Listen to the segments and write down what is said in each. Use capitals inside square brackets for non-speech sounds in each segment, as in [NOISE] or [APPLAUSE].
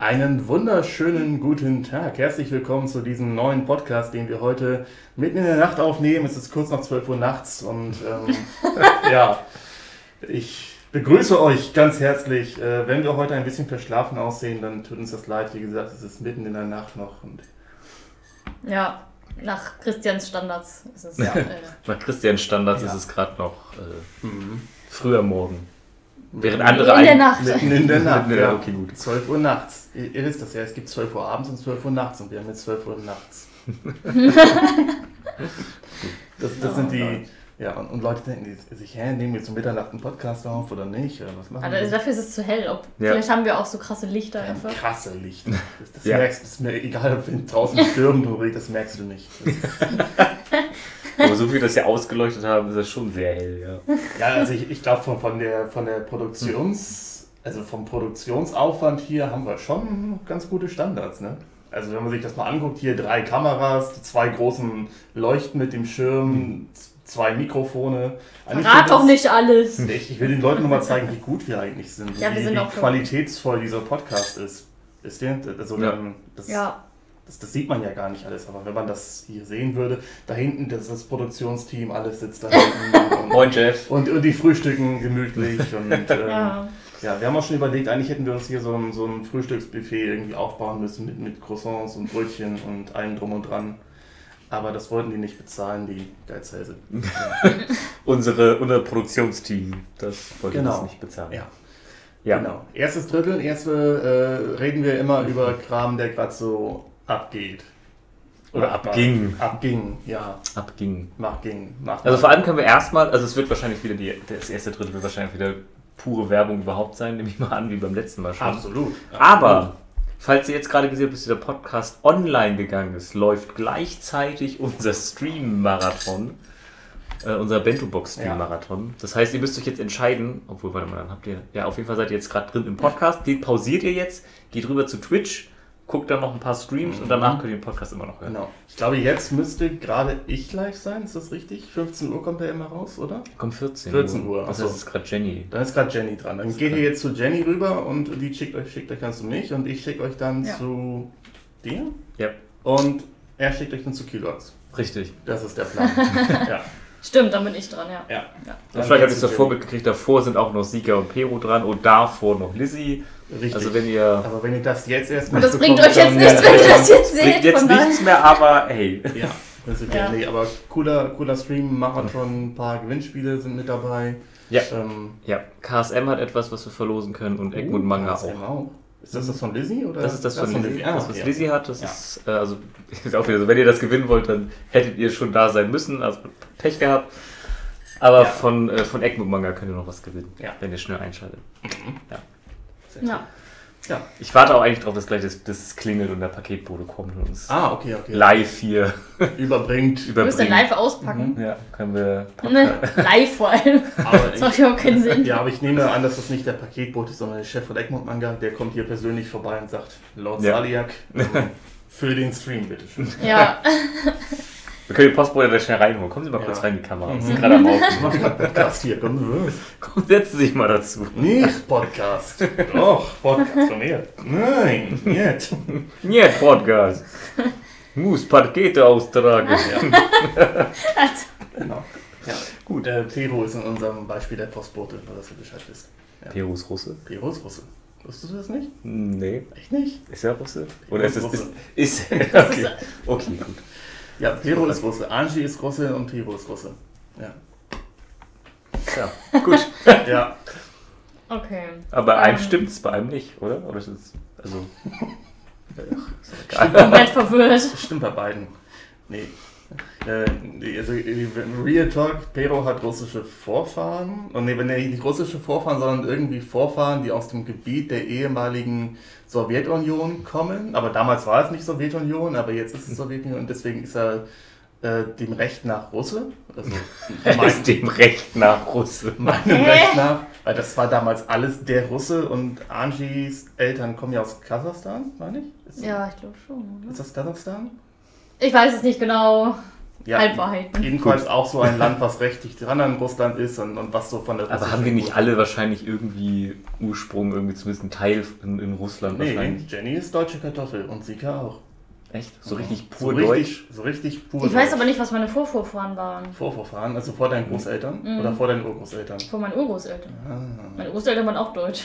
Einen wunderschönen guten Tag. Herzlich willkommen zu diesem neuen Podcast, den wir heute mitten in der Nacht aufnehmen. Es ist kurz nach 12 Uhr nachts und ähm, [LAUGHS] ja, ich begrüße euch ganz herzlich. Äh, wenn wir heute ein bisschen verschlafen aussehen, dann tut uns das leid. Wie gesagt, es ist mitten in der Nacht noch. Und Ja, nach Christians Standards ist es. Ja. Äh, Nach Christians Standards Ja. ist es gerade noch äh, mhm. früher Morgen. Während andere in der ein- Nacht. mitten in der [LAUGHS] Nacht. Mitten in der- ja. okay, gut. 12 Uhr nachts. Ihr, wisst das ja, es gibt 12 Uhr abends und 12 Uhr nachts und wir haben jetzt 12 Uhr nachts. [LAUGHS] das das sind die. Ja, und, und Leute denken sich, hä, nehmen wir zum Mitternacht einen Podcast auf oder nicht? Oder was machen Also wir? dafür ist es zu hell. Ob, Ja. Vielleicht haben wir auch so krasse Lichter Ja, dafür. krasse Licht. [LAUGHS] Das, das Ja. merkst das ist mir egal, ob wenn draußen nicht, das merkst du nicht. Ist, Aber so wie wir das ja ausgeleuchtet haben, ist das schon sehr hell, ja. ja, also ich, ich glaube von, von der von der Produktions, also vom Produktionsaufwand hier haben wir schon ganz gute Standards, ne? Also wenn man sich das mal anguckt, hier drei Kameras, die zwei großen Leuchten mit dem Schirm, z- zwei Mikrofone. Eigentlich Rat doch nicht alles. Ich, ich will den Leuten nur mal zeigen, wie gut wir eigentlich sind. Ja, wir wie, sind wie qualitätsvoll dieser Podcast ist. Wisst ihr? Also, Ja. ähm, das, Ja, das, das sieht man ja gar nicht alles, aber wenn man das hier sehen würde, da hinten, das ist das Produktionsteam, alles sitzt da hinten. [LAUGHS] Und, Moin, Jeff. und, und die frühstücken gemütlich. Und, [LAUGHS] ähm, ja. ja. wir haben auch schon überlegt, eigentlich hätten wir uns hier so ein, so ein Frühstücksbuffet irgendwie aufbauen müssen mit, mit Croissants und Brötchen und allem drum und dran. Aber das wollten die nicht bezahlen, die Geizhälse. [LAUGHS] Unsere, unser Produktionsteam, das wollte Genau. das nicht bezahlen. ja. ja. Genau. Erstes Drittel, erste äh, reden wir immer über Kram, der gerade so abgeht. Oder abging. Abging, ja. Abging. Mach ging. Mach Also vor allem können wir erstmal, also es wird wahrscheinlich wieder die, das erste Drittel wird wahrscheinlich wieder pure Werbung überhaupt sein, nehme ich mal an, wie beim letzten Mal schon. Absolut. Aber, falls ihr jetzt gerade gesehen habt, dass dieser Podcast online gegangen ist, läuft gleichzeitig unser Stream-Marathon. Äh, unser Bento-Box-Stream-Marathon. Das heißt, ihr müsst euch jetzt entscheiden, obwohl, warte mal, dann habt ihr, ja, auf jeden Fall seid ihr jetzt gerade drin im Podcast, den pausiert ihr jetzt, geht rüber zu Twitch, guckt dann noch ein paar Streams und danach könnt ihr den Podcast immer noch hören. Genau. Ich glaube, jetzt müsste gerade ich live sein, ist das richtig? 15 Uhr kommt der immer raus, oder? Kommt 14 14 Uhr, Das achso. heißt, es ist gerade Jenny. Dann ist gerade Jenny dran. Dann geht ihr jetzt zu Jenny rüber und die schickt euch, schickt euch dann zu mich und ich schicke euch dann Ja. zu dir Ja, und er schickt euch dann zu Kilox. richtig. Das ist der Plan. [LAUGHS] ja. Stimmt, dann bin ich dran, ja. ja. Ja. Vielleicht habt ihr geht's es davor mitgekriegt, davor sind auch noch Sieger und Pero dran und davor noch Lizzie. Richtig. Also wenn ihr... Aber wenn ihr das jetzt erst Und das bringt euch jetzt nichts, wenn ihr das jetzt seht. Bringt jetzt nichts mehr, aber hey. Ja, das ist Ja. ja. Nee, aber cooler, cooler Stream, Marathon, ein paar Gewinnspiele sind mit dabei. Ja. Ähm, Ja, KSM hat etwas, was wir verlosen können und Egmont Manga KSM auch. auch. Ist das das von Lizzie? Oder? Das ist das von Lizzie. Ah, das, was. Lizzie hat, das Ja. ist, äh, also, [LAUGHS] ist auch wieder so, wenn ihr das gewinnen wollt, dann hättet ihr schon da sein müssen, also Pech gehabt. Aber Ja. von, äh, von Egmont Manga könnt ihr noch was gewinnen, Ja. wenn ihr schnell einschaltet. Ja. Ja. Ich warte auch eigentlich drauf, dass gleich das, das klingelt und der Paketbote kommt und uns Ah, okay, okay. live hier [LAUGHS] Überbringt. Du müsst dann live auspacken. Ja, können wir. [LAUGHS] Ne? Live vor allem. Aber Das macht ich, überhaupt keinen Sinn. ja, aber ich nehme an, dass das nicht der Paketbote ist, sondern der Chef von Egmont Manga. Der kommt hier persönlich vorbei und sagt, Lord Ja. Saliak, [LAUGHS] für den Stream, bitteschön. Ja. Wir können den Postbote da schnell reinholen. Kommen Sie mal Ja. kurz rein, die Kamera. Mhm. Wir sind gerade am Ich Aufnehmen. mache gerade Podcast hier, komm, Komm, setzen Sie sich mal dazu. Nicht Podcast. Doch, Podcast von mir. Nein, nicht. Nicht Podcast. Muss Pakete austragen. Ja. [LAUGHS] Genau. Ja. Gut, äh, Pero ist in unserem Beispiel der Postbote, nur dass ihr Bescheid wisst. Ja. Perus Russe? Pero ist Russe. Wusstest du das nicht? Nee. Echt nicht? Ist er Russe? Oder ist es. Ist, Russe. ist, [LAUGHS] okay. okay, gut. Ja, Pero ist Russe, Angie ist Russe und Pero ist Russe. Ja. Ja, [LAUGHS] gut. Ja, Okay. Aber bei einem Ähm. stimmt es, bei einem nicht, oder? Oder ist es. Also. [LAUGHS] Komplett verwirrt. stimmt bei beiden. Nee. Äh, also äh, Real Talk, Pero hat russische Vorfahren. Und nee, wenn er nicht russische Vorfahren, sondern irgendwie Vorfahren, die aus dem Gebiet der ehemaligen Sowjetunion kommen. Aber damals war es nicht Sowjetunion, aber jetzt ist es [LAUGHS] Sowjetunion und deswegen ist er äh, dem Recht nach Russe. Also [LAUGHS] Er mein, ist dem Recht nach Russe. meinem Hä? Recht nach, weil das war damals alles der Russe und Angies Eltern kommen ja aus Kasachstan, meine ich? Ist, Ja, ich glaube schon. ist Oder? das Kasachstan? Ich weiß es nicht genau. Ja, Halbwahrheiten. jedenfalls auch so ein Land, [LAUGHS] was recht dicht dran an Russland ist und, und was so von der Aber haben wir nicht alle wahrscheinlich irgendwie Ursprung, irgendwie zumindest ein Teil in, in Russland Nee, wahrscheinlich? Jenny ist deutsche Kartoffel und Sika auch. Echt? So richtig so pur richtig, deutsch? So richtig pur Ich weiß deutsch. aber nicht, was meine Vorvorfahren waren. Vorvorfahren, also vor deinen Großeltern Mhm. oder vor deinen Urgroßeltern? Von meinen Urgroßeltern. Ah, Meine Großeltern waren auch deutsch.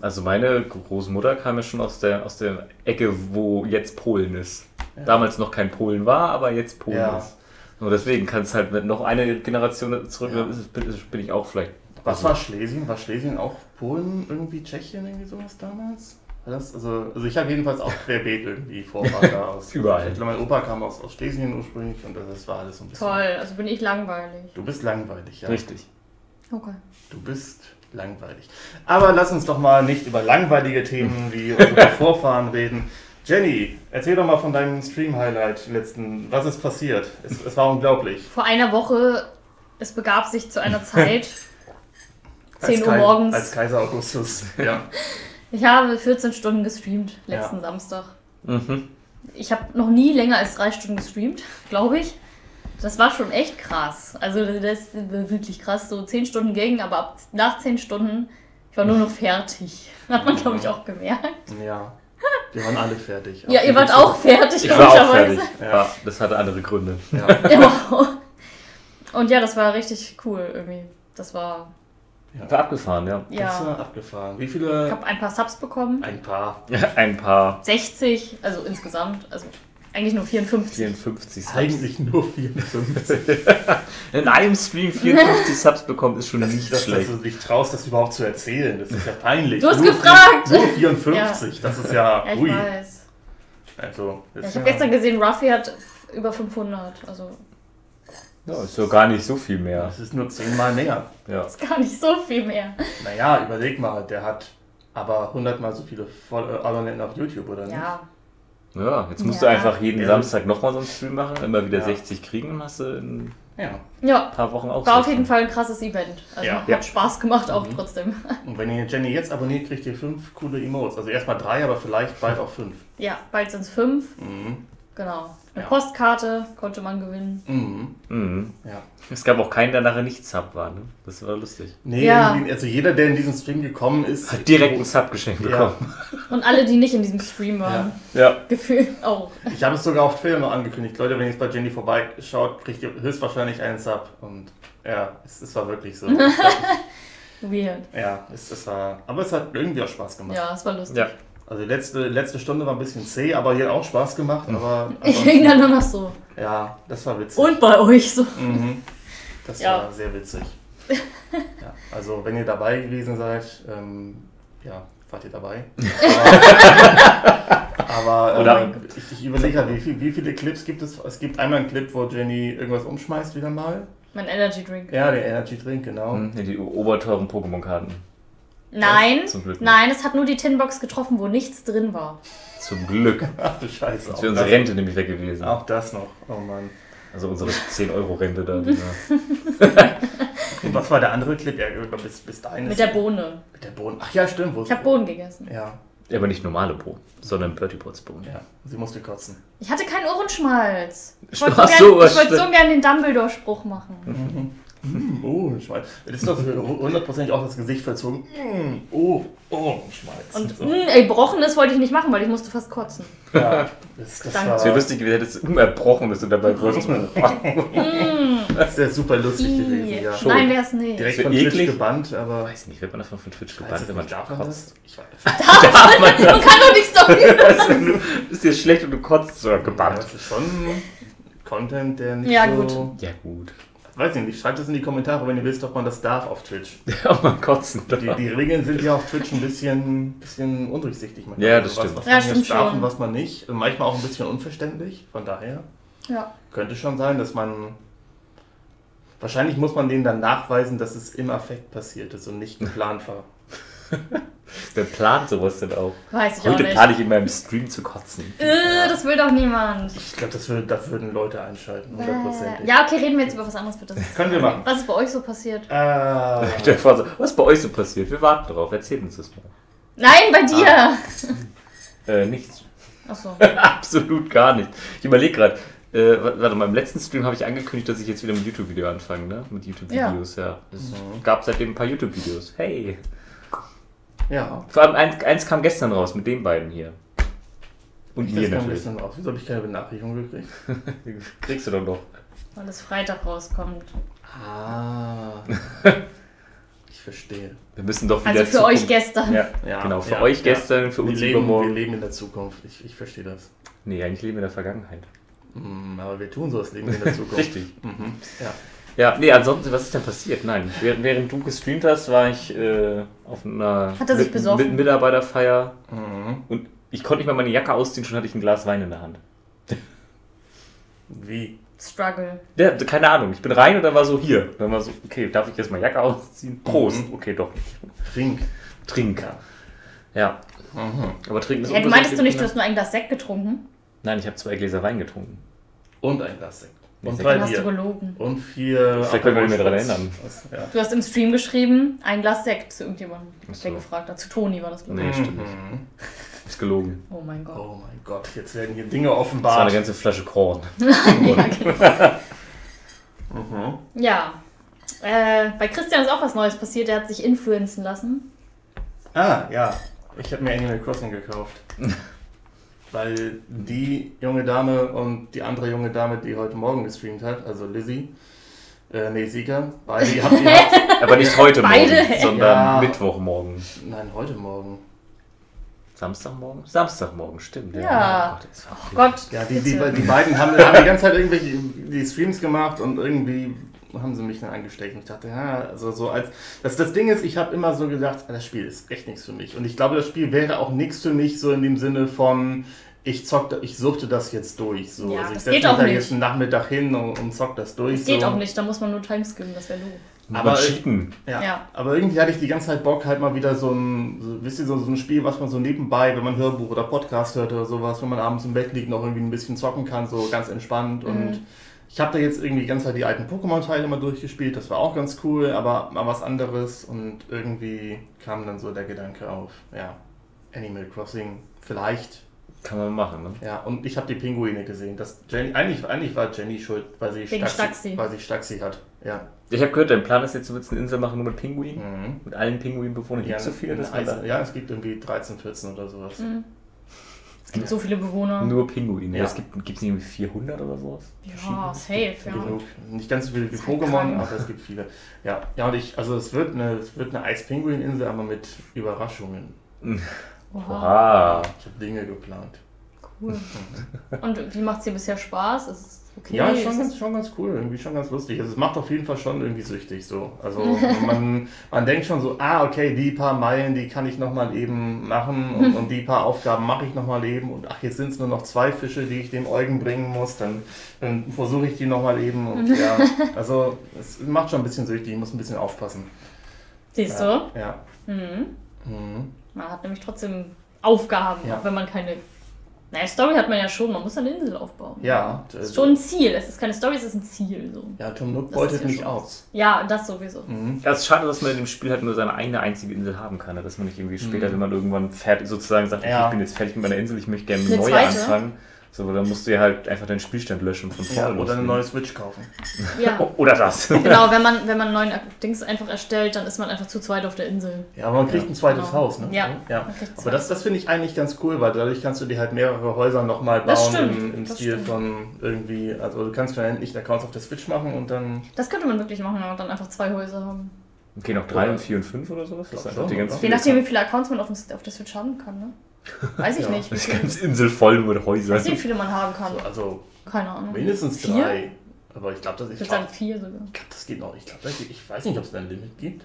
Also meine Großmutter kam ja schon aus der, aus der Ecke, wo jetzt Polen ist. Ja. Damals noch kein Polen war, aber jetzt Polen Ja. ist. Nur deswegen kann es halt mit noch eine Generation zurück, Ja. bin, bin ich auch vielleicht. Was war Schlesien? War Schlesien auch Polen, irgendwie Tschechien, irgendwie sowas damals? Das, also, also ich habe jedenfalls auch querbeet irgendwie Vorfahren da [LAUGHS] aus. Überall. Ich glaube, mein Opa kam aus, aus Schlesien ursprünglich und das war alles so ein bisschen. Toll, also bin ich langweilig. Du bist langweilig, ja. Richtig. Okay. Du bist langweilig. Aber lass uns doch mal nicht über langweilige Themen wie unsere [LAUGHS] Vorfahren reden. Jenny, erzähl doch mal von deinem Stream-Highlight letzten. Was ist passiert? Es, es war unglaublich. Vor einer Woche, es begab sich zu einer [LAUGHS] Zeit, 10 Als Uhr morgens. Als Kaiser Augustus. [LAUGHS] Ja. Ich habe 14 Stunden gestreamt letzten Samstag. Mhm. Ich habe noch nie länger als drei Stunden gestreamt, glaube ich. Das war schon echt krass. Also das ist wirklich krass. So 10 Stunden ging, aber ab, nach 10 Stunden, ich war nur noch [LAUGHS] fertig. Hat man, glaube ich, auch gemerkt. ja. Wir waren alle fertig. Ja, ihr wart auch fertig, Ich war auch fertig. Ja. Ja, das hatte andere Gründe. Ja. [LAUGHS] Ja, wow. Und ja, das war richtig cool irgendwie. Das war, War abgefahren, ja. Das ja. war abgefahren. Wie Ich viele? habe ein paar Subs bekommen. Ein paar. [LAUGHS] Ein paar 60, also insgesamt. Also eigentlich nur 54. 54 Subs. Eigentlich nur 54. [LAUGHS] In einem Stream 54 [LAUGHS] Subs bekommen ist schon Das nicht ist, dass, dass schlecht. du dich traust, das überhaupt zu erzählen. Das ist ja peinlich. Du hast nur gefragt! Nur 54. Das ist ja. Ja, ich ui. weiß. Also, das Ja, ich habe gestern gesehen, Ruffy hat über 500. Also Ja, ist so gar nicht so viel mehr. Das ist nur zehnmal mehr. Ja. ist gar nicht so viel mehr. Naja, überleg mal, der hat aber hundertmal so viele äh, Abonnenten auf YouTube, oder nicht? Ja. Ja, jetzt musst Ja. du einfach jeden Ja. Samstag nochmal so einen Stream machen, immer wieder Ja. 60 kriegen und hast du in Ja. Ja. ein paar Wochen auch War auf 60. jeden Fall ein krasses Event. Also Ja. hat Ja. Spaß gemacht auch Mhm. trotzdem. [LAUGHS] Und wenn ihr Jenny jetzt abonniert, kriegt ihr fünf coole Emotes. Also erstmal drei, aber vielleicht bald auch fünf. Ja, bald sind es fünf. Mhm. Genau. Eine Ja. Postkarte konnte man gewinnen. Mhm. Mhm. Ja. Es gab auch keinen, der nachher nicht Sub war, ne? Das war lustig. Nee, Ja. also jeder, der in diesen Stream gekommen ist, Hat direkt ein Sub geschenkt Ja. bekommen. Und alle, die nicht in diesem Stream waren, Ja. gefühlt auch. Ich habe es sogar auf Twitter noch angekündigt. Leute, wenn ihr jetzt bei Jenny vorbeischaut, kriegt ihr höchstwahrscheinlich einen Sub. Und ja, es, es war wirklich so. [LAUGHS] Weird. ja, es, es war. Aber es hat irgendwie auch Spaß gemacht. Ja, es war lustig. Ja. Also die letzte, letzte Stunde war ein bisschen zäh, aber hier hat auch Spaß gemacht. Aber [LAUGHS] Ich hing dann nur noch so. ja, das war witzig. Und bei euch so. Mhm. Das Ja. war sehr witzig. ja, also wenn ihr dabei gewesen seid, ähm, ja, wart ihr dabei. [LAUGHS] Aber, aber Oder- ähm, ich, ich überlege halt, wie, viel, wie viele Clips gibt es? Es gibt einmal einen Clip, wo Jenny irgendwas umschmeißt wieder mal. Mein Energy Drink. Ja, der Energy Drink, genau. Mhm, Die oberteuren Pokémon-Karten. Nein, Zum Glück nicht. nein, es hat nur die Tinbox getroffen, wo nichts drin war. Zum Glück. [LAUGHS] Ach du Scheiße. Auch wäre unsere das, Rente nämlich weg gewesen. auch das noch. Oh Mann. Also unsere 10-Euro-Rente da. [LAUGHS] Und was war der andere Clip? Ja, bis, bis dahin Mit der Bohne. mit der Bohnen. Ach ja, stimmt. wo Ich habe Bohnen gegessen. Ja, Aber nicht normale Bohnen, sondern Bertie Potts Bohnen. ja. Sie musste kotzen. Ich hatte keinen Ohrenschmalz. Ich wollte so, so, gern, was ich wollte so stimmt. gern den Dumbledore-Spruch machen. Mm, oh, Schmalz. Das ist doch hundertprozentig auch das Gesicht verzogen. Mm, oh, oh, Schmalz. Und so. mh, ey, Brochenes wollte ich nicht machen, weil ich musste fast kotzen. ja, das, das Danke. Es wäre war lustig, wenn es unerbrochen ist und dabei größer. das wäre super lustig gewesen, ja. Schon. Nein, wäre es nicht. Direkt von Twitch eklig. gebannt, aber. Weiß nicht, wird man davon von Twitch Ich weiß gebannt, es wenn man nicht, darf man kotzt? das? Ich weiß, [LAUGHS] Man kann doch nichts dafür. [LAUGHS] Du bist dir schlecht und du kotzt sogar ja, gebannt. das ist schon Content, der nicht Ja, so. gut. Ja, gut. Weiß ich nicht, schreibt es in die Kommentare, wenn ihr wisst, ob man das darf auf Twitch. [LAUGHS] Ja, man kotzen Die, die Regeln sind ja auf Twitch ein bisschen, bisschen undurchsichtig. manchmal. Ja, das was, stimmt. Was Ja, man stimmt jetzt darf schon. und was man nicht. Und manchmal auch ein bisschen unverständlich. Von daher Ja. könnte schon sein, dass man. Wahrscheinlich muss man denen dann nachweisen, dass es im Affekt passiert ist und nicht geplant war. [LAUGHS] Wer plant sowas denn auch? Weiß ich auch Heute nicht. plane ich in meinem Stream zu kotzen. Äh, das will doch niemand. Ich glaube, das würde, da würden Leute einschalten, hundertprozentig. Äh, ja, okay, reden wir jetzt über was anderes bitte. [LAUGHS] Können wir machen. Was ist bei euch so passiert? Äh, [LAUGHS] so, was ist bei euch so passiert? Wir warten drauf. Erzählt uns das mal. Nein, bei dir! Äh, nichts. Achso. Absolut gar nicht. Ich überlege gerade, Äh, wa- warte mal, im letzten Stream habe ich angekündigt, dass ich jetzt wieder mit YouTube-Video anfange, ne? Mit YouTube-Videos, ja. Es Mhm. gab seitdem ein paar YouTube-Videos. Hey! Ja. Vor allem eins, eins kam gestern raus mit den beiden hier. Und Ich mir das kam natürlich. gestern raus. Wieso habe ich keine Benachrichtigung gekriegt? [LAUGHS] Kriegst du doch noch. Weil es Freitag rauskommt. Ah. [LAUGHS] ich verstehe. Wir müssen doch wieder Also für Zukunft- euch gestern. Ja, Ja, genau. Für ja, euch ja. gestern, für Wir uns leben, wir übermorgen. leben in der Zukunft. Ich, ich verstehe das. Nee, eigentlich leben wir in der Vergangenheit. Mm, aber wir tun so, als leben wir in der [LAUGHS] Zukunft. Richtig. Mhm. Ja. Ja, nee, ansonsten, was ist denn passiert? Nein, während, während du gestreamt hast, war ich äh, auf einer Hat er sich Mit- besoffen? Mit Mitarbeiterfeier Mhm. und ich konnte nicht mal meine Jacke ausziehen, schon hatte ich ein Glas Wein in der Hand. Wie? Struggle. Ja, keine Ahnung, ich bin rein und dann war so hier. Dann war so, okay, darf ich jetzt mal Jacke ausziehen? Prost. Mhm. Okay, doch nicht. Trink. Trink. Ja, Mhm. aber trinken ist Ja, du meintest du nicht, du hast nur ein Glas Sekt getrunken? Nein, ich habe zwei Gläser Wein getrunken. Und ein Glas Sekt. Und Sekt. drei Dann hast du Bier. gelogen. Und vier. Vielleicht können wir mich Aperol daran Spritz. erinnern. Ja. Du hast im Stream geschrieben, ein Glas Sekt zu irgendjemandem, so. der gefragt hat. Zu Toni war das, glaube ich. Nee, stimmt nicht. Mhm. Ist gelogen. Oh mein Gott. Oh mein Gott, jetzt werden hier Dinge Das war offenbart. eine ganze Flasche Korn. [LAUGHS] Mhm. Ja. Äh, bei Christian ist auch was Neues passiert. Er hat sich influenzen lassen. Ah, ja. Ich habe mir Animal Crossing gekauft. [LAUGHS] Weil die junge Dame und die andere junge Dame, die heute Morgen gestreamt hat, also Lizzie, äh, nee, Sieger, beide, die habt ihr [LAUGHS] habt, Aber nicht heute Beide. Morgen, sondern Ja. Mittwochmorgen. Nein, heute Morgen. Samstagmorgen? Samstagmorgen, stimmt. Ja. Oh Gott, Oh Gott. Ja, die, die, die beiden haben, haben die ganze Zeit irgendwelche die Streams gemacht und irgendwie haben sie mich dann angesteckt. Und ich dachte, ja, also so als. Das, das Ding ist, ich habe immer so gedacht, ah, das Spiel ist echt nichts für mich. Und ich glaube, das Spiel wäre auch nichts für mich, so in dem Sinne von. Ich zock, da- ich suchte das jetzt durch. So. Ja, also ich setze geht mich da nicht. jetzt einen Nachmittag hin und, und zock das durch. Das geht so. auch nicht, da muss man nur Timeskippen, das wäre doof. Aber- Aber cheaten. Ja. Ja. Aber irgendwie hatte ich die ganze Zeit Bock, halt mal wieder so ein, so, wisst ihr, so, so ein Spiel, was man so nebenbei, wenn man Hörbuch oder Podcast hört oder sowas, wenn man abends im Bett liegt, noch irgendwie ein bisschen zocken kann, so ganz entspannt. Mhm. Und ich habe da jetzt irgendwie die ganze Zeit die alten Pokémon-Teile mal durchgespielt, das war auch ganz cool, aber mal was anderes. Und irgendwie kam dann so der Gedanke auf, ja, Animal Crossing, vielleicht. Kann man machen, ne? Ja, und ich habe die Pinguine gesehen. Das Jenny, eigentlich, eigentlich war Jenny schuld, weil sie Staxi, Staxi. weil sie Staxi hat. Ja. Ich habe gehört, dein Plan ist jetzt, du willst eine Insel machen nur mit Pinguinen. Mhm. Mit allen Pinguinbewohnern. Gibt es so viele? eine dass man Eis- da ja, es gibt irgendwie 13, 14 oder sowas. Mhm. Es gibt so viele Bewohner. Nur Pinguine. Ja. Es gibt es nicht irgendwie 400 oder sowas? Ja, safe, ja. Genug. Nicht ganz so viele wie halt Pokémon, krank. aber es gibt viele. Ja, ja und ich, also es wird eine, es wird eine Eispinguininsel, aber mit Überraschungen. Oha, Oha. Ich habe Dinge geplant. cool. [LAUGHS] Und wie macht es dir bisher Spaß? Ist es okay? Ja, ist schon ganz, schon ganz cool, irgendwie schon ganz lustig. Also es macht auf jeden Fall schon irgendwie süchtig so. Also [LAUGHS] man, man denkt schon so, ah, okay, die paar Meilen, die kann ich nochmal eben machen [LAUGHS] und, und die paar Aufgaben mache ich nochmal eben und ach, jetzt sind es nur noch zwei Fische, die ich dem Eugen bringen muss, dann, dann versuche ich die nochmal eben und [LAUGHS] ja, also es macht schon ein bisschen süchtig, ich muss ein bisschen aufpassen. Siehst Ja, du? ja. Mhm. Mhm. Man hat nämlich trotzdem Aufgaben, Ja. auch wenn man keine. Naja, Story hat man ja schon, man muss eine Insel aufbauen. Ja, Das ist schon ein Ziel. Es ist keine Story, es ist ein Ziel. So. ja, Tom Nook Das beutet ist ja mich schon aus. Ja, das sowieso. Mhm. Ja, es ist schade, dass man in dem Spiel halt nur seine eine einzige Insel haben kann. ne? Dass man nicht irgendwie später, Mhm. wenn man irgendwann fertig sozusagen sagt, okay, Ja. ich bin jetzt fertig mit meiner Insel, ich möchte gerne eine Eine neue zweite? anfangen. So, dann musst du ja halt einfach deinen Spielstand löschen von Ja, vorne. oder eine loslegen. neue Switch kaufen. Ja. [LAUGHS] Oder das. [LAUGHS] Genau, wenn man, wenn man einen neuen Dings einfach erstellt, dann ist man einfach zu zweit auf der Insel. Ja, aber man kriegt Ja. ein zweites Genau. Haus, ne? Ja. ja. Man Aber das, das finde ich eigentlich ganz cool, weil dadurch kannst du dir halt mehrere Häuser nochmal Das bauen stimmt, im, im das Stil stimmt. von irgendwie, also du kannst dann endlich Accounts auf der Switch machen und dann. Das könnte man wirklich machen, und dann einfach zwei Häuser haben. Okay, noch drei und vier und fünf oder sowas? Das ist einfach die ganz oder? Je nachdem, wie viele Accounts man auf, dem, auf der Switch haben kann, ne? Weiß ich Ja. nicht. Das viele, ganze Insel voll mit Häusern. weiß nicht, wie viele man haben kann. So, also Keine Ahnung. mindestens Vier? drei. Aber ich glaube, das, ich Ich würde glaub, sagen vier sogar. ich glaub, das geht noch. Ich, glaub, das geht- ich weiß nicht, ob es da ein Limit gibt.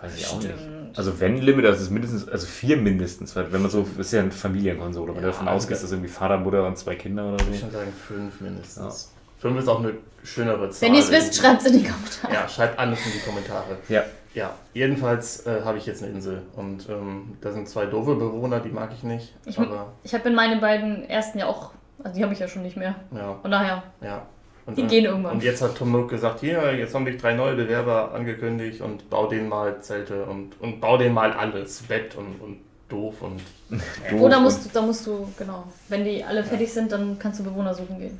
Weiß ich auch nicht. Stimmt. Also wenn Limit, also ist mindestens, also vier mindestens, weil wenn man so, das ist ja eine Familienkonsole, wenn Ja, du davon also ausgehst, das- dass irgendwie Vater, Mutter und zwei Kinder oder Ich würde so. sagen fünf mindestens. Fünf ist auch eine schönere Zahl. Wenn ihr es wisst, schreibt es in die Kommentare. Ja, schreibt alles in die Kommentare. Ja. Ja, jedenfalls äh, habe ich jetzt eine Insel und ähm, da sind zwei doofe Bewohner, die mag ich nicht. Ich- aber Ich habe in meine beiden ersten ja auch, also die habe ich ja schon nicht mehr. ja, Von daher, ja. Und, die äh, gehen irgendwann. Und jetzt hat Tom Nook gesagt, hier, jetzt haben dich drei neue Bewerber angekündigt und bau denen mal Zelte und, und bau denen mal alles, Bett und, und doof und [LAUGHS] Doof Oder und- musst du, da musst du, genau, wenn die alle fertig sind, dann kannst du Bewohner suchen gehen.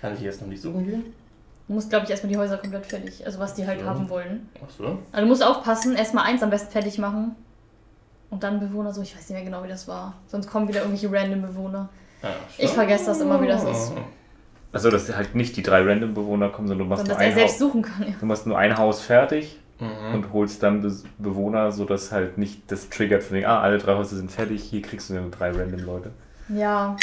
Kann ich jetzt noch nicht suchen gehen? Du musst, glaube ich, erstmal die Häuser komplett fertig, also was die halt So. haben wollen. Ach so. Also du musst aufpassen, erstmal eins am besten fertig machen. Und dann Bewohner so, ich weiß nicht mehr genau, wie das war. Sonst kommen wieder irgendwelche random Bewohner. Ja, Ich vergesse das immer, wie das ist. Also, dass halt nicht die drei Random-Bewohner kommen, sondern du machst Sondern nur dass er ein selbst Haus. suchen kann, ja. Du machst nur ein Haus fertig Mhm. und holst dann Be Bewohner, sodass halt nicht das triggert von wegen, ah, alle drei Häuser sind fertig, hier kriegst du nur drei random Leute. Ja.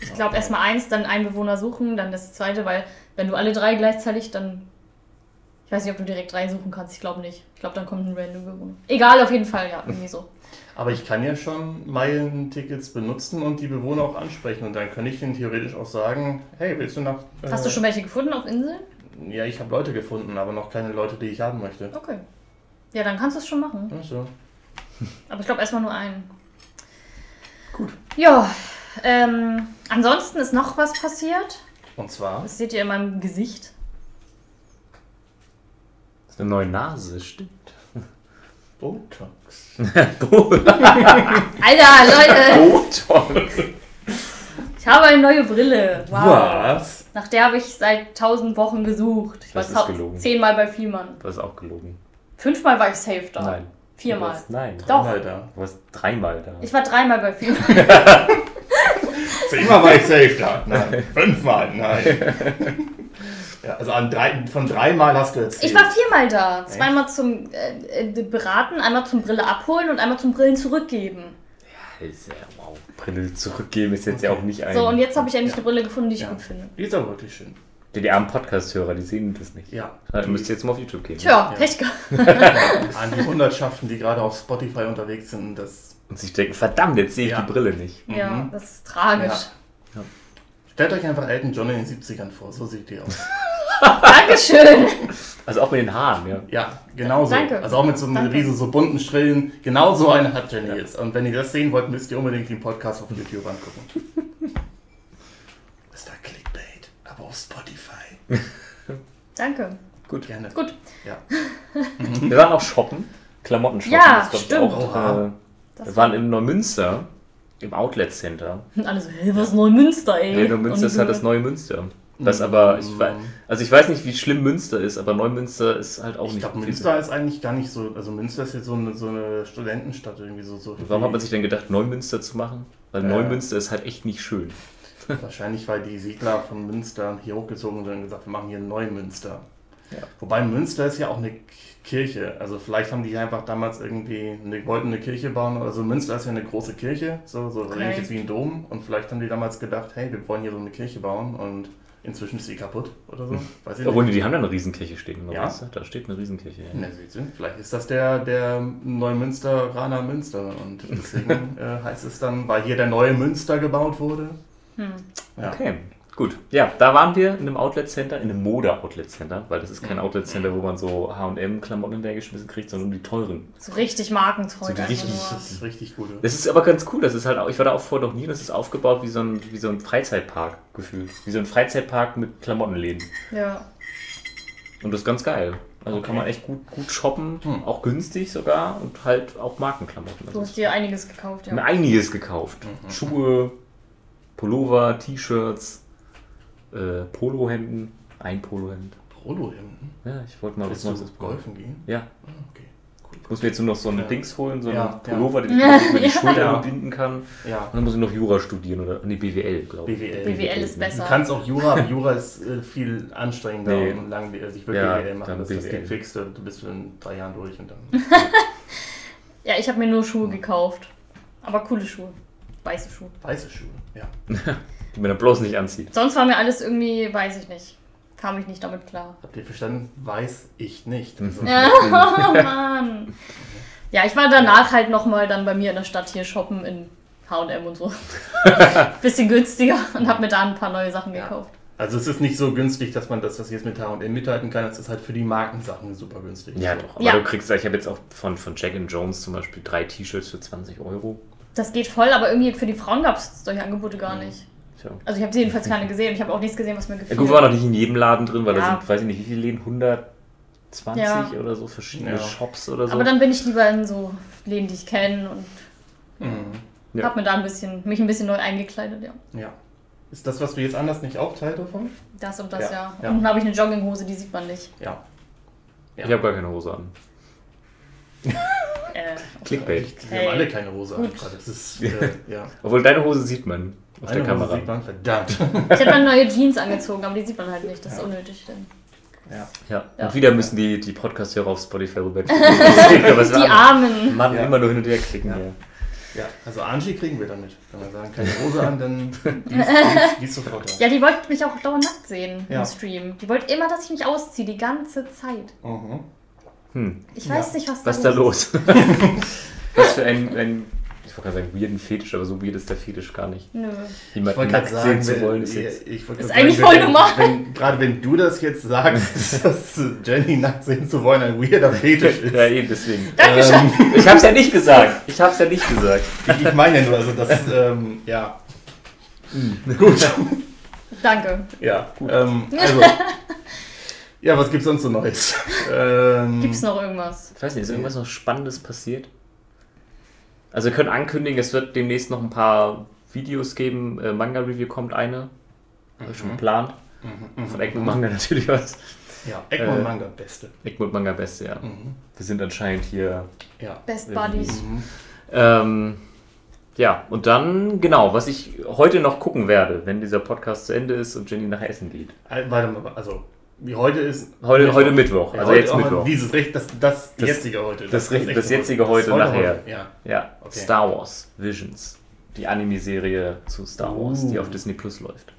Ich glaube erstmal eins, dann einen Bewohner suchen, dann das zweite, weil wenn du alle drei gleichzeitig, dann. Ich weiß nicht, ob du direkt drei suchen kannst. Ich glaube nicht. Ich glaube, dann kommt ein random Bewohner. Egal, auf jeden Fall, ja, irgendwie so. [LAUGHS] Aber ich kann ja schon Meilentickets benutzen und die Bewohner auch ansprechen. Und dann könnte ich denen theoretisch auch sagen, hey, willst du nach... Hast du äh, schon welche gefunden auf Inseln? Ja, ich habe Leute gefunden, aber noch keine Leute, die ich haben möchte. Okay. Ja, dann kannst du es schon machen. Ach so. [LAUGHS] Aber ich glaube erstmal nur einen. Gut. Ja, ähm, ansonsten ist noch was passiert. Und zwar... Das seht ihr in meinem Gesicht. Das ist eine neue Nase, stimmt. [LAUGHS] Botox. [LAUGHS] [LAUGHS] Alter, Leute, Botox. ich habe eine neue Brille. Wow. Was? Nach der habe ich seit tausend Wochen gesucht. Ich war Das gelogen. zehnmal bei Fiemann. Das ist auch gelogen. Fünfmal war ich safe da. Nein. Viermal. Du warst, nein. Doch. Dreimal da. Du warst dreimal da. Ich war dreimal bei Fiemann. Zehnmal war ich safe da. Nein. Fünfmal, nein. [LAUGHS] Ja, also an drei, von dreimal hast du erzählt. Ich war viermal da. Zweimal zum äh, äh, Beraten, einmal zum Brille abholen und einmal zum Brillen zurückgeben. Ist ja, wow. Brille zurückgeben ist jetzt ja auch nicht ein. So, und jetzt habe ich endlich Ja. eine Brille gefunden, die ich Ja. gut finde. Die ist aber wirklich schön. Die, die armen Podcast-Hörer, die sehen das nicht. Ja. Ja, du müsst jetzt mal auf YouTube gehen. Tja, Ja. Pech gehabt. [LAUGHS] An die Hundertschaften, die gerade auf Spotify unterwegs sind, das. Und sich denken, verdammt, jetzt sehe ich Ja. die Brille nicht. Ja, Mhm. das ist tragisch. Ja. Stellt euch einfach Elton John in den 70ern vor, so sieht die aus. [LAUGHS] Dankeschön. Also auch mit den Haaren, ja. Ja, genauso. Danke. Also auch mit so einem Danke. riesen, so bunten Strillen. Genau so eine hat Jenny jetzt. Und wenn ihr das sehen wollt, müsst ihr unbedingt den Podcast auf YouTube angucken. [LAUGHS] Das war Clickbait, aber auf Spotify. Danke. Gut. Gerne. Gut. Ja. [LAUGHS] Wir waren auch shoppen. Klamotten shoppen. Ja, das stimmt. Auch, äh, Das wir waren in Neumünster. Im Outlet Center. Und [LAUGHS] alle so, hey, was ist Neumünster, ey? Nee, Neumünster ist halt das neue Münster. Das Mhm. aber, ich weiß, also ich weiß nicht, wie schlimm Münster ist, aber Neumünster ist halt auch Ich nicht glaube, viel- Münster ist eigentlich gar nicht so. Also Münster ist jetzt so eine, so eine Studentenstadt irgendwie so. so Warum hat man sich denn gedacht, Neumünster zu machen? Weil Äh. Neumünster ist halt echt nicht schön. [LAUGHS] [LAUGHS] Wahrscheinlich, weil die Siedler von Münster hier hochgezogen sind und gesagt, wir machen hier Neumünster. Ja. Wobei Münster ist ja auch eine Kirche. Also vielleicht haben die einfach damals irgendwie, eine, wollten eine Kirche bauen. Also Münster ist ja eine große Kirche, so, so Okay. ähnlich wie ein Dom. Und vielleicht haben die damals gedacht, hey, wir wollen hier so eine Kirche bauen und inzwischen ist sie kaputt oder so. Weiß ich Obwohl, nicht. die haben da eine Riesenkirche stehen. in Ja? Neumünster. Da steht eine Riesenkirche. Ja. Du, vielleicht ist das der, der Neumünsteraner Münster und deswegen [LAUGHS] äh, heißt es dann, weil hier der neue Münster gebaut wurde. Hm. Ja. Okay, gut. Ja, da waren wir in einem Outlet Center, in einem Mode-Outlet Center, weil das ist kein Mhm. Outlet Center, wo man so HM-Klamotten hinterhergeschmissen kriegt, sondern die teuren. So richtig Markenzeug. So die richtig-. Das ist richtig gut. Das ist aber ganz cool. Das ist halt auch, ich war da auch vorher noch nie, das ist aufgebaut wie so ein, wie so ein Freizeitpark gefühlt. Wie so ein Freizeitpark mit Klamottenläden. Ja. Und das ist ganz geil. Also Okay. kann man echt gut, gut shoppen, Hm. auch günstig sogar und halt auch Markenklamotten. Du hast dir einiges gekauft, ja. einiges gekauft. Mhm. Schuhe, Pullover, T-Shirts, äh, Polohemden, ein Polohemd. Polohemden? Ja, ich wollte mal was du Neues ausprobieren. golfen gehen? Ja, Ah, okay. ich muss mir jetzt nur noch so ein Ja. Dings holen, so Ja, einen Pullover, ja. den ich mir über die [LAUGHS] Ja. Schulter Ja. binden kann. Und Ja, dann muss ich noch Jura studieren oder nee, BWL, glaube ich. BWL. BWL ist Du besser. kannst auch Jura, aber Jura ist äh, viel anstrengender Nee. und lang. Also ich würde Ja, BWL machen, dann das ist BWL. die fixte. Du bist in drei Jahren durch und dann. [LAUGHS] Ja, ich habe mir nur Schuhe gekauft. Aber coole Schuhe. Weiße Schuhe. Weiße Schuhe, ja. [LAUGHS] Die man dann bloß nicht anzieht. Sonst war mir alles irgendwie, weiß ich nicht. Kam ich nicht damit klar. Habt ihr verstanden? Weiß ich nicht. Also, Ja, [LAUGHS] oh Mann. Ja, ich war danach halt nochmal dann bei mir in der Stadt hier shoppen in H&M und so. [LAUGHS] Bisschen günstiger und habe mir da ein paar neue Sachen Ja. gekauft. Also es ist nicht so günstig, dass man das, das jetzt mit H&M mithalten kann. Es ist halt für die Markensachen super günstig. Ja, So. doch. Aber Ja. du kriegst, ich habe jetzt auch von, von Jack Jones zum Beispiel drei T-Shirts für 20 Euro. Das geht voll, aber irgendwie für die Frauen gab es solche Angebote gar Mhm. nicht. Tja. Also ich habe jedenfalls keine gesehen. Ich habe auch nichts gesehen, was mir Ja, gefiel. gut, wir waren noch nicht in jedem Laden drin, weil da Ja. sind, weiß ich nicht, wie viele Läden? 120 Ja. oder so, verschiedene Ja. Shops oder so. aber dann bin ich lieber in so Läden, die ich kenne und Mhm. Ja. habe mir da ein bisschen, mich ein bisschen neu eingekleidet, ja. Ja. Ist das, was du jetzt anders nicht auch Teil davon? Das und das, Ja, ja. ja. Und dann habe ich eine Jogginghose, die sieht man nicht. Ja. Ja. Ich habe gar keine Hose an. [LAUGHS] Äh, Clickbait. Wir Hey. haben alle keine Hose an. Das ist, [LAUGHS] äh, ja. Obwohl deine Hose sieht man auf Eine der Hose Kamera. sieht man, verdammt. ich habe dann neue [LAUGHS] Jeans angezogen, aber die sieht man halt nicht. Das ist Ja. unnötig. Denn. Ja. Ja. Ja. Und wieder müssen die, die Podcast-Hörer auf Spotify rüber. [LAUGHS] Die Armen. Mann, Ja. immer nur hin und her klicken Ja. ja, also Angie kriegen wir damit. Wenn wir sagen, keine Hose an, dann ist sofort da. Ja, die wollte mich auch dauernd nackt sehen Ja. im Stream. Die wollte immer, dass ich mich ausziehe, die ganze Zeit. Mhm. Hm. Ich Ja. weiß nicht, was da Was ist da los? [LAUGHS] Was für ein, ein ich wollte gerade sagen, weirden Fetisch, aber so weird ist der Fetisch gar nicht. Nö. Ich Jemanden wollte nackt gerade sehen sagen, zu wollen, ist jetzt. ich wollte Ist gerade eigentlich sagen, voll normal. Wenn, gerade wenn du das jetzt sagst, [LAUGHS] dass Jenny nackt sehen zu wollen ein weirder Fetisch ist. Ja, eben deswegen. Dankeschön. Ähm, Ich hab's ja nicht gesagt. Ich hab's ja nicht gesagt. ich, ich meine ja nur, also das, ähm, ja. Gut. Danke. Ja, ähm, [LAUGHS] also. Ja, was gibt's sonst so Neues? [LAUGHS] Ähm, Gibt's noch irgendwas? Ich weiß nicht, ist irgendwas noch Spannendes passiert? Also wir können ankündigen, es wird demnächst noch ein paar Videos geben. Äh, Manga-Review kommt eine. Habe ich schon geplant. Mhm, mhm, Von Egmont Manga [LAUGHS] natürlich was. Ja, Egmont Äh, Manga, beste. Egmont Manga Beste, ja. Mhm. Wir sind anscheinend hier. Ja. Best Äh, Buddies. Mhm. Ähm, ja, und dann, genau, was ich heute noch gucken werde, wenn dieser Podcast zu Ende ist und Jenny nach Essen geht. Äh, Warte mal, also, wie heute ist. Heute, heute Mittwoch, Ja, also heute jetzt Mittwoch. Dieses Recht, das, das, Das- jetzige heute. das Recht- das jetzige heute Das nachher. heute, Ja. Ja, Okay. Star Wars Visions. Die Anime-Serie zu Star Wars, die Uh. auf Disney Plus läuft.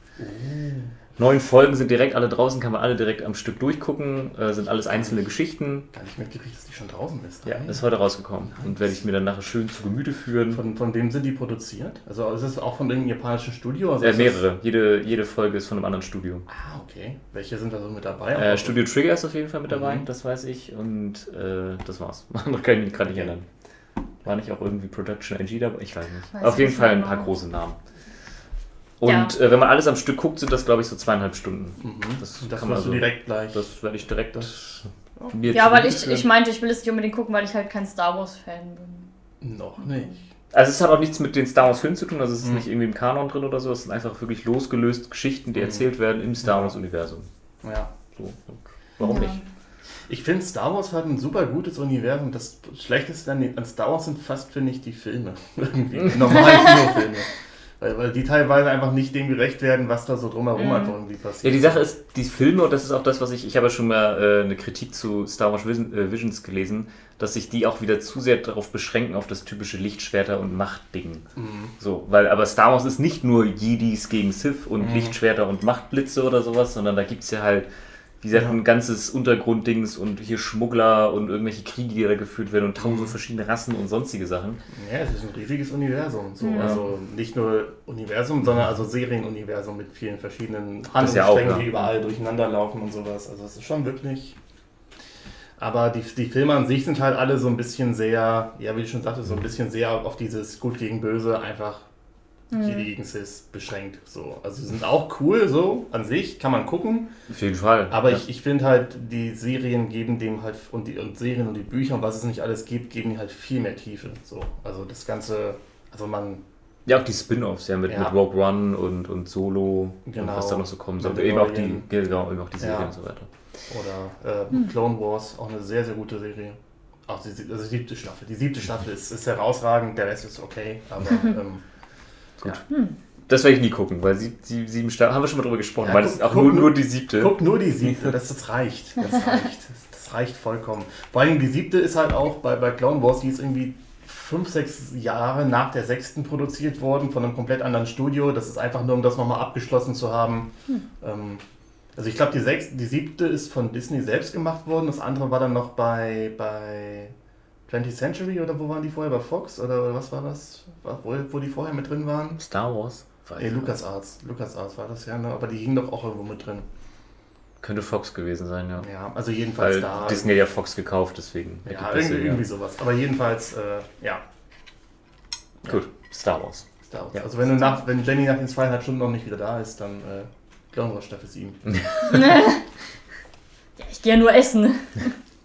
Neun Folgen sind direkt alle draußen, kann man alle direkt am Stück durchgucken, äh, sind alles einzelne Geschichten. Gar nicht mitgekriegt, dass die schon draußen ist. Ja, ist heute rausgekommen und werde ich mir dann nachher schön zu Gemüte führen. Von, von wem sind die produziert? Also ist es auch von irgendeinem japanischen Studio? Also Äh, mehrere. Jede, jede Folge ist von einem anderen Studio. Ah, okay. Welche sind da so mit dabei? Äh, Studio Trigger ist auf jeden Fall mit dabei, Mhm. das weiß ich. Und äh, das war's. [LAUGHS] Andere kann ich mich gerade nicht erinnern. War nicht auch irgendwie Production IG dabei? Ich weiß nicht. Weiß auf jeden Fall ein genau. paar große Namen. Und äh, wenn man alles am Stück guckt, sind das, glaube ich, so zweieinhalb Stunden. Mhm. Das Das, kann man so- direkt gleich. Das werde ich direkt Das- mir Ja, zu weil ich, ich meinte, ich will es nicht unbedingt gucken, weil ich halt kein Star Wars-Fan bin. noch nicht. Also es hat auch nichts mit den Star Wars Filmen zu tun, also es ist Mhm. nicht irgendwie im Kanon drin oder so, es sind einfach wirklich losgelöst Geschichten, die Mhm. erzählt werden im Star Ja. Wars Universum. Ja. So. Warum ja. nicht? Ich finde, Star Wars hat ein super gutes Universum. Das Schlechteste an, Star Wars sind fast, finde ich, die Filme. [LAUGHS] Irgendwie. Die normalen [LAUGHS] Kinofilme. Weil, weil die teilweise einfach nicht dem gerecht werden, was da so drumherum Mhm. einfach irgendwie passiert. Ja, die Sache ist, die Filme, und das ist auch das, was ich, ich habe ja schon mal äh, eine Kritik zu Star Wars Vision, äh, Visions gelesen, dass sich die auch wieder zu sehr darauf beschränken, auf das typische Lichtschwerter- und Machtding. Mhm. So, weil, aber Star Wars ist nicht nur Jedis gegen Sith und Mhm. Lichtschwerter und Machtblitze oder sowas, sondern da gibt es ja halt, wie gesagt, Ja. ein ganzes Untergrunddings und hier Schmuggler und irgendwelche Kriege, die da geführt werden und tausend Mhm. verschiedene Rassen und sonstige Sachen. Ja, es ist ein riesiges Universum. So. Ja. Also nicht nur Universum, sondern also Serienuniversum mit vielen verschiedenen ja Handlungssträngen, ja. die überall durcheinander laufen und sowas. Also es ist schon wirklich. Aber die, die Filme an sich sind halt alle so ein bisschen sehr, ja wie ich schon sagte, so ein bisschen sehr auf dieses Gut gegen Böse einfach Jedi gegen Sis beschränkt. So. Also sie sind auch cool so an sich, kann man gucken. Auf jeden Fall. Aber ja. ich, ich finde halt, die Serien geben dem halt, und die und Serien und die Bücher und was es nicht alles gibt, geben die halt viel mehr Tiefe. So. Also das Ganze, also man, Ja, auch die Spin-Offs, ja, mit, Ja. mit Rogue One und, und Solo Genau. und was da noch so kommen soll. Eben auch die, genau, eben auch die Serien Ja. und so weiter. oder äh, Clone Wars, auch eine sehr, sehr gute Serie. Auch die, also die siebte Staffel. Die siebte Staffel ist, ist herausragend, der Rest ist okay, aber [LAUGHS] ähm, Gut. Ja. Das werde ich nie gucken, weil sie, sie, sieben Staffeln, haben wir schon mal drüber gesprochen, Ja, weil guck- das ist auch guck nur, nur- die siebte. guck nur die siebte, [LAUGHS] das, das reicht. Das reicht. Das, das reicht vollkommen. Vor allem die siebte ist halt auch bei, bei Clone Wars, die ist irgendwie fünf, sechs Jahre nach der sechsten produziert worden von einem komplett anderen Studio. Das ist einfach nur, um das nochmal abgeschlossen zu haben. Ähm, also ich glaube, die, die siebte ist von Disney selbst gemacht worden. Das andere war dann noch bei, bei 20th Century oder wo waren die vorher? Bei Fox oder, oder was war das? Wo, wo die vorher mit drin waren? Star Wars? Weiß Nee, ich LucasArts. LucasArts war das ja, ne? aber die hingen doch auch irgendwo mit drin. Könnte Fox gewesen sein, ja. Ja, also jedenfalls Weil da. Disney hat ja Fox gekauft, deswegen. ja, irgendwie, ja. irgendwie sowas. Aber jedenfalls, äh, ja. Gut, Star Wars. Star Wars. Ja. Also wenn du nach, wenn Jenny nach den zweieinhalb Stunden noch nicht wieder da ist, dann äh, Clone Wars Staffel 7. Ja, ich gehe ja nur essen.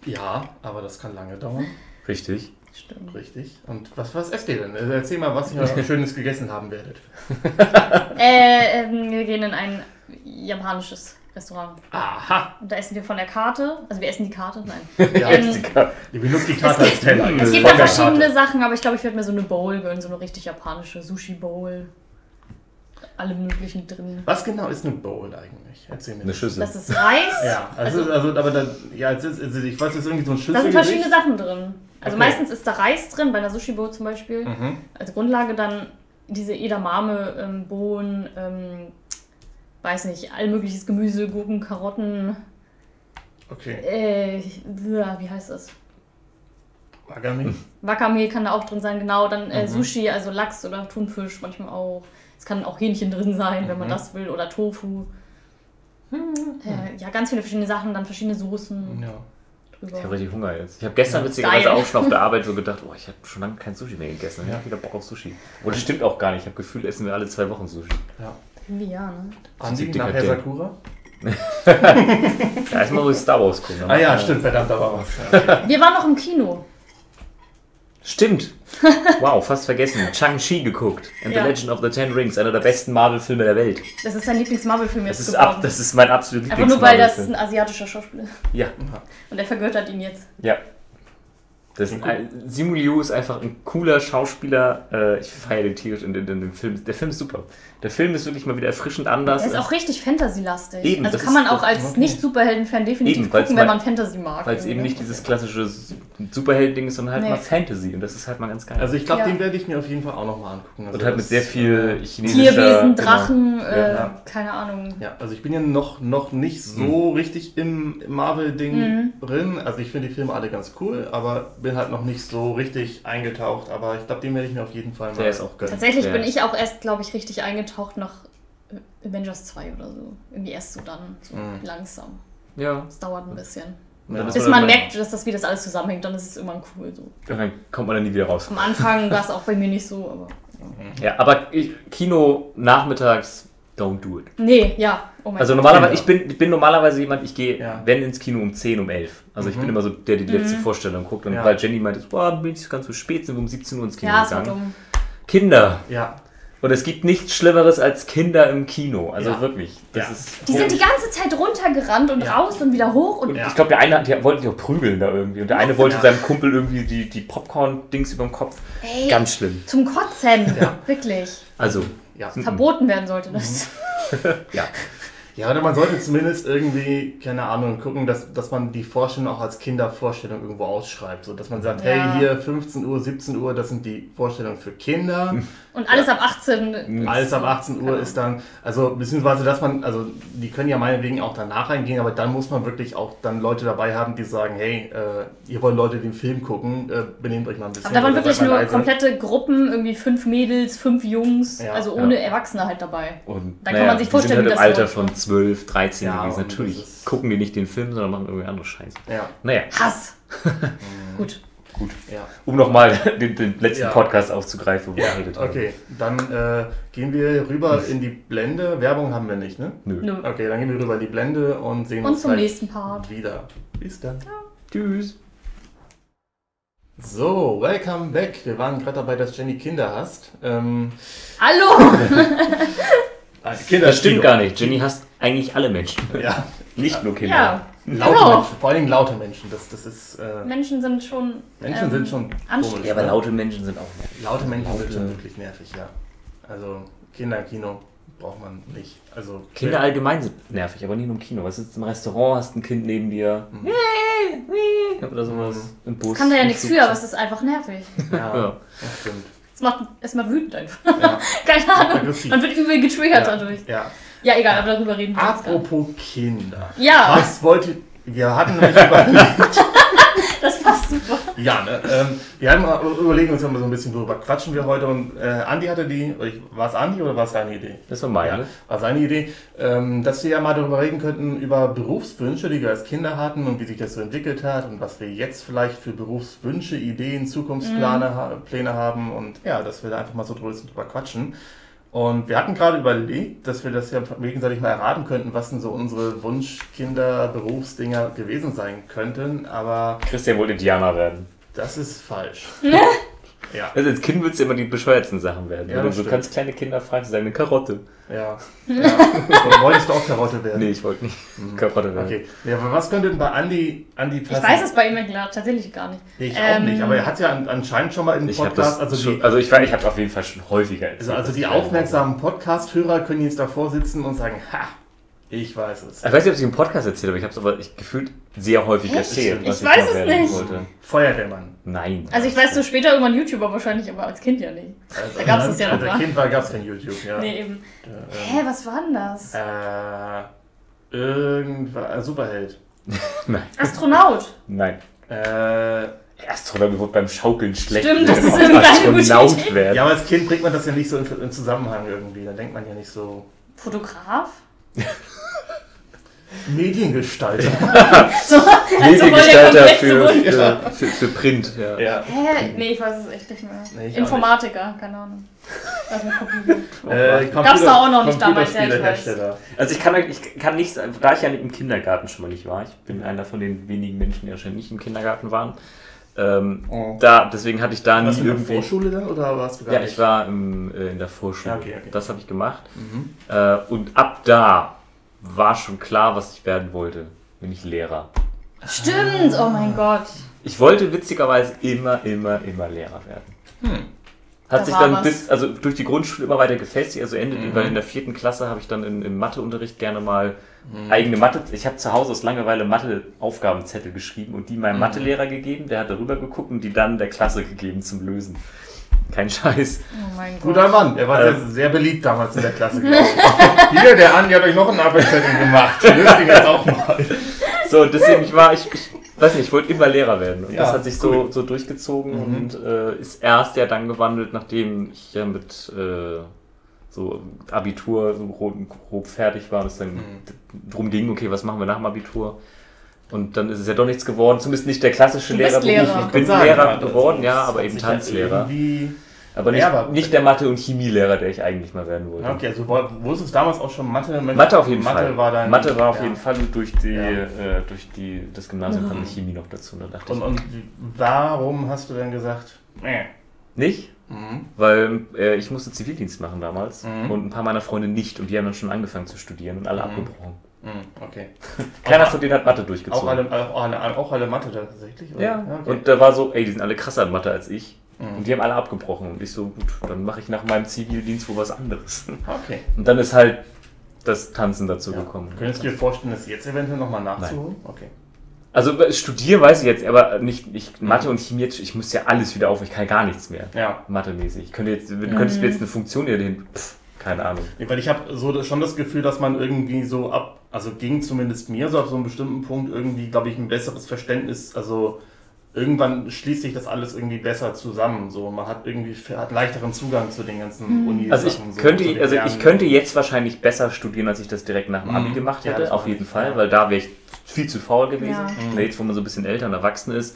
Ja, aber das kann lange dauern. Richtig. Stimmt. Richtig. Und was, was esst ihr denn? Also Erzähl mal, was ihr Schönes gegessen haben werdet. [LAUGHS] Äh, ähm, wir gehen in ein japanisches Restaurant. Aha! Und da essen wir von der Karte. Also wir essen die Karte? Nein. [LAUGHS] Ja, Ähm, die benutzt die Karte als Teller. Es gibt da verschiedene Karte. Sachen, aber ich glaube, ich werde mir so eine Bowl gönnen, so eine richtig japanische Sushi-Bowl. Alle möglichen drin. Was genau ist eine Bowl eigentlich? Erzähl mir. Eine Schüssel. Das ist Reis. Ja, also, also, aber da, ja, also ich weiß, es ist irgendwie so ein Da Schüssel. sind verschiedene Sachen drin. Also Okay. meistens ist da Reis drin, bei einer Sushi-Bowl zum Beispiel. Mhm. Als Grundlage dann diese Edamame, ähm, Bohnen, ähm, weiß nicht, all mögliches Gemüse, Gurken, Karotten, Okay. äh, wie heißt das? Wagami. Wakame kann da auch drin sein, genau. Dann äh, Mhm. Sushi, also Lachs oder Thunfisch manchmal auch. Es kann auch Hähnchen drin sein, wenn man Mhm. das will, oder Tofu. Äh, ja, ganz viele verschiedene Sachen, dann verschiedene Soßen Ja. Drüber. Ich habe richtig Hunger jetzt. Ich habe gestern witzigerweise Geil. auch schon auf der Arbeit so gedacht, oh, ich habe schon lange kein Sushi mehr gegessen. Ich habe wieder Bock auf Sushi. Und das stimmt auch gar nicht. Ich habe Gefühl, essen wir alle zwei Wochen Sushi. ja. Irgendwie ja, ne? Sieht nachher. Sakura? Ja, erstmal muss ich Star Wars gucken. Ah ja, stimmt, verdammt, da war was. Ja. Wir waren noch im Kino. Stimmt. [LAUGHS] Wow, fast vergessen. Chang-Chi geguckt. And Ja. the Legend of the Ten Rings, einer der besten Marvel-Filme der Welt. Das ist dein Lieblings-Marvel-Film jetzt Das ist, ab, das ist mein absolut Einfach nur, weil das ein asiatischer Schauspieler ist. Ja, Und er vergöttert ihn jetzt. ja. Das ist ein, Simu Liu ist einfach ein cooler Schauspieler. Äh, ich feiere den tierisch in, in, in dem Film. Der Film ist super. Der Film ist wirklich mal wieder erfrischend anders. Er ist auch richtig Fantasy-lastig. Eben, also das kann man auch als okay. Nicht-Superhelden-Fan definitiv Eben, gucken, wenn man Fantasy mag. Weil es eben nicht dieses klassische Superheld-Ding ist, sondern halt Nee. mal Fantasy. Und das ist halt mal ganz geil. Also ich glaube, Ja. den werde ich mir auf jeden Fall auch nochmal angucken. Also und halt mit sehr viel äh, chinesischer... Tierwesen, genau. Drachen, äh, Ja. keine Ahnung. Ja, also ich bin ja noch, noch nicht so richtig im Marvel-Ding Mhm. drin. Also ich finde die Filme alle ganz cool, aber bin halt noch nicht so richtig eingetaucht. Aber ich glaube, den werde ich mir auf jeden Fall mal Der ist auch gönnen. Tatsächlich Ja. bin ich auch erst, glaube ich, richtig eingetaucht nach äh, Avengers 2 oder so. Irgendwie erst so dann, so Mhm. langsam. Ja. Es dauert ein bisschen. Ja. Bis man merkt, dass das, wie das alles zusammenhängt, dann ist es irgendwann cool so. Und dann kommt man dann nie wieder raus. Am Anfang war es auch bei mir nicht so, aber. Ja, aber ich, Kino nachmittags, don't do it. Nee, ja. Oh mein Also normalerweise, ich bin, ich bin normalerweise jemand, ich gehe, Ja. wenn ins Kino um 10, um 11. Also ich Mhm. bin immer so der, der die letzte Vorstellung guckt. Und Ja. weil Jenny meinte, boah, bin ich ganz so spät, sind wir um 17 Uhr ins Kino Ja, gegangen. dumm. Kinder. Ja, Und es gibt nichts Schlimmeres als Kinder im Kino. Also Ja. wirklich. Das Ja. ist. Die sind die ganze Zeit runtergerannt und Ja. raus und wieder hoch und Und Ja. ich glaube, der eine der wollte sich auch prügeln da irgendwie. Und der eine wollte seinem Kumpel irgendwie die, die Popcorn-Dings über dem Kopf. Ey, Ganz schlimm. zum Kotzen. Ja. Wirklich. Also, ja. Verboten werden sollte das. [LAUGHS] ja. Ja, oder man sollte zumindest irgendwie, keine Ahnung, gucken, dass, dass man die Vorstellung auch als Kindervorstellung irgendwo ausschreibt. So dass man sagt, Ja. hey, hier 15 Uhr, 17 Uhr, das sind die Vorstellungen für Kinder. Und alles ab 18. Alles ab 18 Uhr ist dann, also beziehungsweise, dass man, also die können ja meinetwegen auch danach reingehen, aber dann muss man wirklich auch dann Leute dabei haben, die sagen, hey, äh, ihr wollt Leute den Film gucken, äh, benehmt euch mal ein bisschen. Aber da waren wirklich nur leise. komplette Gruppen, irgendwie fünf Mädels, fünf Jungs, Ja, also ohne ja. Erwachsene halt dabei. Und Da kann man sich die vorstellen, halt das im Alter läuft. von 12, 13 Ja, gewesen. Natürlich gucken die nicht den Film, sondern machen irgendwie andere Scheiße. Ja, Naja, Hass. [LAUGHS] Gut. gut. ja. Um nochmal [LAUGHS] den, den letzten Ja. Podcast aufzugreifen, wo wir Ja, geredet haben. okay. Dann äh, gehen wir rüber in die Blende. Werbung haben wir nicht, ne? Nö. Nö. Okay, dann gehen wir rüber in die Blende und sehen Und uns zum nächsten Part. wieder. Bis dann. Tschüss. So, welcome back. Wir waren gerade dabei, dass Jenny Kinder hasst. Ähm, Hallo! Kinder [LAUGHS] Das stimmt gar nicht. Jenny hasst eigentlich alle Menschen. Ja, Nicht nur Kinder. Ja, laute Genau. Menschen. Vor allem laute Menschen. Das, das ist. Äh, Menschen sind schon. Menschen ähm, sind schon anstrengend. komisch. Ja, aber ne? laute Menschen sind auch nervig. Laute Menschen sind Laute- schon wirklich nervig, ja. Also Kinder im Kino braucht man nicht. Also Kinder allgemein sind nervig, aber nicht nur im Kino. Was ist im Restaurant, hast ein Kind neben dir. Oder sowas. Im Bus. Kann da ja nichts für, aber es ist einfach nervig. Ja, Ja. das stimmt. Es macht erstmal wütend einfach. Ja. [LAUGHS] Keine Ahnung. Man wird übel getriggert Ja, dadurch. ja. Ja, egal, aber darüber reden wir jetzt. Apropos Kinder. Ja, Was wollt ihr. Wir hatten nämlich überlegt. [LAUGHS] das passt super. Ja, ne? Ähm, wir haben mal überlegen uns immer so ein bisschen, worüber quatschen wir heute. Und äh, Andi hatte die, war es Andi oder war es seine Idee? Das war meine. Ja, war seine Idee, ähm, dass wir ja mal darüber reden könnten, über Berufswünsche, die wir als Kinder hatten und wie sich das so entwickelt hat und was wir jetzt vielleicht für Berufswünsche, Ideen, Zukunftspläne ha Pläne haben und ja, dass wir da einfach mal so drüber quatschen. Und wir hatten gerade überlegt, dass wir das ja gegenseitig mal erraten könnten, was denn so unsere Wunschkinder, Berufsdinger gewesen sein könnten, aber Christian wollte Indianer werden. Das ist falsch. [LAUGHS] ja. Also als Kind willst du immer die bescheuertsten Sachen werden. Ja, du stimmt. ganz kleine Kinder fragst, die sagen eine Karotte. Ja. [LAUGHS] ja. Oder wolltest du auch Karotte werden? Nee, ich wollte nicht Karotte werden. Okay. Ja, aber was könnte denn bei Andi, Andi Ich passen? weiß es bei ihm ja tatsächlich gar nicht. Nee, ich auch Ähm, nicht, aber er hat ja an- anscheinend schon mal im Ich Podcast, das also schon, die, also ich, ich habe auf jeden Fall schon häufiger erzählt. also, also die ich aufmerksamen Podcast-Hörer können jetzt davor sitzen und sagen, ha, ich weiß es. Ich weiß nicht, ob ich es im Podcast erzählt habe, ich habe es aber ich, gefühlt sehr häufig Echt? erzählt, was Ich weiß es nicht. wollte. Feuerwehrmann. Nein. Also ich weiß so später irgendwann YouTuber wahrscheinlich, aber als Kind ja nicht. Also, Da gab's das ja noch, Als? Kind war, gab es kein YouTube, ja. Nee, eben. Äh, Hä, was war denn das? Äh, irgendwas, äh, Superheld. [LAUGHS] Nein. Astronaut. Nein. Äh, Astronaut wird beim Schaukeln schlecht. Stimmt, das ist gute Astronaut werden. ja, aber als Kind bringt man das ja nicht so in, in Zusammenhang irgendwie. Da denkt man ja nicht so. Fotograf? Mediengestalter. [LAUGHS] So, also Mediengestalter für, für, für, für Print. Ja. ja. Hä? Nee, ich weiß es echt nicht mehr. Nee, Informatiker, keine Ahnung. Äh, Gab's da auch noch nicht damals, ja, ich. Also ich kann, ich kann nicht, da ich ja im Kindergarten schon mal nicht war, ich bin einer von den wenigen Menschen, die wahrscheinlich nicht im Kindergarten waren, ähm, Oh. da, deswegen hatte ich da nie Warst du in der. Vorschule dann oder warst du gar Ja, nicht? ich war im, äh, in der Vorschule. Ja, okay, okay. Das habe ich gemacht. Mhm. Äh, und ab da war schon klar, was ich werden wollte. Nämlich Lehrer. Stimmt, oh mein Gott. Ich wollte witzigerweise immer, immer, immer Lehrer werden. Hm. Hat Da sich dann was. bis, also durch die Grundschule immer weiter gefestigt. Also Ende, Mhm. weil in der vierten Klasse habe ich dann in, im Matheunterricht gerne mal Mhm. eigene Mathe. Ich habe zu Hause aus Langeweile Mathe-Aufgabenzettel geschrieben und die meinem Mhm. Mathelehrer gegeben. Der hat darüber geguckt und die dann der Klasse gegeben zum Lösen. Kein Scheiß. Oh mein Gott. Guter Mann, er war Äh. sehr, sehr beliebt damals in der Klasse. [LAUGHS] Hier, der Andi hat euch noch einen Arbeitszettel gemacht. Löst ihn jetzt auch mal. So, deswegen, ich war, ich, ich weiß nicht, ich wollte immer Lehrer werden. Und Ja, das hat sich so, cool. so durchgezogen Mhm. und äh, ist erst ja dann gewandelt, nachdem ich ja mit äh, so Abitur so grob, grob fertig war und es dann Mhm. drum ging, okay, was machen wir nach dem Abitur? Und dann ist es ja doch nichts geworden, zumindest nicht der klassische Du bist Lehrerberuf. Lehrer. Ich bin Sagen, Lehrer geworden, ja, aber eben Tanzlehrer. irgendwie- Aber nicht, Ja, aber- nicht der Mathe- und Chemielehrer, der ich eigentlich mal werden wollte. Okay, also wo- wusstest du damals auch schon Mathe? Mathe auf jeden Mathe Fall. War dein, Mathe war auf ja. jeden Fall und durch, die, Ja. äh, durch die, das Gymnasium kam die Chemie noch dazu. Da dachte Und, ich, und warum hast du denn gesagt, nee. nicht? Mhm. Weil äh, ich musste Zivildienst machen damals Mhm. und ein paar meiner Freunde nicht und die haben dann schon angefangen zu studieren und alle Mhm. abgebrochen. Mhm, okay. [LAUGHS] Keiner Auch- von denen hat Mathe Auch durchgezogen. alle, auch, alle, auch alle Mathe tatsächlich? oder? ja, okay. und da war so, ey, die sind alle krasser in Mathe als ich. Mhm. Und die haben alle abgebrochen. Und ich so, gut, dann mache ich nach meinem Zivildienst wohl was anderes. okay. Und dann ist halt das Tanzen dazu Ja. gekommen. Könntest du dir vorstellen, das jetzt eventuell nochmal nachzuholen? Okay. Also äh, studieren weiß ich jetzt, aber nicht, nicht Mathe und Chemie, ich muss ja alles wieder auf, ich kann gar nichts mehr. Ja. Mathemäßig. Ich könnte jetzt, du könntest mir jetzt eine Funktion hier hin, pff, keine Ahnung. Nee, Weil ich habe so schon das Gefühl, dass man irgendwie so ab, also ging zumindest mir so ab so einem bestimmten Punkt irgendwie, glaube ich, ein besseres Verständnis, also irgendwann schließt sich das alles irgendwie besser zusammen. So, man hat irgendwie hat leichteren Zugang zu den ganzen Uni. Also ich so, könnte, also ich könnte jetzt wahrscheinlich besser studieren, als ich das direkt nach dem Abi Mhm. gemacht Ja, hätte, das auf jeden ich, Fall, ja. weil da wäre ich viel zu faul gewesen. Ja. Na, Jetzt, wo man so ein bisschen älter und erwachsen ist,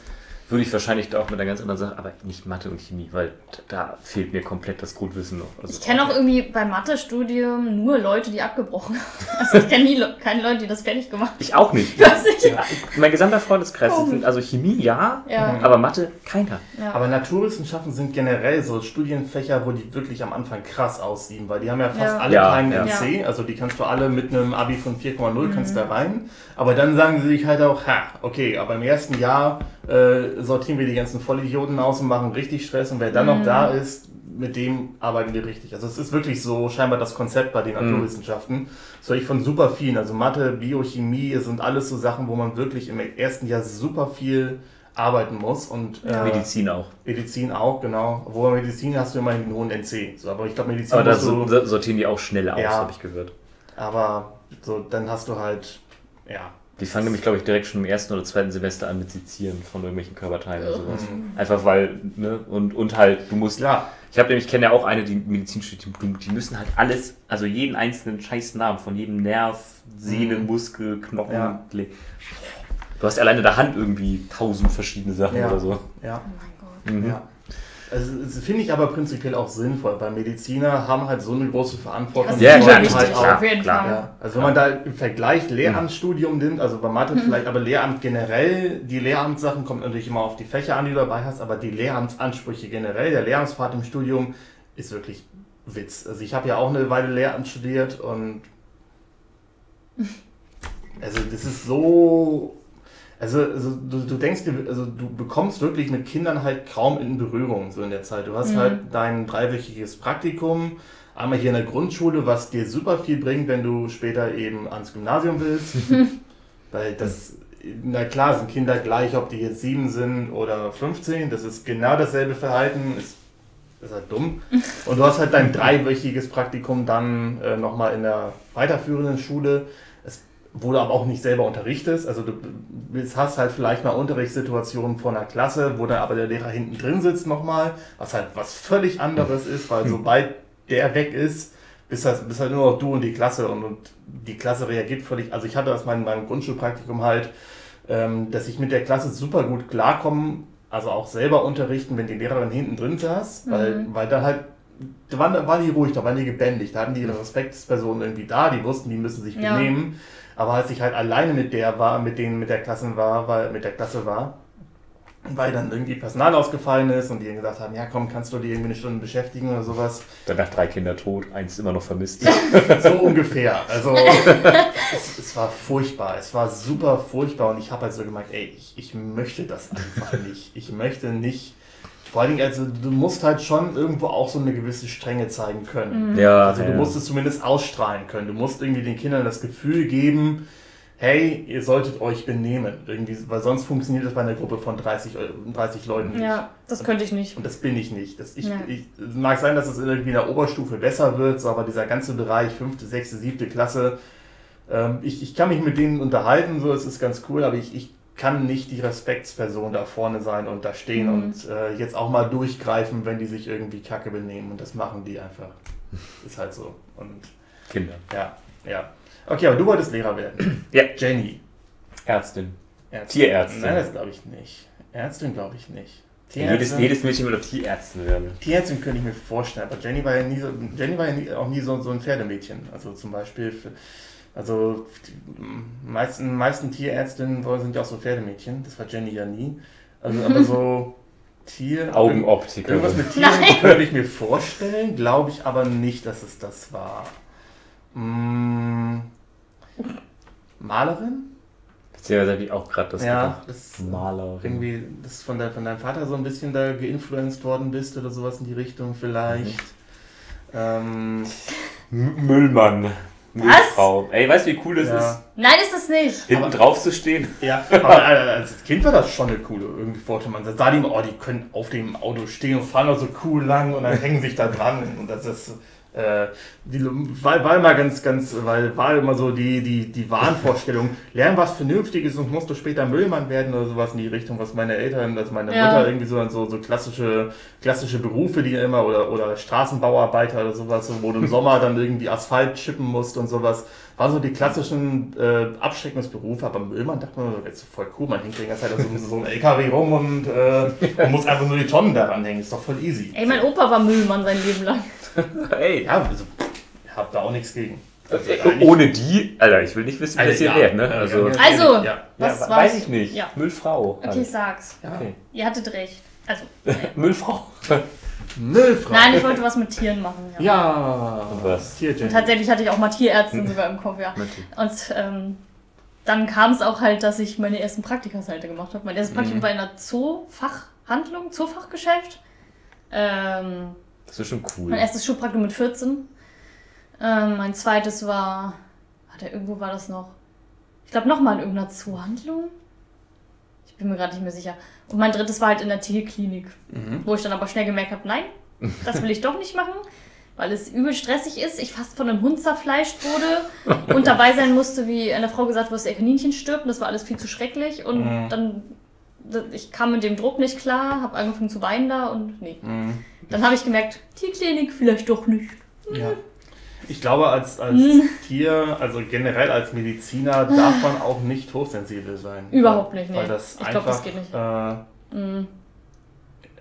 würde ich wahrscheinlich auch mit einer ganz anderen Sache, aber nicht Mathe und Chemie, weil da fehlt mir komplett das Grundwissen noch. Also, Ich kenne auch irgendwie beim Mathestudium nur Leute, die abgebrochen haben. Also ich kenne nie Le keine Leute, die das fertig gemacht haben. ich auch nicht. Weiß nicht. Ja, mein gesamter Freundeskreis, Komisch. sind, also Chemie ja, Ja. aber Mathe keiner. Ja. Aber Naturwissenschaften sind generell so Studienfächer, wo die wirklich am Anfang krass aussehen, weil die haben ja fast Ja. alle Ja, keinen ja. NC, also die kannst du alle mit einem Abi von 4,0 Mhm. kannst da rein. Aber dann sagen sie sich halt auch, ha, okay, aber im ersten Jahr äh, sortieren wir die ganzen Vollidioten aus und machen richtig Stress und wer dann Mhm. noch da ist, mit dem arbeiten wir richtig. Also es ist wirklich so scheinbar das Konzept bei den Mhm. Naturwissenschaften. Das höre ich von super vielen. Also Mathe, Biochemie sind alles so Sachen, wo man wirklich im ersten Jahr super viel arbeiten muss und äh, Medizin auch. Medizin auch, genau. Wo Medizin hast du immer einen hohen NC. So, aber ich glaube, Medizin Aber da so- sortieren die auch schnell aus, Ja. habe ich gehört. aber so, dann hast du halt, ja. Die fangen nämlich, glaube ich, direkt schon im ersten oder zweiten Semester an mit Sezieren von irgendwelchen Körperteilen oder sowas. Mhm. Einfach weil, ne, und, und halt, du musst. Klar, Ich habe nämlich, kenne ja auch eine, die Medizin studiert, die, die müssen halt alles, also jeden einzelnen scheiß Namen von jedem Nerv, Sehne, Mhm. Muskel, Knochen. Ja. Du hast alleine in der Hand irgendwie tausend verschiedene Sachen Ja. oder so. ja, Oh mein Gott. Mhm. ja. Also das finde ich aber prinzipiell auch sinnvoll, weil Mediziner haben halt so eine große Verantwortung. Ja, klar, halt klar, auch, auf jeden klar. Fall. ja, also wenn man da im Vergleich Lehramtsstudium nimmt, also bei Mathe vielleicht, aber Lehramt generell, die Lehramtssachen kommt natürlich immer auf die Fächer an, die du dabei hast, aber die Lehramtsansprüche generell, der Lehramtspfad im Studium ist wirklich Witz. Also ich habe ja auch eine Weile Lehramt studiert und [LAUGHS] also das ist so also, also du, du denkst, also du bekommst wirklich mit Kindern halt kaum in Berührung so in der Zeit. Du hast Mhm. halt dein dreiwöchiges Praktikum, einmal hier in der Grundschule, was dir super viel bringt, wenn du später eben ans Gymnasium willst. [LAUGHS] Weil das, na klar, sind Kinder gleich, ob die jetzt sieben sind oder 15, das ist genau dasselbe Verhalten, ist, ist halt dumm. [LAUGHS] Und du hast halt dein dreiwöchiges Praktikum dann äh, nochmal in der weiterführenden Schule, wo du aber auch nicht selber unterrichtest. Also du hast halt vielleicht mal Unterrichtssituationen vor einer Klasse, wo dann aber der Lehrer hinten drin sitzt nochmal, was halt was völlig anderes ist, weil sobald der weg ist, bist halt, bist halt nur noch du und die Klasse und, und die Klasse reagiert völlig. Also ich hatte das mal in meinem Grundschulpraktikum halt, ähm, dass ich mit der Klasse super gut klarkomme, also auch selber unterrichten, wenn die Lehrerin hinten drin saß, weil, weil da halt, da waren, da waren die ruhig, da waren die gebändigt, da hatten die ihre Respektspersonen irgendwie da, die wussten, die müssen sich Ja. Aber als ich halt alleine mit der war, mit denen mit der Klasse war, weil mit der Klasse war, weil dann irgendwie Personal ausgefallen ist und die gesagt haben, ja komm, kannst du die irgendwie eine Stunde beschäftigen oder sowas. Danach drei Kinder tot, eins immer noch vermisst. So ungefähr. Also es, es war furchtbar. Es war super furchtbar und ich habe halt so gemerkt, ey, ich, ich möchte das einfach nicht. Ich möchte nicht. Vor allen Dingen, also du musst halt schon irgendwo auch so eine gewisse Strenge zeigen können. Ja, Also du ja. musst es zumindest ausstrahlen können. Du musst irgendwie den Kindern das Gefühl geben, hey, ihr solltet euch benehmen. Irgendwie, weil sonst funktioniert das bei einer Gruppe von 30, Eu- 30 Leuten nicht. Ja, das könnte ich nicht. Und das bin ich nicht. Das ich, Ja. ich, es mag sein, dass es irgendwie in der Oberstufe besser wird, so, aber dieser ganze Bereich, fünfte, sechste, siebte Klasse, ähm, ich, ich kann mich mit denen unterhalten, so, es ist ganz cool, aber ich, ich kann nicht die Respektsperson da vorne sein und da stehen Mhm. und äh, jetzt auch mal durchgreifen, wenn die sich irgendwie kacke benehmen. Und das machen die einfach. [LAUGHS] Ist halt so. Und Kinder. ja, ja. Okay, aber du wolltest Lehrer werden. [CLEARS THROAT] Ja. Jenny. Ärztin. Ärztin. Tierärztin. Nein, das glaube ich nicht. Ärztin glaube ich nicht. Jedes, jedes Mädchen will doch Tierärztin werden. Tierärztin könnte ich mir vorstellen, aber Jenny war ja, nie so, Jenny war ja nie, auch nie so, so ein Pferdemädchen. Also zum Beispiel, für, also die meisten, meisten Tierärztinnen sind ja auch so Pferdemädchen. Das war Jenny ja nie. Also aber [LAUGHS] so Tier... Augenoptiker. Irgendwas mit Tieren könnte ich mir vorstellen, glaube ich aber nicht, dass es das war. Mm, Malerin? Beziehungsweise habe ich auch gerade das ja, gedacht. das Malerin. irgendwie, dass von, de, von deinem Vater so ein bisschen da geinfluenced worden bist oder sowas in die Richtung vielleicht. Ähm, M- Müllmann. Müllfrau. Ey, weißt du, wie cool das Ja. ist, Nein, ist es nicht. hinten drauf zu stehen? ja, [LAUGHS] aber äh, als Kind war das schon eine coole irgendwie Vorstellung. Man sah die, oh, die können auf dem Auto stehen und fahren da so cool lang und dann hängen sich da dran. Und das ist, äh, die, war, war immer ganz, ganz, weil war immer so die, die, die Wahnvorstellung, [LAUGHS] lern was Vernünftiges und musst du später Müllmann werden oder sowas in die Richtung, was meine Eltern, also meine Ja. Mutter irgendwie so, so, so klassische, klassische Berufe, die immer, oder, oder Straßenbauarbeiter oder sowas, so, wo du im Sommer dann irgendwie Asphalt chippen musst und sowas. War so die klassischen äh, Abschreckungsberufe, aber Müllmann dachte man, das ist voll cool, man hängt die ganze Zeit so, so einem LKW rum und äh, man muss einfach nur die Tonnen daran hängen, ist doch voll easy. Ey, mein Opa war Müllmann sein Leben lang. [LAUGHS] Ey, Ja, also, ich hab da auch nichts gegen. Also, Äh, ohne die, Alter, ich will nicht wissen, wie das hier ja, wäre, ne? Also, Also, ja. was ja, weiß ich nicht. Ja. Müllfrau. Okay, halt. ich sag's. Ja. Okay. Ihr hattet recht. Also, [LAUGHS] Müllfrau. Müllfrau. nein, ich wollte was mit Tieren machen. Ja. Ja. Und was? Hier, Jenny. Und tatsächlich hatte ich auch mal Tierärztin [LAUGHS] sogar im Kopf, ja. Und ähm, dann kam es auch halt, dass ich meine ersten Praktikas-Halte gemacht habe. Mein erstes Praktikum Mhm. war in einer Zoofachhandlung, Zoofachgeschäft. Ähm, Das ist schon cool. mein erstes Schulpraktikum mit 14. Ähm, mein zweites war, warte, irgendwo war das noch. Ich glaube nochmal in irgendeiner Zoohandlung. Ich bin mir gerade nicht mehr sicher. Und mein drittes war halt in der Tierklinik, Mhm. wo ich dann aber schnell gemerkt habe, nein, das will ich doch nicht machen, weil es übel stressig ist. Ich fast von einem Hund zerfleischt wurde [LAUGHS] und dabei sein musste, wie einer Frau gesagt wurde, dass ihr Kaninchen stirbt. Und das war alles viel zu schrecklich. Und Mhm. dann, ich kam mit dem Druck nicht klar, habe angefangen zu weinen da und nee. Mhm. Dann habe ich gemerkt, Tierklinik vielleicht doch nicht. Ja. Ich glaube, als, als Mhm. Tier, also generell als Mediziner, darf man auch nicht hochsensibel sein. Überhaupt nicht, nee. Weil das Ich einfach, glaub, das geht nicht. Äh, Mm.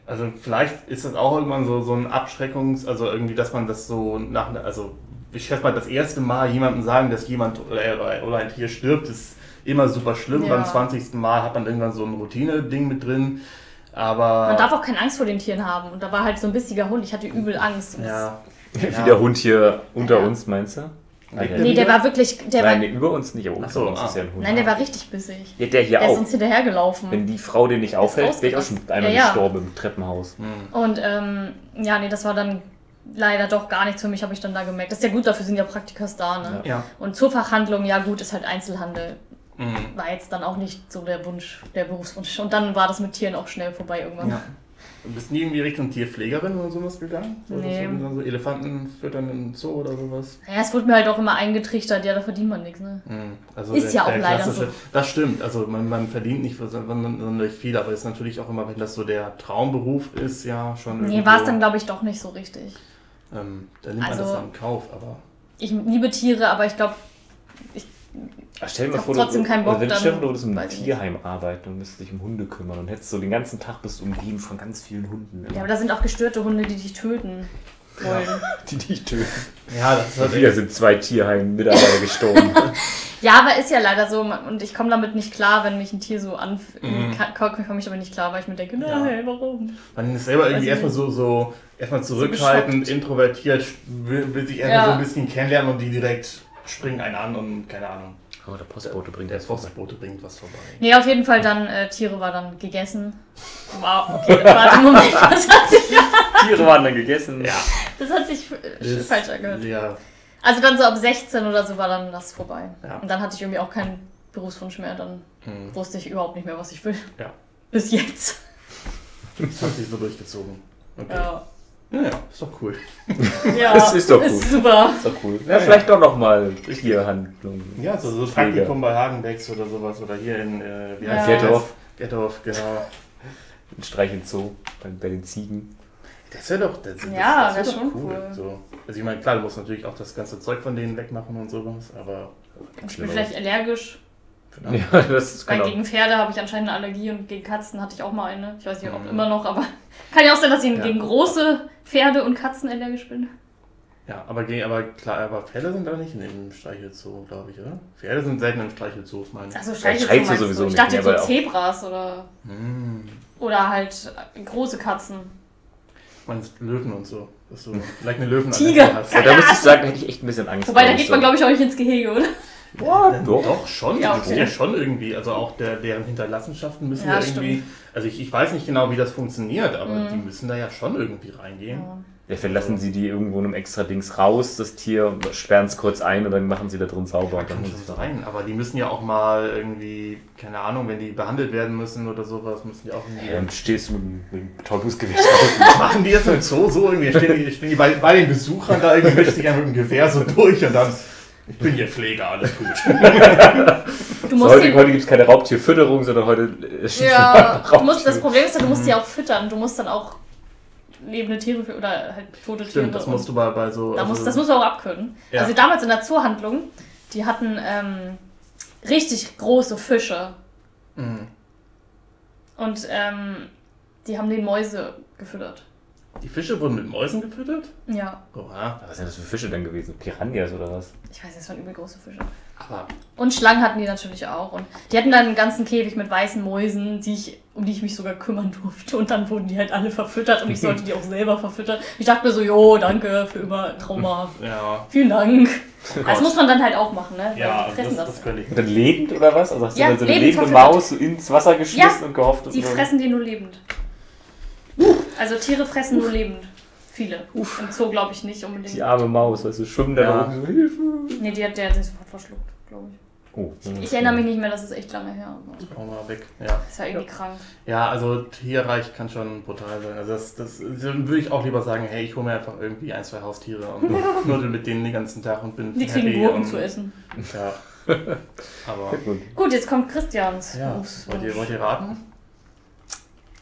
Also vielleicht ist das auch irgendwann so, so ein Abschreckungs-, also irgendwie, dass man das so nach, also ich schätze mal, das erste Mal jemandem sagen, dass jemand oder, oder ein Tier stirbt, ist immer super schlimm. Ja. Beim 20. Mal hat man irgendwann so ein Routine-Ding mit drin. Aber. Man darf auch keine Angst vor den Tieren haben. Und da war halt so ein bissiger Hund. Ich hatte übel Angst. Und ja. Wie der Hund hier unter Ja. uns, meinst du? Ah, ja. Nee, der war wirklich. Der Nein, war, nee, über uns nicht, aber unter so, uns ah. ist ja ein Hund. nein, der war richtig bissig. ja, der hier Der ist auch. uns hinterhergelaufen. Wenn die Frau den nicht aufhält, wäre ich auch schon einmal Ja, ja. gestorben im Treppenhaus. Und ähm, ja, nee, das war dann leider doch gar nichts für mich, habe ich dann da gemerkt. Das ist ja gut, dafür sind ja Praktikas da, ne? Ja. Und zur Fachhandlung, ja gut, ist halt Einzelhandel. Mhm. War jetzt dann auch nicht so der Wunsch, der Berufswunsch. Und dann war das mit Tieren auch schnell vorbei irgendwann. ja. Du bist nie in die Richtung Tierpflegerin oder sowas gegangen? Nee. So, so Elefanten füttern im Zoo oder sowas? Naja, es wurde mir halt auch immer eingetrichtert, ja, da verdient man nichts, ne? Mhm. Also Ist ja auch leider so. Das stimmt, also man, man verdient nicht sonderlich viel, aber ist natürlich auch immer, wenn das so der Traumberuf ist, ja schon Nee, war es dann, glaube ich, doch nicht so richtig. ähm, Da nimmt man Also- das dann in Kauf, aber Ich liebe Tiere, aber ich glaube, Ach, stell dir mal vor, trotzdem du, keinen Bock, wenn du dann du würdest im ich nicht. Tierheim arbeiten und müsstest dich um Hunde kümmern und hättest so den ganzen Tag bist du umgeben von ganz vielen Hunden. ja, aber da sind auch gestörte Hunde, die dich töten wollen. [LAUGHS] die dich töten. ja, das ist Und halt wieder sind zwei Tierheim-Mitarbeiter [LAUGHS] gestorben. Ja, aber ist ja leider so und ich komme damit nicht klar, wenn mich ein Tier so anf... Mhm. komme ich aber nicht klar, weil ich mir denke, Ja. nein, warum? Man ist selber irgendwie ich erstmal so, so erstmal zurückhaltend, introvertiert, will, will sich erstmal Ja. so ein bisschen kennenlernen und die direkt springen einen an und keine Ahnung. Aber der Postbote bringt Der vorbei. Postbote bringt was vorbei. Nee, auf jeden Fall dann, äh, Tiere war dann gegessen. Wow, okay, [LAUGHS] warte, Moment, das hat sich, Tiere waren dann gegessen. Ja. das hat sich Das- falsch angehört. Ja, Also dann so ab 16 oder so war dann das vorbei. Ja. Und dann hatte ich irgendwie auch keinen Berufswunsch mehr, dann hm, wusste ich überhaupt nicht mehr, was ich will. Ja. Bis jetzt. das hat sich so durchgezogen. Okay. Ja. Ja, ja, ist doch cool. [LAUGHS] ja Das ist doch Ist gut. super. Ist doch cool. Ja, vielleicht doch nochmal Tierhandlung. Ja, so, so. Praktikum bei Hagenbecks oder sowas oder hier in, äh, wie Ja. heißt Gettorf. Gettorf, genau. [LAUGHS] Ein Streich in Zoo bei, bei den Ziegen. Das wäre doch, das, das, Ja, das wär doch schon cool. So. Also ich meine, klar, du musst natürlich auch das ganze Zeug von denen wegmachen und sowas, aber Ich bin vielleicht allergisch. Ja, [LAUGHS] das ist Weil genau. gegen Pferde habe ich anscheinend eine Allergie und gegen Katzen hatte ich auch mal eine. Ich weiß nicht, ob Mhm. immer noch, aber [LAUGHS] kann ja auch sein, dass ich Ja. gegen große Pferde und Katzen allergisch bin. ja, aber, ge- aber klar, aber Pferde sind da nicht in dem Streichelzoo, glaube ich, oder? Pferde sind selten in Streichelzoos, meine ich. Also Streichelzoo Streichelzoo sowieso du? Ich nicht dachte mehr, so Zebras oder, Hm. oder halt große Katzen. Ich meine, Löwen und so. Dass [LAUGHS] du vielleicht eine Löwen Tiger. hast. Ja, da muss ich sagen, hätte ich echt ein bisschen Angst. Wobei, da geht man, glaube ich, auch nicht ins Gehege, oder? Ja, Doch, doch. schon. Ja, Ja, okay. ja schon irgendwie. Also auch der, deren Hinterlassenschaften müssen Ja, ja, irgendwie. Also ich, ich weiß nicht genau, wie das funktioniert, aber Mhm. die müssen da ja schon irgendwie reingehen. Ja. Ja, verlassen sie die irgendwo in einem extra Dings raus, das Tier, sperren es kurz ein und dann machen sie da drin sauber. Ja, Und dann kann muss schon es da sein, aber die müssen ja auch mal irgendwie, keine Ahnung, wenn die behandelt werden müssen oder sowas, müssen die auch irgendwie. Ja, dann stehst du mit, dem- mit Betäubungsgewehr. Machen die das im Zoo so irgendwie? Stehen die, stehen die bei, bei den Besuchern da irgendwie mischt sich einfach mit dem Gewehr so durch und dann. Ich bin hier Pfleger, alles gut. [LAUGHS] Du So, musst heute heute gibt es keine Raubtierfütterung, sondern heute man ja, [LAUGHS] du musst, das. Problem ist ja, du musst die auch füttern. Du musst dann auch lebende Tiere für, oder halt tote Tiere. Stimmt, das und- musst du bei, bei so. Da also- muss, das muss man auch abkönnen. Ja. Also damals in der Zoohandlung, die hatten ähm, richtig große Fische. Mhm. Und ähm, die haben den Mäuse gefüttert. Die Fische wurden mit Mäusen gefüttert? Ja, Oha. Was sind das für Fische denn gewesen? Piranhas oder was? ich weiß, das waren übel große Fische. Aber Und Schlangen hatten die natürlich auch. Und die hatten dann einen ganzen Käfig mit weißen Mäusen, die ich, um die ich mich sogar kümmern [LAUGHS] durfte. Und dann wurden die halt alle verfüttert und ich sollte die auch selber verfüttern. Ich dachte mir so, jo, danke für immer Trauma. [LAUGHS] ja. Vielen Dank. Oh Das muss man dann halt auch machen, ne? Ja, die fressen das, das. das könnte ich. Und dann lebend oder was? Also hast du Ja, dann so eine lebend lebende verfüttert. Maus so ins Wasser geschmissen und gehofft, dass Die du- fressen die nur lebend. Also Tiere fressen nur lebend. Viele. Im Zoo glaube ich nicht unbedingt. Die arme Maus, weißt du, schwimmen da Ja. oben so, Hilfe. Nee, die hat der hat sich sofort verschluckt, glaube ich. Oh, Ich erinnere mich nicht mehr, das ist echt lange her. aber Auch mal weg. Ja. Ist ja irgendwie krank. ja, also Tierreich kann schon brutal sein. Also das, das dann würde ich auch lieber sagen, hey, ich hole mir einfach irgendwie ein, zwei Haustiere und [LAUGHS] knuddel mit denen den ganzen Tag und bin Die kriegen happy Gurken und, zu essen. Ja. [LAUGHS] Aber Gut. Gut, jetzt kommt Christians. ja, wollt ihr, wollt ihr raten?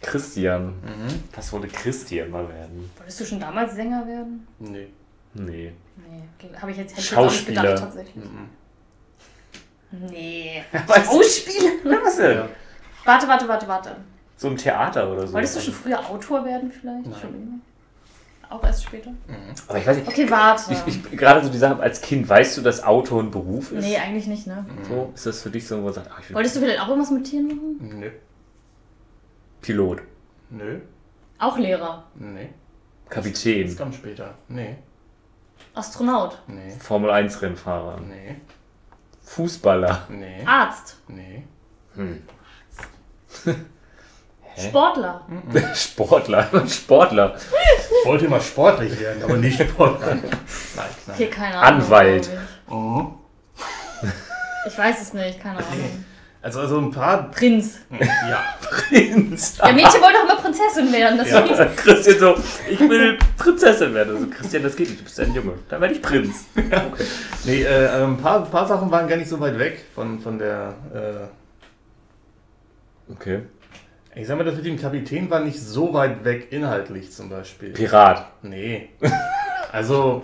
Christian. Mhm. Was wollte Christian mal werden? Wolltest du schon damals Sänger werden? Nee. Nee. Nee, habe ich jetzt, hätte ich jetzt auch nicht Schauspieler. gedacht, tatsächlich. Mhm. Nee. [LAUGHS] Schauspieler? Was denn? Ja. Warte, warte, warte, warte. So im Theater oder so. Wolltest du schon früher Autor werden vielleicht? Nein. Schon immer? Auch erst später? Aber ich weiß nicht. Okay, warte. Ich, ich, gerade so die Sache als Kind, weißt du, dass Auto ein Beruf ist? nee, eigentlich nicht, ne? So, ist das für dich so, wo man sagt, ach, ich will Wolltest du vielleicht auch irgendwas mit Tieren machen? Nö. Pilot, Nö. Auch Lehrer. Nee. Das Kapitän, kommt später. Nee. Astronaut. Nee. Formel 1 Rennfahrer, Nee. Fußballer. Nee. Arzt. Nee. Hm. [LAUGHS] Sportler. [LAUGHS] Sportler, [LAUGHS] Sportler, Ich wollte immer sportlich werden, aber nicht Sportler. Nein, nein. Okay, keine Ahnung. Anwalt. Ich. ich weiß es nicht, keine Ahnung. Also, also ein paar. Prinz. Ja. [LAUGHS] Prinz. Ja, Mädchen wollen doch immer Prinzessin werden. Ja. Deswegen. [LAUGHS] Christian so, ich will Prinzessin werden. Also Christian, das geht nicht, du bist ein Junge. Dann werde ich Prinz. [LAUGHS] Okay. Nee, äh, ein paar, paar Sachen waren gar nicht so weit weg von, von der. Okay. Äh, ich sag mal, das mit dem Kapitän war nicht so weit weg inhaltlich zum Beispiel. Pirat. Nee. Also,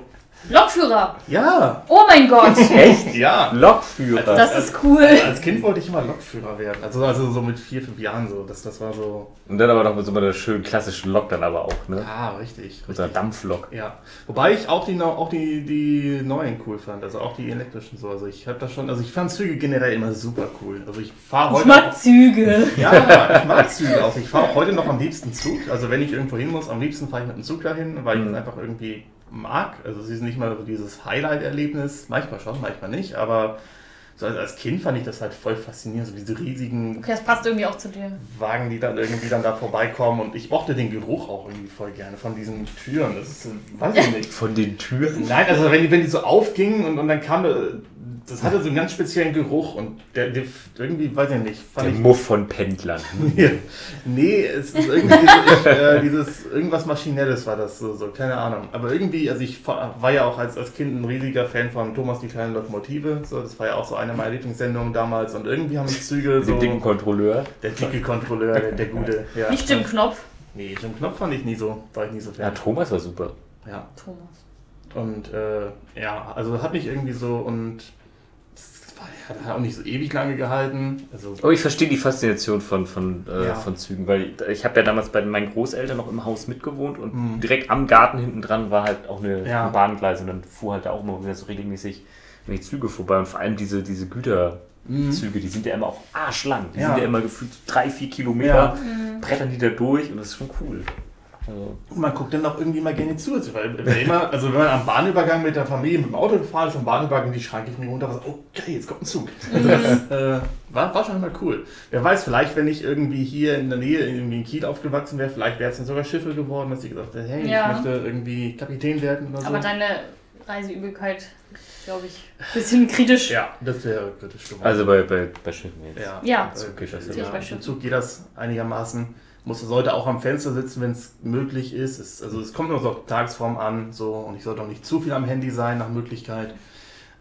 Lokführer. ja. Oh mein Gott. [LAUGHS] Echt? Ja. Lokführer. Das ist cool. Als Kind wollte ich immer Lokführer werden. Also, also so mit vier, fünf Jahren so. Das, das war so. Und dann aber noch mit so einer schönen klassischen Lok dann aber auch, ne? Ah, richtig. Mit so einer. Dampflok. Ja. Wobei ich auch die, auch die, die neuen cool fand. Also auch die elektrischen so. Also ich habe das schon. Also ich fand Züge generell immer super cool. Also ich fahre Ich heute. mag Züge. Ja, ich mag Züge auch. Ich fahre auch heute noch am liebsten Zug. Also wenn ich irgendwo hin muss, am liebsten fahre ich mit dem Zug dahin, weil ich Mhm. das einfach irgendwie mag. Also es ist nicht mal so dieses Highlight-Erlebnis. Manchmal schon, manchmal nicht. Aber so als, als Kind fand ich das halt voll faszinierend. So diese riesigen Okay, das passt irgendwie auch zu dir. Wagen, die dann irgendwie dann da vorbeikommen. Und ich mochte den Geruch auch irgendwie voll gerne von diesen Türen. Das ist, weiß ich nicht. Von den Türen. Nein, also wenn die, wenn die so aufgingen und, und dann kam, äh, das hatte so einen ganz speziellen Geruch und der, der irgendwie, weiß ich nicht, fand Der ich Muff von Pendlern. [LAUGHS] ja. Nee, es ist irgendwie dieses, äh, [LAUGHS] dieses irgendwas Maschinelles war das so, so, keine Ahnung. Aber irgendwie, also ich war ja auch als, als Kind ein riesiger Fan von Thomas die kleine Lokomotive. So, das war ja auch so eine meiner Lieblingssendungen damals. Und irgendwie haben die Züge [LAUGHS] so. dem dicken Kontrolleur. Der dicke Kontrolleur, der, der gute. Ja. Nicht Jim Knopf. Nee, Jim Knopf fand ich nie so, war ich nie so Ja, Fan. Thomas war super. Ja. Thomas. Und äh, ja, also hat mich irgendwie so und es war, hat auch nicht so ewig lange gehalten. Also Aber ich verstehe die Faszination von, von, äh, Ja. von Zügen, weil ich, ich habe ja damals bei meinen Großeltern noch im Haus mitgewohnt und Mhm. direkt am Garten hinten dran war halt auch eine, Ja. Bahngleis und dann fuhr halt da auch immer wieder so regelmäßig die Züge vorbei und vor allem diese, diese Güterzüge, die sind ja immer auch arschlang. Die Ja. sind ja immer gefühlt drei, vier Kilometer, Ja. brettern die da durch und das ist schon cool. Also, Und man guckt dann auch irgendwie mal gerne zu. Also, Weil immer, also wenn man am Bahnübergang mit der Familie mit dem Auto gefahren ist, am Bahnübergang die Schranke ich mir runter, was, oh geil, jetzt kommt ein Zug. Also das äh, war, war schon mal cool. Wer weiß, vielleicht, wenn ich irgendwie hier in der Nähe, irgendwie in Kiel aufgewachsen wäre, vielleicht wäre es dann sogar Schiffe geworden, dass ich gesagt hätte, hey, Ja. ich möchte irgendwie Kapitän werden oder so. Aber deine Reiseübelkeit, glaube ich, bisschen kritisch. ja, das wäre kritisch geworden. also bei, bei, bei Schiffen jetzt. ja, Ja. Zug ja, Schiffen. Zug geht das einigermaßen. Muss, sollte auch am Fenster sitzen, wenn es möglich ist. Es, also es kommt immer so auf die Tagesform an, so und ich sollte auch nicht zu viel am Handy sein nach Möglichkeit.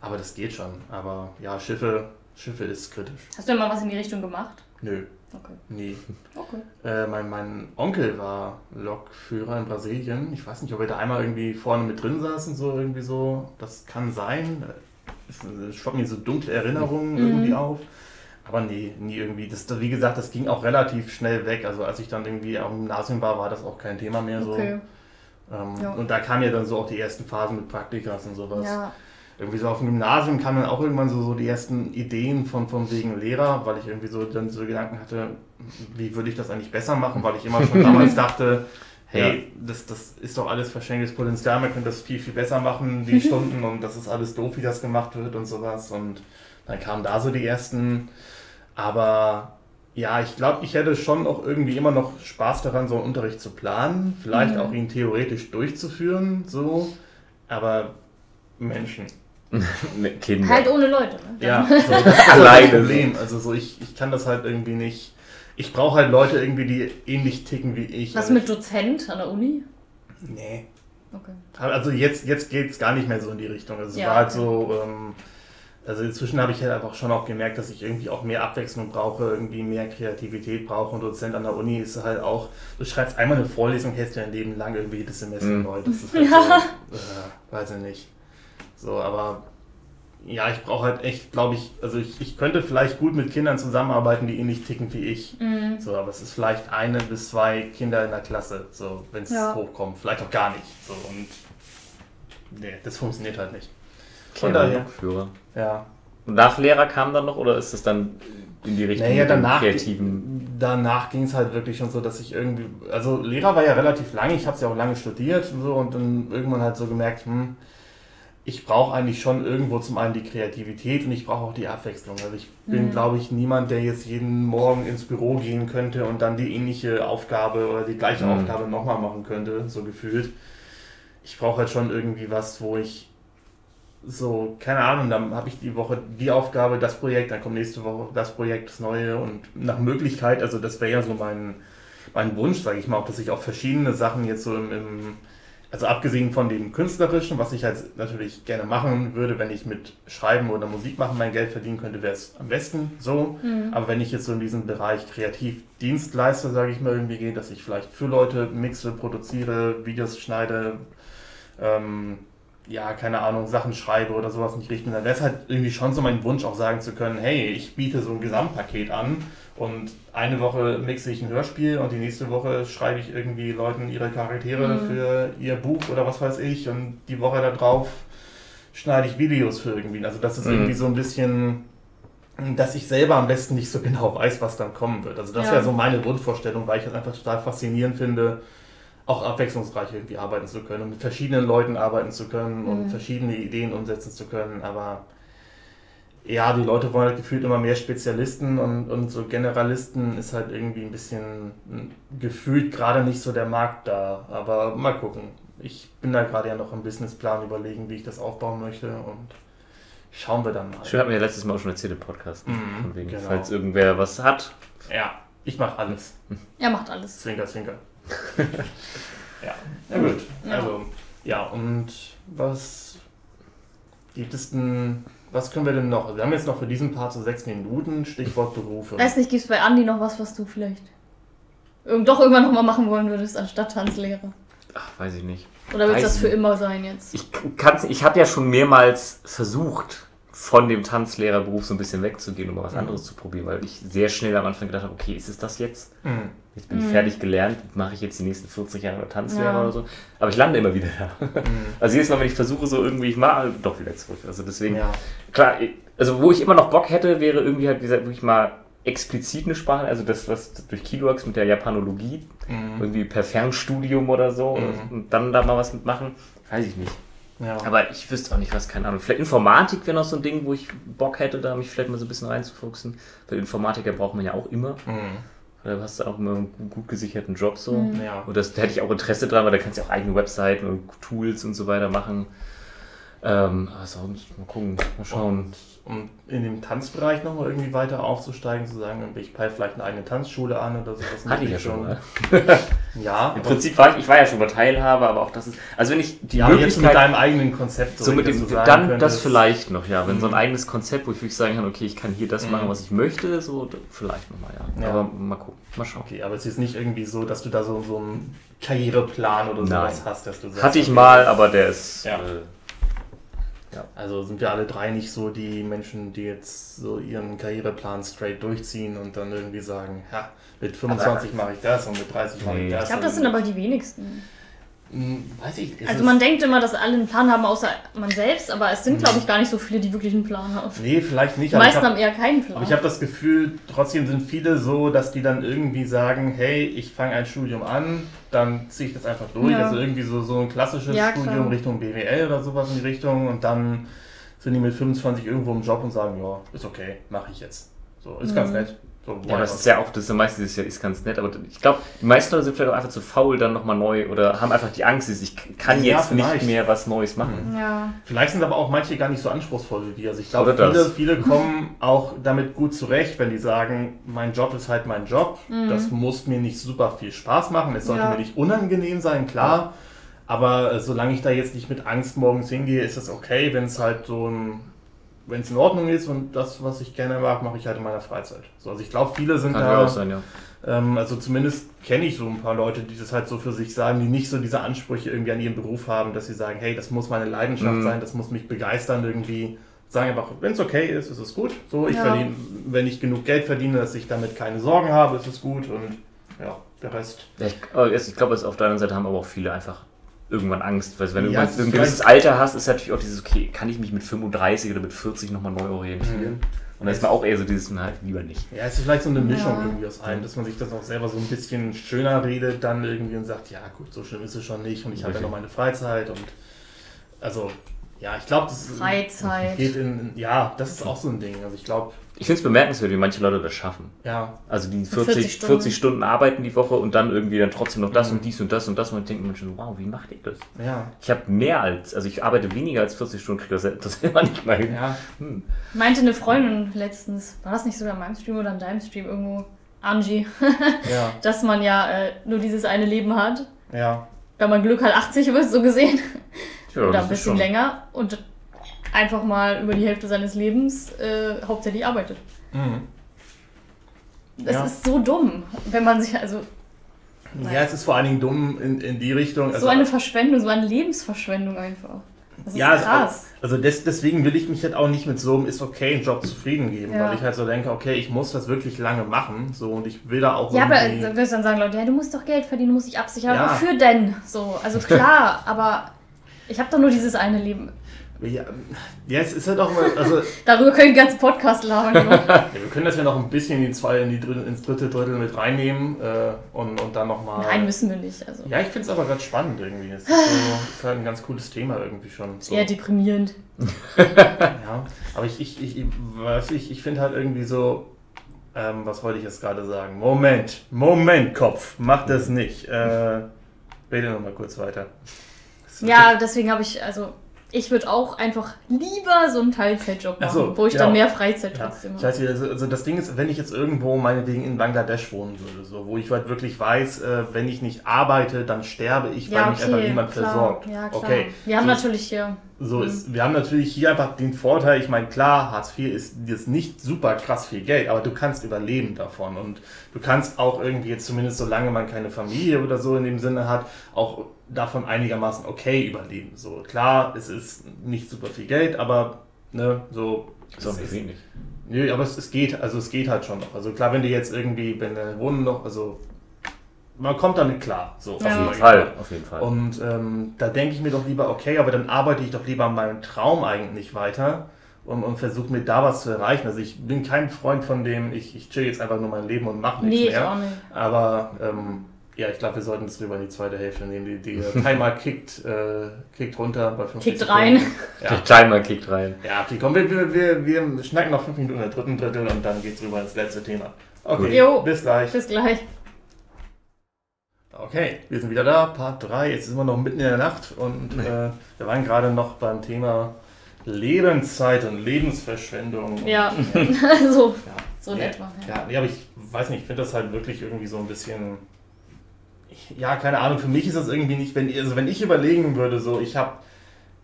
Aber das geht schon. Aber ja, Schiffe, Schiffe ist kritisch. Hast du mal was in die Richtung gemacht? Nö, Okay. nie. [LAUGHS] Okay. Äh, mein, mein Onkel war Lokführer in Brasilien. Ich weiß nicht, ob er da einmal irgendwie vorne mit drin saß und so irgendwie so. Das kann sein. Es schwappt mir so dunkle Erinnerungen Mhm. irgendwie auf. Aber nee, nie irgendwie. Das, wie gesagt, das ging auch relativ schnell weg. Also als ich dann irgendwie am Gymnasium war, war das auch kein Thema mehr so. Okay. Ähm, Ja. Und da kamen ja dann so auch die ersten Phasen mit Praktikas und sowas. Ja. Irgendwie so auf dem Gymnasium kamen dann auch irgendwann so, so die ersten Ideen von, von wegen Lehrer, weil ich irgendwie so dann so Gedanken hatte, wie würde ich das eigentlich besser machen, weil ich immer schon [LAUGHS] damals dachte, hey, das, das ist doch alles verschenktes Potenzial, man könnte das viel, viel besser machen, die [LAUGHS] Stunden und das ist alles doof, wie das gemacht wird und sowas. Und dann kamen da so die ersten, aber ja, ich glaube, ich hätte schon auch irgendwie immer noch Spaß daran, so einen Unterricht zu planen, vielleicht Mhm. auch ihn theoretisch durchzuführen, so, aber Menschen. [LAUGHS] Kinder. Halt ohne Leute, ne? Ja, [LAUGHS] so, das Alleine Problem. Also so ich, ich kann das halt irgendwie nicht. Ich brauche halt Leute irgendwie, die ähnlich ticken wie ich. Was Also mit Dozent an der Uni? Nee. Okay. Also jetzt, jetzt geht es gar nicht mehr so in die Richtung. Also es Ja, war halt okay. so, ähm, also inzwischen habe ich halt einfach schon auch gemerkt, dass ich irgendwie auch mehr Abwechslung brauche, irgendwie mehr Kreativität brauche. Und Dozent an der Uni ist halt auch, du schreibst einmal eine Vorlesung, hältst du dein Leben lang irgendwie jedes Semester Mhm. neu. Das ist [LAUGHS] halt Ja. so, äh, weiß ich nicht. So, aber ja, ich brauche halt echt, glaube ich, also ich, ich könnte vielleicht gut mit Kindern zusammenarbeiten, die ähnlich ticken wie ich. Mhm. So, aber es ist vielleicht eine bis zwei Kinder in der Klasse, so, wenn es Ja. hochkommt. Vielleicht auch gar nicht. So, und nee, das funktioniert halt nicht. Von Kleiner daher, Lokführer. ja. Und nach Lehrer kam dann noch oder ist es dann in die Richtung Naja, danach, kreativen? danach ging es halt wirklich schon so, dass ich irgendwie, also Lehrer war ja relativ lange, ich habe es ja auch lange studiert und so und dann irgendwann halt so gemerkt, hm, ich brauche eigentlich schon irgendwo zum einen die Kreativität und ich brauche auch die Abwechslung. Also ich bin, Mhm. glaube ich, niemand, der jetzt jeden Morgen ins Büro gehen könnte und dann die ähnliche Aufgabe oder die gleiche Mhm. Aufgabe nochmal machen könnte, so gefühlt. Ich brauche halt schon irgendwie was, wo ich so, keine Ahnung, dann habe ich die Woche die Aufgabe, das Projekt, dann kommt nächste Woche das Projekt, das neue und nach Möglichkeit, also das wäre ja so mein, mein Wunsch, sage ich mal, auch dass ich auch verschiedene Sachen jetzt so im, im, also abgesehen von dem Künstlerischen, was ich halt natürlich gerne machen würde, wenn ich mit Schreiben oder Musik machen mein Geld verdienen könnte, wäre es am besten so. Aber wenn ich jetzt so in diesem Bereich Kreativdienstleister, sage ich mal, irgendwie gehe, dass ich vielleicht für Leute mixe, produziere, Videos schneide, ähm, ja, keine Ahnung, Sachen schreibe oder sowas die Richtung, dann wäre es halt irgendwie schon so mein Wunsch, auch sagen zu können, hey, ich biete so ein Gesamtpaket an und eine Woche mixe ich ein Hörspiel und die nächste Woche schreibe ich irgendwie Leuten ihre Charaktere für ihr Buch oder was weiß ich und die Woche darauf schneide ich Videos für irgendwie. Also das ist Mhm. irgendwie so ein bisschen, dass ich selber am besten nicht so genau [LAUGHS] weiß, was dann kommen wird. Also das Ja. wäre so meine Grundvorstellung, weil ich das einfach total faszinierend finde, auch abwechslungsreich irgendwie arbeiten zu können und mit verschiedenen Leuten arbeiten zu können und Mhm. verschiedene Ideen umsetzen zu können. Aber ja, die Leute wollen halt gefühlt immer mehr Spezialisten und, und so Generalisten ist halt irgendwie ein bisschen gefühlt gerade nicht so der Markt da. Aber mal gucken. Ich bin da gerade ja noch im Businessplan überlegen, wie ich das aufbauen möchte und schauen wir dann mal. Schön, hat mir ja letztes Mal auch schon erzählt im Podcast. Mhm, Von wegen, genau. falls irgendwer was hat. Ja, ich mache alles. Er macht alles. Zwinker, zwinker. Ja, [LAUGHS] na gut. Ja. Also, ja, und was gibt es denn, was können wir denn noch? Wir haben jetzt noch für diesen Part so sechs Minuten, Stichwort Berufe. Weiß nicht, gibt es bei Andi noch was, was du vielleicht irgend doch irgendwann nochmal machen wollen würdest, anstatt Tanzlehrer? Ach, weiß ich nicht. Oder wird das für nicht. immer sein jetzt? Ich kann's, ich habe ja schon mehrmals versucht, von dem Tanzlehrerberuf so ein bisschen wegzugehen, um mal was Mhm. anderes zu probieren, weil ich sehr schnell am Anfang gedacht habe, okay, ist es das jetzt? Hm. Jetzt bin ich Mhm. fertig gelernt, mache ich jetzt die nächsten 40 Jahre Tanzlehrer Ja. oder so. Aber ich lande immer wieder da. Hm. [LAUGHS] Also jedes Mal, wenn ich versuche, so irgendwie, ich mache doch wieder zurück. Also deswegen, Ja. klar, also wo ich immer noch Bock hätte, wäre irgendwie halt, wie gesagt, wirklich mal explizit eine Sprache, also das, was durch Kiloax mit der Japanologie, Hm. irgendwie per Fernstudium oder so, Mhm. und dann da mal was mitmachen, weiß ich nicht. Ja. Aber ich wüsste auch nicht, was, keine Ahnung. Vielleicht Informatik wäre noch so ein Ding, wo ich Bock hätte, da mich vielleicht mal so ein bisschen reinzufuchsen. Weil Informatiker braucht man ja auch immer. Hm. Da hast du auch immer einen gut- gesicherten Job so. Mhm. ja. Und das, da hätte ich auch Interesse dran, weil da kannst du ja auch eigene Webseiten und Tools und so weiter machen. Ähm, aber sonst, mal gucken, mal schauen. Um in dem Tanzbereich nochmal irgendwie weiter aufzusteigen, zu sagen, ich peile vielleicht eine eigene Tanzschule an oder sowas. Hatte ich ja schon mal. Ja, Im Prinzip war ich, ich war ja schon mal Teilhaber, aber auch das ist, also wenn ich die ja, aber jetzt mit Möglichkeit, deinem eigenen Konzept. so mit dass dem, dann das könntest, vielleicht noch, ja, wenn so ein Mhm. eigenes Konzept, wo ich wirklich sagen kann, okay, ich kann hier das Mhm. machen, was ich möchte, so vielleicht nochmal, ja. Ja. Aber mal gucken, mal schauen. Okay, aber es ist nicht irgendwie so, dass du da so, so einen Karriereplan oder sowas Nein. hast, dass du sagst. Hatte ich okay, mal, aber der ist, Ja. äh, Also sind wir alle drei nicht so die Menschen, die jetzt so ihren Karriereplan straight durchziehen und dann irgendwie sagen, ja, mit 25 mache ich das und mit 30 mache ich das. Ich glaube, das sind aber die wenigsten. Hm, Weiß ich. ist Also man denkt immer, dass alle einen Plan haben, außer man selbst, aber es sind, glaube ich, gar nicht so viele, die wirklich einen Plan haben. Nee, vielleicht nicht. Die meisten hab- haben eher keinen Plan. Aber ich habe das Gefühl, trotzdem sind viele so, dass die dann irgendwie sagen, hey, ich fange ein Studium an, dann ziehe ich das einfach durch. Ja. Also irgendwie so, so ein klassisches Ja, Studium. Richtung BWL oder sowas in die Richtung und dann sind die mit 25 irgendwo im Job und sagen, ja, ist okay, mache ich jetzt. So, ist ganz Mhm. nett. So, ja, das ist ja auch, das ist ja meistens dieses Jahr ist ganz nett, aber ich glaube, die meisten Leute sind vielleicht auch einfach zu faul, dann nochmal neu oder haben einfach die Angst, ich kann Ja, jetzt nicht vielleicht. mehr was Neues machen. ja. Vielleicht sind aber auch manche gar nicht so anspruchsvoll wie wir. Also ich glaube, viele, das. viele kommen auch damit gut zurecht, wenn die sagen, mein Job ist halt mein Job. Das muss mir nicht super viel Spaß machen. Es sollte Ja. mir nicht unangenehm sein, klar. Aber äh, solange ich da jetzt nicht mit Angst morgens hingehe, ist es okay, wenn es halt so ein, wenn es in Ordnung ist und das, was ich gerne mag, mache ich halt in meiner Freizeit. So, also ich glaube, viele sind Kann da. ja auch sein, ja. Ähm, also zumindest kenne ich so ein paar Leute, die das halt so für sich sagen, die nicht so diese Ansprüche irgendwie an ihren Beruf haben, dass sie sagen, hey, das muss meine Leidenschaft Mhm. sein, das muss mich begeistern irgendwie sagen einfach, wenn es okay ist, ist es gut. So, ich Ja. verdiene, wenn ich genug Geld verdiene, dass ich damit keine Sorgen habe, ist es gut und ja, der Rest. Ja, ich, jetzt- ich glaube, es auf der anderen Seite haben aber auch viele einfach irgendwann Angst. Weil wenn du Ja, ist ein gewisses Alter hast, ist natürlich auch dieses, okay, kann ich mich mit 35 oder mit 40 nochmal neu orientieren? Und da ist man auch eher so dieses, na, lieber nicht. Ja, es ist vielleicht so eine Mischung Ja. irgendwie aus allem, dass man sich das auch selber so ein bisschen schöner redet, dann irgendwie und sagt, ja gut, so schlimm ist es schon nicht und ich habe ja noch meine Freizeit und also ja, ich glaube, das Freizeit. geht in, in, ja, das ist auch so ein Ding. Also ich glaube, Ich finde es bemerkenswert, wie manche Leute das schaffen. ja, Also die 40 40, Stunden. 40 Stunden arbeiten die Woche und dann irgendwie dann trotzdem noch das Mhm. und dies und das und das und ich denke mir schon, wow, wie macht ihr das? ja, Ich habe mehr als, also ich arbeite weniger als 40 Stunden, kriege das, das immer nicht mal hin. ja, Hm. Meinte eine Freundin letztens, war das nicht sogar in meinem Stream oder in deinem Stream irgendwo, Angie, [LAUGHS] ja, dass man ja äh, nur dieses eine Leben hat. ja, Wenn man Glück hat, 80 wird, so gesehen. Ja, oder ein bisschen schon- länger. Und einfach mal über die Hälfte seines Lebens äh, hauptsächlich arbeitet. mhm. Das Ja. ist so dumm, wenn man sich, also ja, es ist vor allen Dingen dumm in, in die Richtung. Also, so eine Verschwendung, so eine Lebensverschwendung einfach. Das ist ja, krass. Also des, deswegen will ich mich halt auch nicht mit so einem ist okay Job zufrieden geben, Ja. weil ich halt so denke, okay, ich muss das wirklich lange machen, so und ich will da auch Ja, aber dann wirst du dann sagen Leute, ja, du musst doch Geld verdienen, du musst dich absichern. Ja. Wofür denn? So, also [LAUGHS] klar, aber ich habe doch nur dieses eine Leben. Ja, ja, es ist halt auch mal, also [LAUGHS] Darüber können wir den ganzen Podcast labern. [LAUGHS] Ja, wir können das ja noch ein bisschen in die zwei, in die dritte, ins dritte Drittel mit reinnehmen äh, und, und dann nochmal. Nein, müssen wir nicht. Also Ja, ich finde es aber ganz spannend irgendwie. Es ist, so, [SIGHS] ist halt ein ganz cooles Thema irgendwie schon. So. eher deprimierend. Ja, aber ich, ich, ich, ich, weiß ich, ich finde halt irgendwie so, ähm, was wollte ich jetzt gerade sagen? Moment, Moment, Kopf, mach das nicht. Äh, rede nochmal kurz weiter. Ja, deswegen habe ich, also ich würde auch einfach lieber so einen Teilzeitjob machen, Ach so, wo ich genau. dann mehr Freizeit Ja, trotzdem ich habe. weiß nicht, also, also das Ding ist, wenn ich jetzt irgendwo meinetwegen in Bangladesch wohnen würde, so, wo ich halt wirklich weiß, äh, wenn ich nicht arbeite, dann sterbe ich, weil Ja, mich einfach okay, niemand klar. versorgt. Ja, klar. Okay, Wir haben so natürlich hier. So Mhm. ist, wir haben natürlich hier einfach den Vorteil, ich meine, klar, Hartz IV ist jetzt nicht super krass viel Geld, aber du kannst überleben davon und du kannst auch irgendwie jetzt zumindest, solange man keine Familie oder so in dem Sinne hat, auch davon einigermaßen okay überleben. So, klar, es ist nicht super viel Geld, aber ne, so. Ist auch nicht wenig. Nö, aber es, es geht, also es geht halt schon noch. Also klar, wenn du jetzt irgendwie, wenn deine Wohnung noch, also man kommt damit klar. So, Ja. Auf jeden Fall, auf jeden Fall. Und ähm, da denke ich mir doch lieber, okay, aber dann arbeite ich doch lieber an meinem Traum eigentlich weiter und, und versuche mir da was zu erreichen. Also ich bin kein Freund von dem, ich, ich chill jetzt einfach nur mein Leben und mache nichts Nee, ich mehr. auch nicht. Aber ähm, ja, ich glaube, wir sollten es rüber in die zweite Hälfte nehmen. Die, die Timer [LAUGHS] kickt, äh, kickt runter bei 50 Kickt Sekunden. rein. Der Ja, Timer kickt rein. ja okay, komm, wir, wir, wir, wir schnacken noch fünf Minuten im dritten Drittel und dann geht's rüber ins letzte Thema. Okay, Jo. bis gleich. Bis gleich. Okay, wir sind wieder da, Part 3. Jetzt sind wir noch mitten in der Nacht und äh, wir waren gerade noch beim Thema Lebenszeit und Lebensverschwendung. Ja, Und, [LAUGHS] [LAUGHS] so, ja. so in ja, etwa. Ja. Ja, aber ich weiß nicht, ich finde das halt wirklich irgendwie so ein bisschen. Ja, keine Ahnung, für mich ist das irgendwie nicht, wenn, also wenn ich überlegen würde, so, ich habe,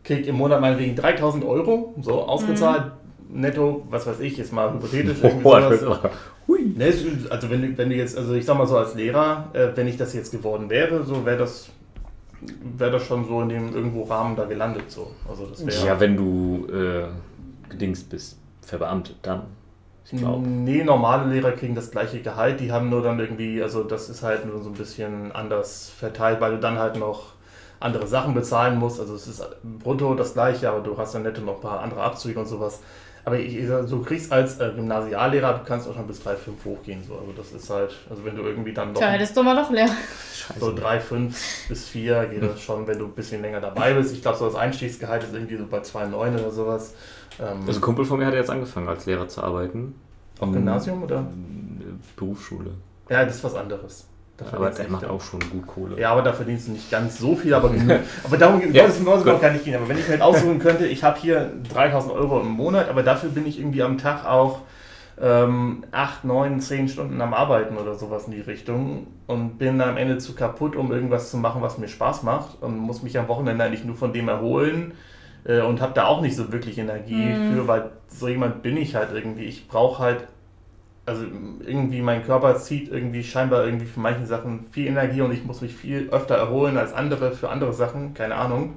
krieg im Monat meinetwegen 3000 Euro, so ausgezahlt, netto, was weiß ich, jetzt mal hypothetisch. [LAUGHS] irgendwie Boah, Hui. Ne, also wenn, du- wenn du jetzt, also ich sag mal so als Lehrer, äh, wenn ich das jetzt geworden wäre, so wäre das, wäre das schon so in dem irgendwo Rahmen da gelandet so. Also das wäre. Ja, wenn du äh, gedingst bist, verbeamtet, dann. Ich glaube. Nee, normale Lehrer kriegen das gleiche Gehalt, die haben nur dann irgendwie, also das ist halt nur so ein bisschen anders verteilt, weil du dann halt noch andere Sachen bezahlen musst. Also es ist brutto das gleiche, aber du hast dann netto noch ein paar andere Abzüge und sowas. Aber ich, du kriegst als äh, Gymnasiallehrer, du kannst auch schon bis 3,5 hochgehen. So. Also das ist halt, also wenn du irgendwie dann noch Tja, hättest du mal doch leer. so 3,5 bis 4 geht das schon, wenn du ein bisschen länger dabei bist. Ich glaube, so das Einstiegsgehalt ist irgendwie so bei 2,9 oder sowas. Ähm, Also ein Kumpel von mir hat jetzt angefangen als Lehrer zu arbeiten. auf Gymnasium oder? Äh, Berufsschule. Ja, das ist was anderes. Da Aber der macht auch schon gut Kohle. Ja, aber da verdienst du nicht ganz so viel, aber [LAUGHS] genug. aber darum Ja, es ja, gut. gar nicht gehen. Aber wenn ich mir halt aussuchen könnte, ich habe hier 3000 Euro im Monat, aber dafür bin ich irgendwie am Tag auch ähm, 8, 9, 10 Stunden am Arbeiten oder sowas in die Richtung und bin am Ende zu kaputt, um irgendwas zu machen, was mir Spaß macht und muss mich am Wochenende eigentlich nur von dem erholen äh, und habe da auch nicht so wirklich Energie Mhm. für, weil so jemand bin ich halt irgendwie. Ich brauche halt also irgendwie mein Körper zieht irgendwie scheinbar irgendwie für manche Sachen viel Energie und ich muss mich viel öfter erholen als andere für andere Sachen, keine Ahnung.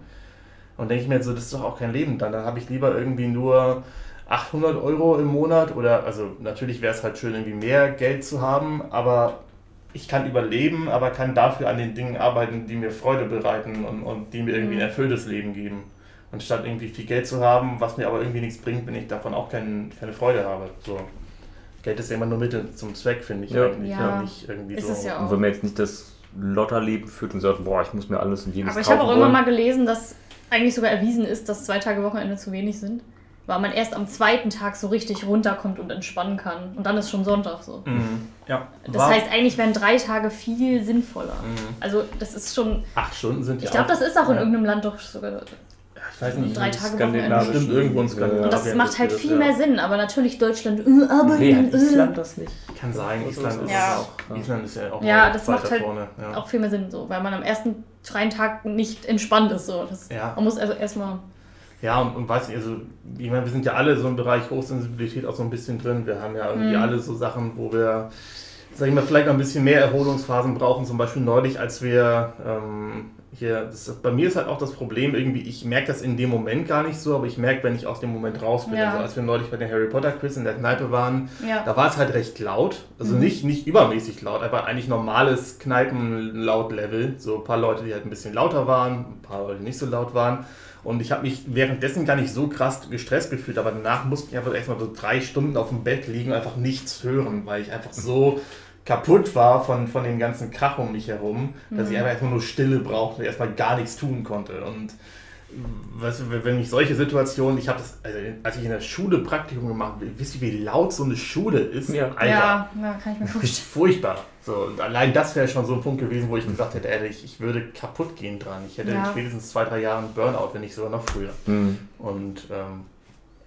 Und denke ich mir so, das ist doch auch kein Leben dann. Dann habe ich lieber irgendwie nur 800 Euro im Monat oder, also natürlich wäre es halt schön, irgendwie mehr Geld zu haben, aber ich kann überleben, aber kann dafür an den Dingen arbeiten, die mir Freude bereiten und, und die mir irgendwie ein Mhm. erfülltes Leben geben. Anstatt irgendwie viel Geld zu haben, was mir aber irgendwie nichts bringt, wenn ich davon auch kein, keine Freude habe. So. Geld ist ja immer nur Mittel zum Zweck, finde ich Ja. eigentlich. Ja. Nicht irgendwie Ist so. es ja Und wenn man jetzt nicht das Lotterleben führt und sagt, boah, ich muss mir alles und jenes Aber ich habe auch irgendwann wollen. mal gelesen, dass eigentlich sogar erwiesen ist, dass zwei Tage Wochenende zu wenig sind. Weil man erst am zweiten Tag so richtig runterkommt und entspannen kann. Und dann ist schon Sonntag so. Mhm. Ja. Das War- heißt, eigentlich wären drei Tage viel sinnvoller. Mhm. Also, das ist schon. acht Stunden sind ja Ich glaube, das ist auch in irgendeinem Land doch sogar. Ich weiß nicht, drei das Tage. Wochenende. Stimmt, irgendwo in Skandinavien. Und das macht halt viel mehr Sinn. Aber natürlich Deutschland, äh, arbeiten, Nee, hat äh, Island das nicht? Kann sein, Island ist Ja. auch. Island ist ja auch Ja, das macht halt vorne. Ja. auch viel mehr Sinn, so, weil man am ersten freien Tag nicht entspannt ist. So. Das, Ja. Man muss also erstmal. Ja, und, und weiß nicht, also, ich meine, wir sind ja alle so im Bereich Hochsensibilität auch so ein bisschen drin. Wir haben ja irgendwie Mhm. alle so Sachen, wo wir, sag ich mal, vielleicht noch ein bisschen mehr Erholungsphasen brauchen. Zum Beispiel neulich, als wir ähm, hier, das, bei mir ist halt auch das Problem, irgendwie, ich merke das in dem Moment gar nicht so, aber ich merke, wenn ich aus dem Moment raus bin. Ja. Also, als wir neulich bei den Harry Potter Quiz in der Kneipe waren, Ja. Da war es halt recht laut, also Mhm. nicht, nicht übermäßig laut, aber eigentlich normales Kneipenlaut-Level. So ein paar Leute, die halt ein bisschen lauter waren, ein paar Leute, die nicht so laut waren. Und ich habe mich währenddessen gar nicht so krass gestresst gefühlt, aber danach musste ich einfach erstmal so drei Stunden auf dem Bett liegen und einfach nichts hören, weil ich einfach so kaputt war von, von dem ganzen Krach um mich herum, dass ich einfach erstmal nur Stille brauchte und erstmal gar nichts tun konnte. Und weißt du, wenn ich solche Situationen, ich habe das, also als ich in der Schule Praktikum gemacht habe, wisst ihr, wie laut so eine Schule ist? Ja. Alter, Ja, ja, kann ich mir vorstellen. furchtbar. So, und allein das wäre schon so ein Punkt gewesen, wo ich gesagt hätte, ey, ich, ich würde kaputt gehen dran. Ich hätte Ja. in spätestens zwei, drei Jahren Burnout, wenn nicht sogar noch früher. Mhm. Und ähm,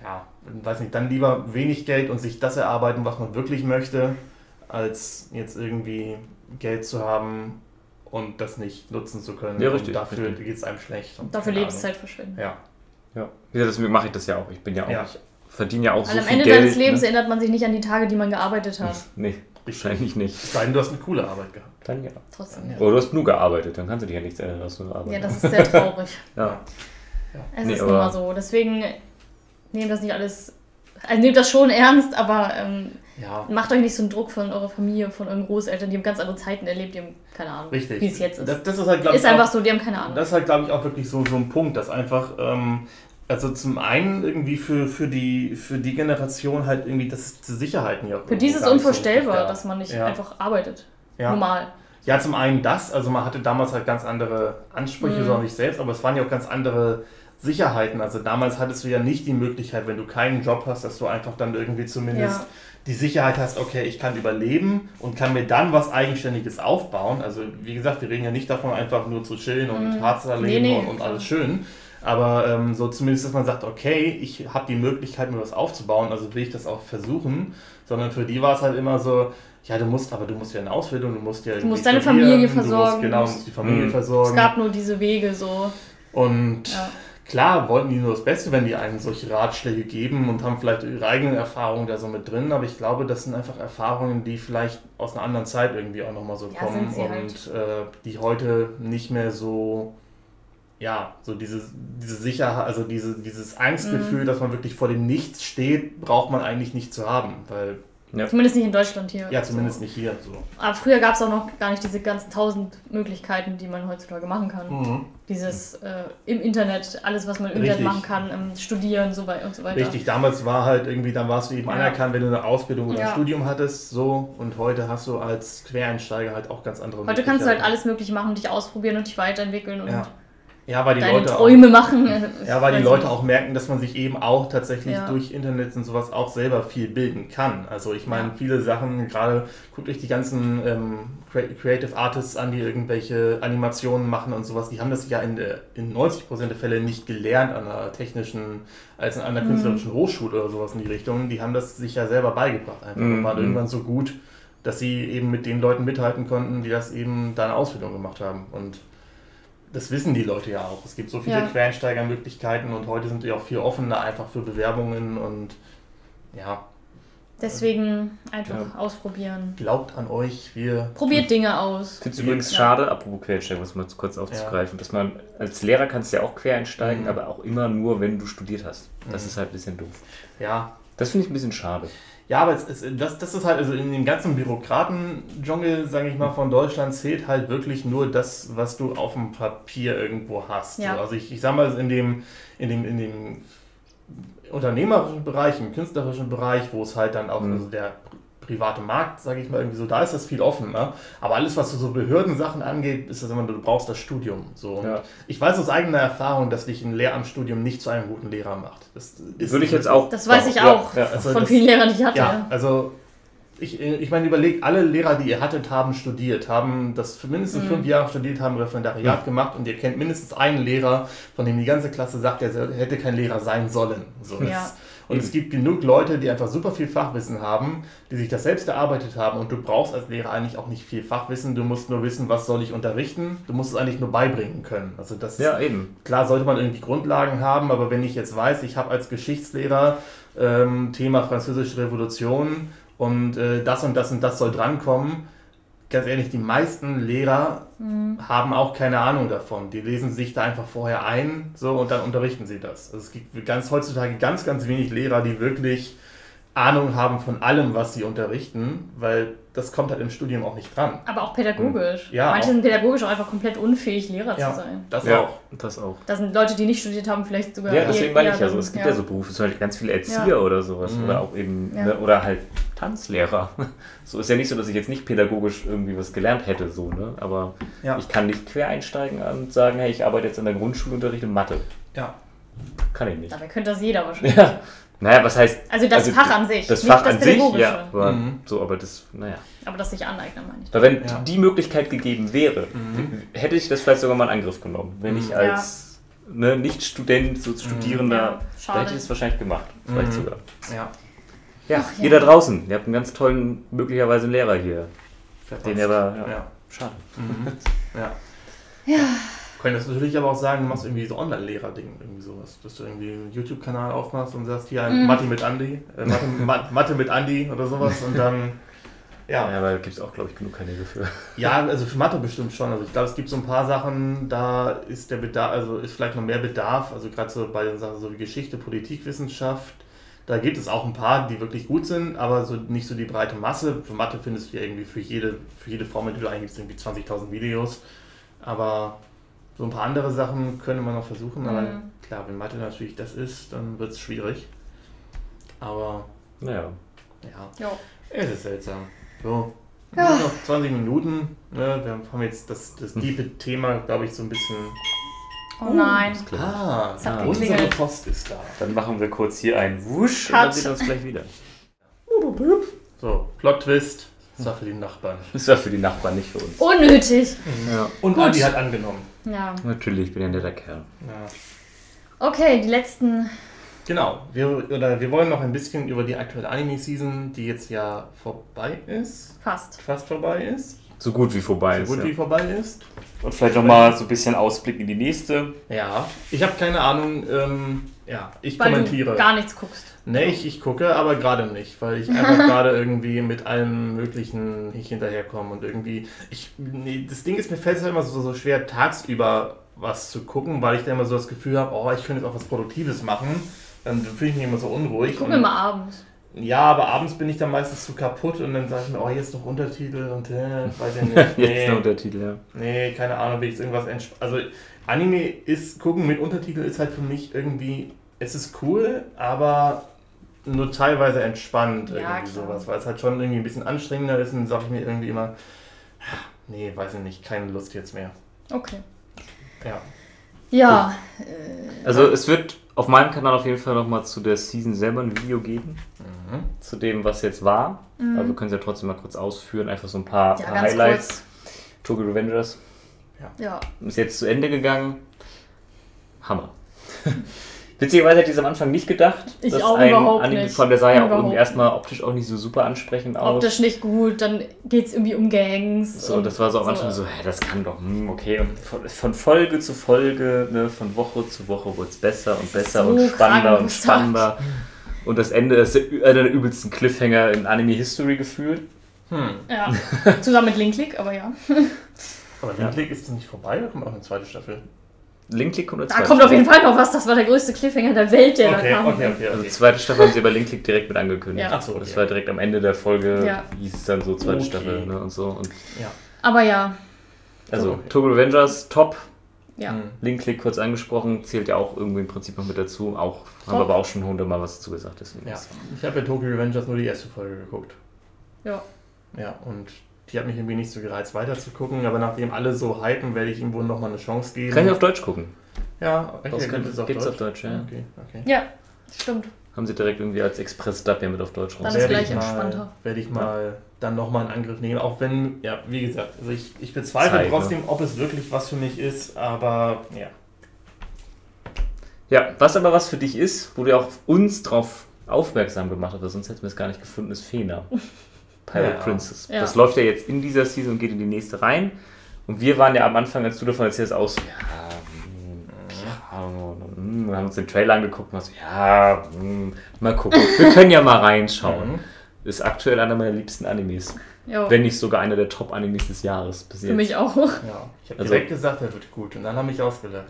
ja, weiß nicht, dann lieber wenig Geld und sich das erarbeiten, was man wirklich möchte, als jetzt irgendwie Geld zu haben und das nicht nutzen zu können. Ja, richtig, Und dafür geht es einem schlecht. Und Dafür Lebenszeit verschwenden. Ahnung. Ja. Ja. ja deswegen mache ich das ja auch. Ich bin ja auch, Ja. ich verdiene ja auch Weil so am viel Ende Geld. deines Lebens ne? erinnert man sich nicht an die Tage, die man gearbeitet hat. [LAUGHS] Nee, wahrscheinlich nicht. Es sei denn, du hast eine coole Arbeit gehabt. Dann ja. Trotzdem. Ja, Oder du hast nur gearbeitet, dann kannst du dich ja nichts erinnern, dass du nur arbeitest. ja das ist sehr traurig. [LAUGHS] ja. Es Nee, ist mal so. Deswegen nehmt das nicht alles. Also nehmt das schon ernst, aber ähm, Ja, macht euch nicht so einen Druck von eurer Familie, von euren Großeltern, die haben ganz andere Zeiten erlebt, die haben keine Ahnung, richtig. wie es jetzt ist. Das, das ist halt, glaube ich, ist einfach auch- so, die haben keine Ahnung. Das ist halt, glaube ich, auch wirklich so, so ein Punkt, dass einfach, ähm, also zum einen irgendwie für, für, die, für die Generation halt irgendwie, das die Sicherheiten ja auch. Für die ist es nicht so unvorstellbar, da. dass man nicht Ja. einfach arbeitet. Ja. Normal. Ja, zum einen das, also man hatte damals halt ganz andere Ansprüche, Mhm. so an sich selbst, aber es waren ja auch ganz andere Sicherheiten. Also damals hattest du ja nicht die Möglichkeit, wenn du keinen Job hast, dass du einfach dann irgendwie zumindest Ja. Die Sicherheit hast, okay, ich kann überleben und kann mir dann was Eigenständiges aufbauen. Also wie gesagt, wir reden ja nicht davon, einfach nur zu chillen und Mhm. hart zu erleben Nee, nee, und, und alles schön. Aber ähm, so zumindest, dass man sagt, okay, ich habe die Möglichkeit, mir was aufzubauen, also will ich das auch versuchen. Sondern für die war es halt immer so, ja, du musst, aber du musst ja eine Ausbildung, du musst ja irgendwie musst deine Familie Du musst, versorgen, genau, du du musst die Familie Mhm. versorgen. Es gab nur diese Wege so. Und Ja. Klar wollten die nur das Beste, wenn die einem solche Ratschläge geben und haben vielleicht ihre eigenen Erfahrungen da so mit drin. Aber ich glaube, das sind einfach Erfahrungen, die vielleicht aus einer anderen Zeit irgendwie auch nochmal so Ja, kommen und halt. äh, die heute nicht mehr so, ja, so diese, diese Sicherheit, also diese, dieses Angstgefühl, Mhm. dass man wirklich vor dem Nichts steht, braucht man eigentlich nicht zu haben. Weil, Zumindest nicht in Deutschland hier. ja, zumindest so. nicht hier. So. Aber früher gab es auch noch gar nicht diese ganzen tausend Möglichkeiten, die man heutzutage machen kann. Mhm. Dieses äh, im Internet, alles, was man im Internet Richtig. machen kann, ähm, studieren so wei- und so weiter. Richtig, damals war halt irgendwie, dann warst du eben Ja. anerkannt, wenn du eine Ausbildung oder Ja. ein Studium hattest, so und heute hast du als Quereinsteiger halt auch ganz andere Heute kannst du halt Möglichkeiten. alles möglich machen, dich ausprobieren und dich weiterentwickeln und Ja. Ja, weil die deine Leute Träume machen. auch, ja, weil die Leute nicht. auch merken, dass man sich eben auch tatsächlich Ja. durch Internet und sowas auch selber viel bilden kann. Also ich meine, Ja. viele Sachen, gerade guckt euch die ganzen ähm, Cre- Creative Artists an, die irgendwelche Animationen machen und sowas, die haben das ja in, der, in 90% der Fälle nicht gelernt an einer technischen, als an einer Mhm. künstlerischen Hochschule oder sowas in die Richtung. Die haben das sich ja selber beigebracht einfach und Mhm. waren irgendwann so gut, dass sie eben mit den Leuten mithalten konnten, die das eben da eine Ausbildung gemacht haben. Und das wissen die Leute ja auch. Es gibt so viele Ja. Quereinsteigermöglichkeiten und heute sind die auch viel offener einfach für Bewerbungen und ja, Deswegen einfach Ja. ausprobieren. Glaubt an euch, wir. Probiert Dinge aus. Ich finde es übrigens Ja. schade, apropos Quereinsteigen, was mal kurz aufzugreifen, dass man als Lehrer kannst du ja auch quer einsteigen, Mhm. aber auch immer nur, wenn du studiert hast. Das Mhm. ist halt ein bisschen doof. Ja. Das finde ich ein bisschen schade. Ja, aber es, es, das, das ist halt, also in dem ganzen Bürokraten-Dschungel, sage ich mal, von Deutschland zählt halt wirklich nur das, was du auf dem Papier irgendwo hast. Ja. So, also ich, ich sag mal, in dem, in dem, in dem unternehmerischen Bereich, im künstlerischen Bereich, wo es halt dann auch Mhm. also der private Markt, sage ich mal, irgendwie so, da ist das viel offener. Aber alles, was so Behördensachen angeht, ist das immer, du brauchst das Studium. So. Und Ja. Ich weiß aus eigener Erfahrung, dass dich ein Lehramtsstudium nicht zu einem guten Lehrer macht. Das ist Würde ich jetzt auch. Das weiß ich auch Ja, also von das- vielen Lehrern, die ich hatte. ja, also ich, ich meine, überlegt, alle Lehrer, die ihr hattet, haben studiert, haben das für mindestens Mhm. fünf Jahre studiert, haben Referendariat gemacht und ihr kennt mindestens einen Lehrer, von dem die ganze Klasse sagt, er hätte kein Lehrer sein sollen. So, Ja. das- Und es gibt genug Leute, die einfach super viel Fachwissen haben, die sich das selbst erarbeitet haben und du brauchst als Lehrer eigentlich auch nicht viel Fachwissen, du musst nur wissen, was soll ich unterrichten, du musst es eigentlich nur beibringen können. Also das ja, eben. Klar sollte man irgendwie Grundlagen haben, aber wenn ich jetzt weiß, ich habe als Geschichtslehrer ähm, Thema Französische Revolution und äh, das und das und das soll drankommen, ganz ehrlich, die meisten Lehrer haben auch keine Ahnung davon. Die lesen sich da einfach vorher ein so und dann unterrichten sie das. Also es gibt ganz heutzutage ganz, ganz wenig Lehrer, die wirklich Ahnung haben von allem, was sie unterrichten, weil das kommt halt im Studium auch nicht dran. Aber auch pädagogisch. Ja, Manche auch. sind pädagogisch auch einfach komplett unfähig, Lehrer Ja, zu sein. das Ja, auch. das auch. Da sind Leute, die nicht studiert haben, vielleicht sogar. Ja, deswegen meine ich ja so. Es gibt ja, so Berufe, zum Beispiel ganz viele Erzieher Ja. oder sowas. Mhm. Oder auch eben, Ja. ne, oder halt Tanzlehrer. [LAUGHS] So ist ja nicht so, dass ich jetzt nicht pädagogisch irgendwie was gelernt hätte, so, ne? Aber Ja. ich kann nicht quer einsteigen und sagen, hey, ich arbeite jetzt in der Grundschulunterricht in Mathe. Ja. Kann ich nicht. Dabei könnte das jeder wahrscheinlich. Ja. Naja, was heißt. Also das Fach an sich, Das nicht Fach das an sich, ja. Aber, Mhm. So, aber das, naja. Aber das sich aneignen, meine ich. Weil wenn Ja. die Möglichkeit gegeben wäre, Mhm. hätte ich das vielleicht sogar mal in Angriff genommen. Wenn ich Mhm. als ne, Nicht-Student, so Studierender, Ja, da hätte ich es wahrscheinlich gemacht. Vielleicht Mhm. sogar. Ja. Ja, Ach, ja. ihr da draußen, ihr habt einen ganz tollen, möglicherweise einen Lehrer hier. Verpasst. Den aber, ja, Ja. schade. Mhm. [LAUGHS] ja. Ja. Könntest natürlich aber auch sagen, du machst irgendwie so Online-Lehrer-Ding, irgendwie sowas. Dass du irgendwie einen YouTube-Kanal aufmachst und sagst, hier ein Mhm. Mathe mit Andi, äh, Mathe, Ma- Mathe mit Andi oder sowas und dann, Ja, ja. aber da gibt es auch, glaube ich, genug Kanäle für. Ja, also für Mathe bestimmt schon. Also ich glaube, es gibt so ein paar Sachen, da ist der Bedarf, also ist vielleicht noch mehr Bedarf, also gerade so bei den Sachen so wie Geschichte, Politikwissenschaft, da gibt es auch ein paar, die wirklich gut sind, aber so nicht so die breite Masse. Für Mathe findest du ja irgendwie für jede, für jede Formel, die du eingibst, irgendwie 20.000 Videos. Aber so ein paar andere Sachen könnte man noch versuchen, aber Mhm. klar, wenn Mathe natürlich das ist, dann wird es schwierig. Aber Naja. ja, Jo. es ist seltsam. So, Ja. noch 20 Minuten. Ne? Wir haben jetzt das, das tiefe Thema, glaube ich, so ein bisschen. Oh nein. Ah, Es hat unsere geklingelt. Post ist da. Dann machen wir kurz hier einen Wusch und Cut. dann sehen wir uns gleich wieder. So, Plot-Twist. Das war für die Nachbarn. Das war für die Nachbarn, nicht für uns. Unnötig. Ja. Und Gut. Andi hat angenommen. Ja. Natürlich, ich bin ja ein netter Kerl. Ja. Okay, die letzten. Genau, wir, oder wir wollen noch ein bisschen über die aktuelle Anime-Season, die jetzt ja vorbei ist, Fast. fast vorbei ist, So gut wie vorbei so ist. gut wie Ja. vorbei ist. Und vielleicht nochmal so ein bisschen Ausblick in die nächste. Ja, ich habe keine Ahnung, ähm, ja, ich Weil kommentiere. du gar nichts guckst. Nee, ich, ich gucke, aber gerade nicht, weil ich einfach [LAUGHS] gerade irgendwie mit allem Möglichen nicht hinterherkomme und irgendwie. Ich, nee, das Ding ist, mir fällt es halt immer so, so schwer, tagsüber was zu gucken, weil ich dann immer so das Gefühl habe, oh, ich könnte jetzt auch was Produktives machen. Dann fühle ich mich immer so unruhig. Ich gucke immer abends. Ja, aber abends bin ich dann meistens zu kaputt und dann sage ich mir, oh, jetzt noch Untertitel und äh, weiß ich nicht. [LAUGHS] Jetzt Nee, der Untertitel, ja. nee keine Ahnung, wie ich irgendwas Also Anime ist, gucken mit Untertitel ist halt für mich irgendwie, es ist cool, aber nur teilweise entspannt Ja, irgendwie klar. sowas, weil es halt schon irgendwie ein bisschen anstrengender ist und dann sage ich mir irgendwie immer, "Ah, nee, weiß ich nicht, keine Lust jetzt mehr. Okay. Ja. Ja. Also es wird auf meinem Kanal auf jeden Fall nochmal zu der Season selber ein Video geben. Mhm. Zu dem, was jetzt war. Aber wir können es ja trotzdem mal kurz ausführen. Einfach so ein paar, Ja, paar Highlights. kurz. Tokyo Revengers Ja. ist jetzt zu Ende gegangen. Hammer. [LAUGHS] Witzigerweise hätte ich es am Anfang nicht gedacht. Ich dass auch ein überhaupt Anime nicht. von der sah ja auch erstmal optisch auch nicht so super ansprechend aus. Optisch nicht gut, dann geht es irgendwie um Gangs. So, und das war so am Anfang so, hä, das kann doch, hm, okay. Und von, von Folge zu Folge, ne, von Woche zu Woche wurde es besser und besser So und spannender krank, und spannender. Und das Ende ist der- einer der übelsten Cliffhanger in Anime-History gefühlt. Hm. Ja. [LAUGHS] Zusammen mit Linklick, aber ja. Aber Link League ist nicht vorbei, da kommt auch eine zweite Staffel. Linklick kommt Da kommt auf jeden Fall noch was. Das war der größte Cliffhanger der Welt, der Okay, da kam. okay, okay, Also zweite Staffel haben sie bei Linklick direkt mit angekündigt. Ja. Ach so, Das okay. war direkt am Ende der Folge, Ja. hieß es dann so zweite Okay. Staffel ne, und so. Und Ja. Aber ja, also Okay. Turbo Revengers, top. ja. Hm. Linklick kurz angesprochen, zählt ja auch irgendwie im Prinzip noch mit dazu. Auch, haben wir aber auch schon hundertmal was dazu gesagt. Deswegen Ja. Ich habe bei Tokyo Revengers nur die erste Folge geguckt. Ja. Ja, und die hat mich irgendwie nicht so gereizt, weiter zu gucken, aber nachdem alle so hypen, werde ich ihm wohl nochmal eine Chance geben. Kann ich auf Deutsch gucken. Ja, Das okay, kann- gibt es auf gibt's Deutsch. auf Deutsch, ja. Okay, okay. Ja, stimmt. Haben sie direkt irgendwie als Express-Dub ja mit auf Deutsch Dann raus. ist Werde gleich ich mal, entspannter. werde ich mal dann nochmal in Angriff nehmen, auch wenn, ja, wie gesagt, also ich, ich bezweifle Zeit, trotzdem, ob es wirklich was für mich ist, aber ja. Ja, was aber was für dich ist, wo du auch uns drauf aufmerksam gemacht hast, sonst hätten wir es gar nicht gefunden, ist Fena. Pirate Ja. Princess. Ja. Das läuft ja jetzt in dieser Season und geht in die nächste rein. Und wir waren ja am Anfang, als du davon erzählst, auch so, ja, ja, hm, wir haben uns den Trailer angeguckt und so, ja, hm, mal gucken. [LAUGHS] Wir können ja mal reinschauen. Mhm. Ist aktuell einer meiner liebsten Animes. Ja. Wenn nicht sogar einer der Top-Animes des Jahres bis Für jetzt. mich auch. Ja, ich habe Also- direkt gesagt, er wird gut und dann haben mich ausgelacht.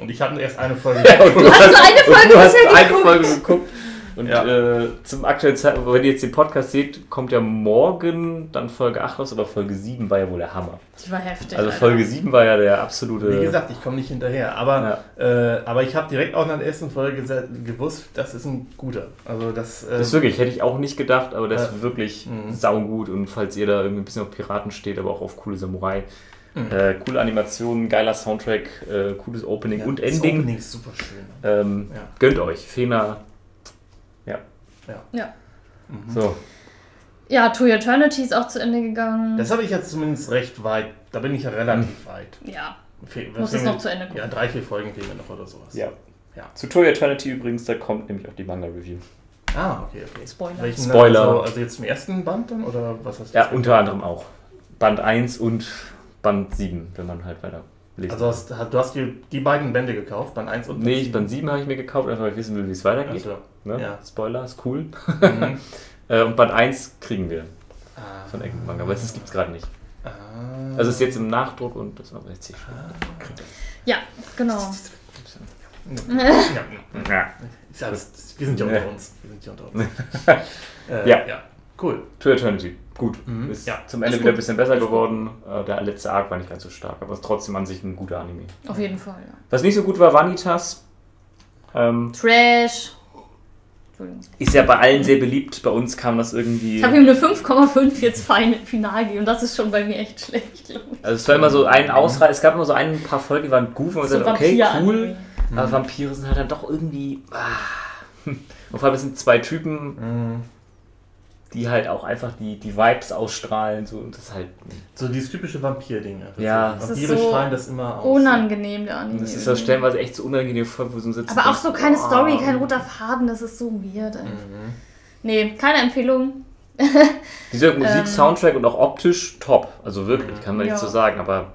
Und ich hatte erst eine [LAUGHS] Folge Und du hast nur eine und Folge du hast bisher eine geguckt. Folge geguckt. Und Ja. äh, zum aktuellen Zeitpunkt, wenn ihr jetzt den Podcast seht, kommt ja morgen dann Folge 8 raus, aber Folge 7 war ja wohl der Hammer. Die war heftig. Also Alter. Folge 7 war ja der absolute. Wie gesagt, ich komme nicht hinterher. Aber, äh, aber ich habe direkt auch nach der ersten Folge gewusst, das ist ein guter. Also das, äh, das ist wirklich, hätte ich auch nicht gedacht, aber der ist Ja. wirklich Mhm. saugut. Und falls ihr da irgendwie ein bisschen auf Piraten steht, aber auch auf coole Samurai, Mhm. äh, coole Animationen, geiler Soundtrack, äh, cooles Opening ja, und das Ending, Opening ist super schön. ähm, Ja. gönnt euch. Fena. Ja. Ja. Mhm. So. Ja, To Eternity ist auch zu Ende gegangen. Das habe ich jetzt zumindest recht weit. Da bin ich ja relativ Mhm. weit. ja, Fe muss es noch zu Ende gucken. Ja, drei, vier Folgen fehlen mir noch oder sowas. Ja. Ja. Zu Toy Eternity übrigens, da kommt nämlich auch die Manga-Review. Ah, okay, okay. Spoiler. Welchen, Spoiler. Also, also jetzt zum ersten Band dann? Oder was hast du Ja, unter gemacht? anderem auch. Band 1 und Band 7, wenn man halt weiter lesen Also hast, du hast dir die beiden Bände gekauft, Band 1 und Nee, ich, Band 7 habe ich mir gekauft, einfach weil ich wissen will, wie es weitergeht. Also, Ne? ja. Spoiler, ist cool. mhm. Äh, und Band 1 kriegen wir ah, von Manga, aber das gibt es gerade nicht. ah, Also es ist jetzt im Nachdruck und das aber jetzt hier Ja, genau. ja, Ja. wir sind ja Ja. unter uns. Wir sind ja unter uns. äh, Ja. ja. Cool. To Eternity, gut. Mhm. Ist Ja. zum Ende Ist wieder ein bisschen besser Ist geworden. Äh, der letzte Arc war nicht ganz so stark, aber ist trotzdem an sich ein guter Anime. Auf jeden Fall, ja. Was nicht so gut war, Vanitas. Ähm, Trash. Entschuldigung. ist ja bei allen sehr beliebt. Bei uns kam das irgendwie. Ich habe ihm eine 5,5 jetzt final gegeben. Das ist schon bei mir echt schlecht. Also es war immer so ein Ausreißer, es gab immer so ein paar Folgen, die waren goof und man So sagt, okay, cool, aber Vampire sind halt dann doch irgendwie... Ah. Und vor allem es sind zwei Typen, Mhm. Die halt auch einfach die, die Vibes ausstrahlen so, und das halt... So dieses typische Vampir-Ding. einfach Ja. Das ist Vampire so strahlen das immer aus. Unangenehm, der Anime. Das ist ja stellenweise echt so unangenehm, vor, wo so ein Sitz Aber auch so keine oh. Story, kein roter Faden, das ist so weird. Ey. Mhm. Nee, keine Empfehlung. [LAUGHS] Dieser Musik, Ähm. Soundtrack und auch optisch top, also wirklich, kann man Ja. nicht so sagen, aber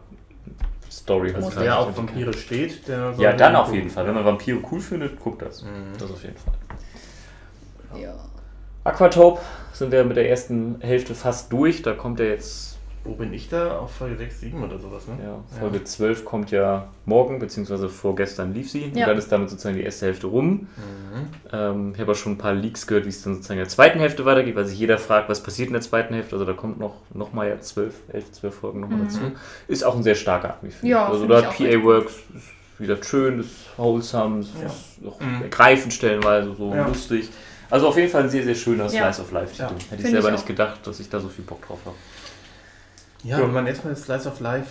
Story Also halt wer nicht auf. Vampire steht, der soll Ja, dann auf jeden Fall. Wenn man Vampire cool findet, guckt das. Mhm. Das auf jeden Fall. Ja. Aquatope sind wir mit der ersten Hälfte fast durch. Da kommt ja jetzt, Wo bin ich da? Auf Folge 6, 7 oder sowas, ne? ja, Folge 12 kommt ja morgen, beziehungsweise vorgestern lief sie. Und Ja. dann ist damit sozusagen die erste Hälfte rum. Mhm. Ähm, ich habe auch schon ein paar Leaks gehört, wie es dann sozusagen in der zweiten Hälfte weitergeht, weil sich jeder fragt, was passiert in der zweiten Hälfte. Also da kommt noch, noch mal ja 12, 11, 12 Folgen nochmal Mhm. dazu. Ist auch ein sehr starker Anime, finde Ja, ich. Also da ich hat auch PA Works, ist wieder schön, ist wholesome, ist Ja. ist auch Mhm. ergreifend stellenweise, so Ja. lustig. Also auf jeden Fall ein sehr, sehr schöner Ja. Slice of Life-Titel. Ja. Hätte ich selber ich nicht gedacht, dass ich da so viel Bock drauf habe. Ja, Ja. wenn man erstmal das Slice of Life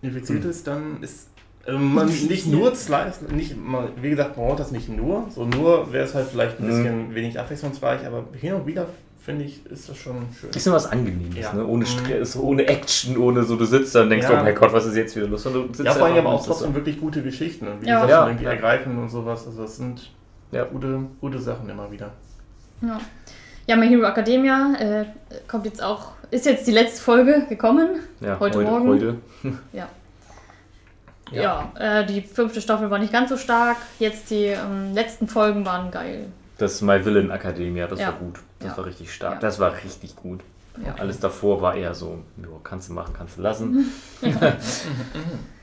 infiziert ist, dann ist ähm, man nicht nur Slice, nicht, man, wie gesagt, man braucht das nicht nur. So nur wäre es halt vielleicht ein Mhm. bisschen wenig abwechslungsreich, aber hin und wieder finde ich, ist das schon schön. Ist immer was Angenehmes, Ja. ne? Ohne Mhm. Stress, ohne Action, ohne so, du sitzt da und denkst, Ja. oh mein Gott, was ist jetzt wieder los? Und du sitzt Ja, vor allem aber auch trotzdem wirklich gute Geschichten und wie Ja. gesagt, Ja. irgendwie Ja. ergreifend und sowas. Also das sind Ja. gute, gute Sachen immer wieder. Ja. Ja, My Hero Academia äh, kommt jetzt auch, ist jetzt die letzte Folge gekommen. Ja, Heute Morgen. Heute. [LAUGHS] Ja. Ja. Ja, äh, die fünfte Staffel war nicht ganz so stark. Jetzt die ähm, letzten Folgen waren geil. Das My Villain Academia, das Ja. war gut. Das Ja. war richtig stark. Das war richtig gut. Alles davor war eher so, jo, kannst du machen, kannst du lassen. [LAUGHS] [LAUGHS]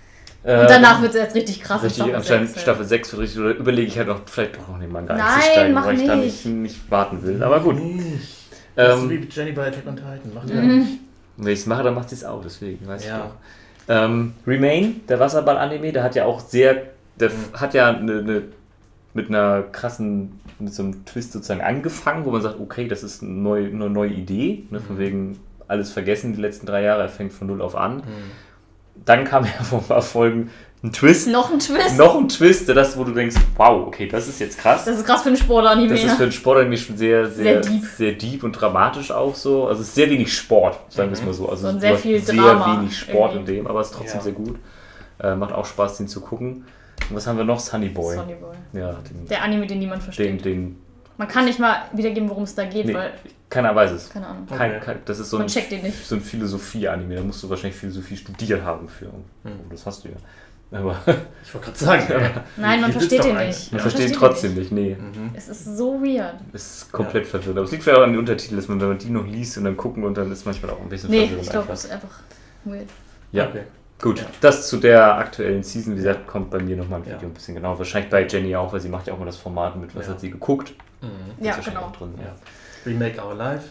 Und danach wird es jetzt richtig krass. in Richtig, Staffel anscheinend sechs, ja. Staffel 6 wird richtig, oder überlege ich halt noch, vielleicht doch noch den Manga Nein, einzusteigen, mach weil ich da nicht. nicht, nicht warten will. Aber gut. Nicht. Das ist Ähm, wie Jenny bei Attack on Titan. Macht ja Mhm. nicht. wenn ich es mache, dann macht sie es auch, deswegen weiß Ja. ich doch. Ähm, Remain, der Wasserball-Anime, der hat ja auch sehr, der Mhm. hat ja eine, eine, mit einer krassen, mit so einem Twist sozusagen angefangen, wo man sagt, okay, das ist eine neue, eine neue Idee, ne, von Mhm. wegen alles vergessen die letzten drei Jahre, er fängt von null auf an. Mhm. Dann kam ja [LAUGHS] vor ein paar Folgen ein Twist, Noch ein Twist. noch ein Twist, das, wo du denkst, wow, okay, das ist jetzt krass. Das ist krass für einen Sportanime. Das ist für einen Sportanime schon sehr, sehr, Sehr sehr, deep. deep. und dramatisch auch so. Also es ist sehr wenig Sport, sagen wir es mal so. Also Und sehr viel sehr Drama wenig Sport irgendwie. in dem, aber es ist trotzdem Ja. sehr gut. Äh, macht auch Spaß, den zu gucken. Und was haben wir noch? Sunny Boy. Sonny Boy. Ja, den, Der Anime, den niemand den, versteht. den Man kann nicht mal wiedergeben, worum es da geht, nee, weil, keiner weiß es. keine Ahnung. Kein, kein, das ist so Man ein, checkt den nicht. so ein Philosophie-Anime. Da musst du wahrscheinlich Philosophie studiert haben für. Hm. Das hast du ja. Aber Ich wollte gerade sagen. äh, Nein, man versteht den nicht. man Ja. versteht ihn trotzdem nicht. Nee. Mhm. Es ist so weird. Es ist komplett verwirrend. Aber es liegt vielleicht auch an den Untertiteln, dass man, wenn man die noch liest und dann gucken und dann ist manchmal auch ein bisschen Nee, verwirrend ich glaube, es ist einfach weird. Ja, Okay. gut. Ja. Das zu der aktuellen Season, wie gesagt, kommt bei mir nochmal ein Video Ja. ein bisschen genau. Wahrscheinlich bei Jenny auch, weil sie macht ja auch mal das Format mit, was Ja. hat sie geguckt. Mhm. Ja, genau. auch Drin, ja. Remake Our Life.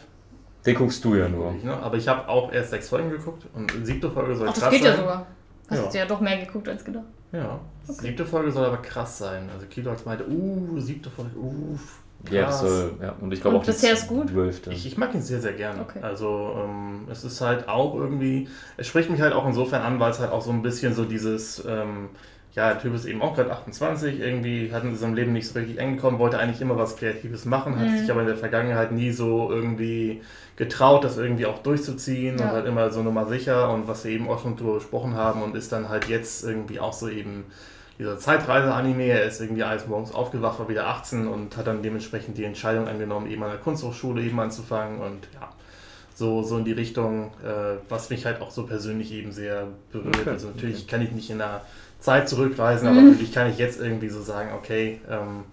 Den guckst du ja nur. Ne? Aber ich habe auch erst sechs Folgen geguckt und siebte Folge soll Ach, das krass geht sein. ja sogar. Hast Ja. du ja doch mehr geguckt als gedacht. Ja. Siebte Folge soll aber krass sein. Also Kilox meinte, uh, siebte Folge, uff. Ja, das krass. soll, ja. Und ich glaube auch bisher ist gut? zwölfte. Ich, ich mag ihn sehr, sehr gerne. Okay. Also ähm, es ist halt auch irgendwie, es spricht mich halt auch insofern an, weil es halt auch so ein bisschen so dieses, ähm, ja, der Typ ist eben auch gerade 28, irgendwie hat in seinem Leben nicht so richtig eng gekommen, wollte eigentlich immer was Kreatives machen, hat Mhm. sich aber in der Vergangenheit nie so irgendwie getraut, das irgendwie auch durchzuziehen Ja. und halt immer so Nummer sicher und was wir eben auch schon drüber gesprochen haben und ist dann halt jetzt irgendwie auch so eben dieser Zeitreise-Anime, er ist irgendwie eines Morgens aufgewacht, war wieder 18 und hat dann dementsprechend die Entscheidung angenommen, eben an der Kunsthochschule eben anzufangen und ja, so, so in die Richtung, äh, was mich halt auch so persönlich eben sehr berührt. Okay, Also natürlich okay. kann ich nicht in der Zeit zurückreisen, aber Mhm. natürlich kann ich jetzt irgendwie so sagen, okay, ähm,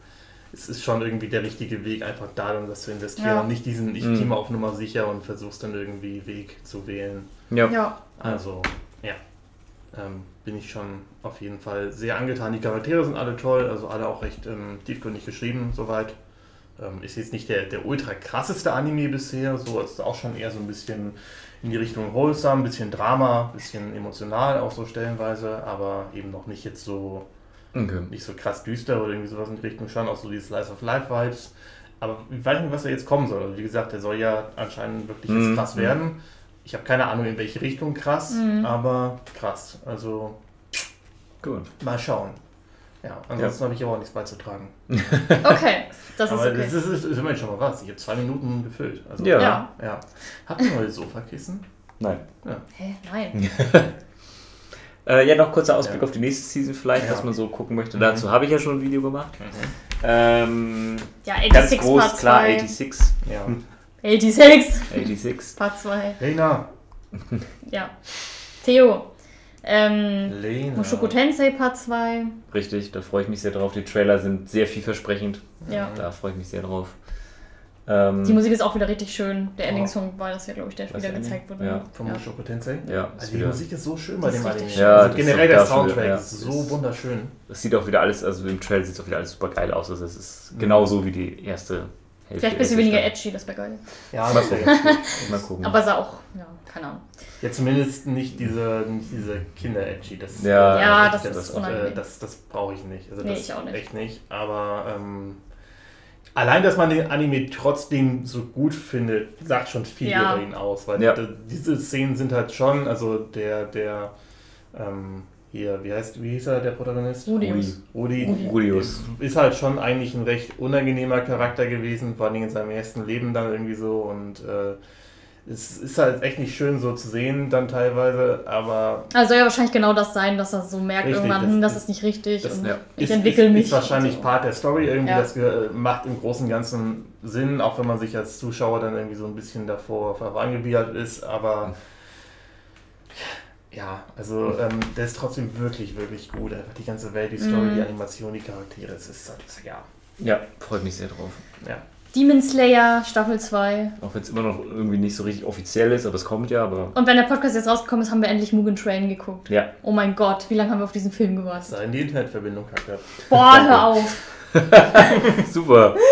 es ist schon irgendwie der richtige Weg, einfach darin das zu investieren Ja. und nicht diesen, ich Mhm. gehe mal auf Nummer sicher und versuch's dann irgendwie Weg zu wählen. Ja. Ja. Also, ja. Ähm, bin ich schon auf jeden Fall sehr angetan. Die Charaktere sind alle toll, also alle auch recht ähm, tiefgründig geschrieben, soweit. Ähm, ist jetzt nicht der, der ultra krasseste Anime bisher, so ist auch schon eher so ein bisschen in die Richtung wholesome, bisschen Drama, bisschen emotional auch so stellenweise, aber eben noch nicht jetzt so Okay. nicht so krass düster oder irgendwie sowas in die Richtung, schon auch so die Slice of Life Vibes. Aber ich weiß nicht, was da jetzt kommen soll. Also wie gesagt, der soll ja anscheinend wirklich jetzt Mhm. krass werden. Ich habe keine Ahnung, in welche Richtung krass, Mhm. aber krass. Also Gut. mal schauen. Ja, ansonsten habe ich aber auch nichts beizutragen. [LAUGHS] Okay, das ist aber okay. das ist, ist, ist immerhin schon mal was. Ich habe zwei Minuten gefüllt. Also, Ja. ja. ja. Habt ihr neue Sofakissen? Nein. Hä? Nein. [LAUGHS] Äh, ja, noch kurzer Ausblick Ja. auf die nächste Season vielleicht, Ja. was man so gucken möchte. Mhm. Dazu habe ich ja schon ein Video gemacht. Ähm, Ja, ganz 86 groß, Part klar, 2. 86. Ja. 86 86. Part 2. Lena. Ja. Theo. Ähm, Lena. Mushoku Tensei Part 2. Richtig, da freue ich mich sehr drauf. Die Trailer sind sehr vielversprechend. Ja. Da freue ich mich sehr drauf. Ähm, Die Musik ist auch wieder richtig schön. Der Oh. Ending-Song war das ja, glaube ich, der wieder Ending? gezeigt wurde. Ja. Vom Ja. Mushoku Tensei? ja, Also die wieder, Musik ist so schön bei Das dem ist Anime. richtig schön. Ja, also generell der dafür, Soundtrack ja. ist so wunderschön. das sieht auch wieder alles, also im Trailer sieht es auch wieder alles super geil aus. Also es ist genauso wie die erste Hälfte. Vielleicht ein bisschen weniger edgy, das wäre geil. Ja, Mal das gucken. Mal gucken. Aber sah auch, ja, keine Ahnung. Ja, zumindest nicht diese, nicht diese Kinder-Edgy. Das, Ja, Ja, das, das das, ist unangenehm. äh, das, das brauche ich nicht. Also Nee, das ich auch nicht. Echt nicht. Aber ähm, allein, dass man den Anime trotzdem so gut findet, sagt schon viel Ja. über ihn aus. Weil Ja. diese Szenen sind halt schon, also der, der, ähm, hier, wie heißt, wie hieß er, der Protagonist? Rudius. Rudi. Rudi. Rudius. Ist halt schon eigentlich ein recht unangenehmer Charakter gewesen, vor allem in seinem ersten Leben dann irgendwie so und äh, es ist halt echt nicht schön so zu sehen dann teilweise, aber Also soll ja wahrscheinlich genau das sein, dass er so merkt Richtig, irgendwann, das hm, das ist- ist nicht richtig das und ja, ich ist, entwickle ist, mich. ist wahrscheinlich so. Part der Story irgendwie, Ja. das macht im Großen und Ganzen Sinn, auch wenn man sich als Zuschauer dann irgendwie so ein bisschen davor verwangewidert ist, aber ja, also ähm, der ist trotzdem wirklich, wirklich gut. Einfach die ganze Welt, die Story, Mhm. die Animation, die Charaktere, es ist, das, ja, Ja, freut mich sehr drauf. Ja. Demon Slayer Staffel 2. Auch wenn es immer noch irgendwie nicht so richtig offiziell ist, aber es kommt ja, aber Und wenn der Podcast jetzt rausgekommen ist, haben wir endlich Mugen Train geguckt. ja. Oh mein Gott, wie lange haben wir auf diesen Film gewartet? Sei in die Internetverbindung kackt ab. Boah, hör auf. [LAUGHS] Super. [LAUGHS]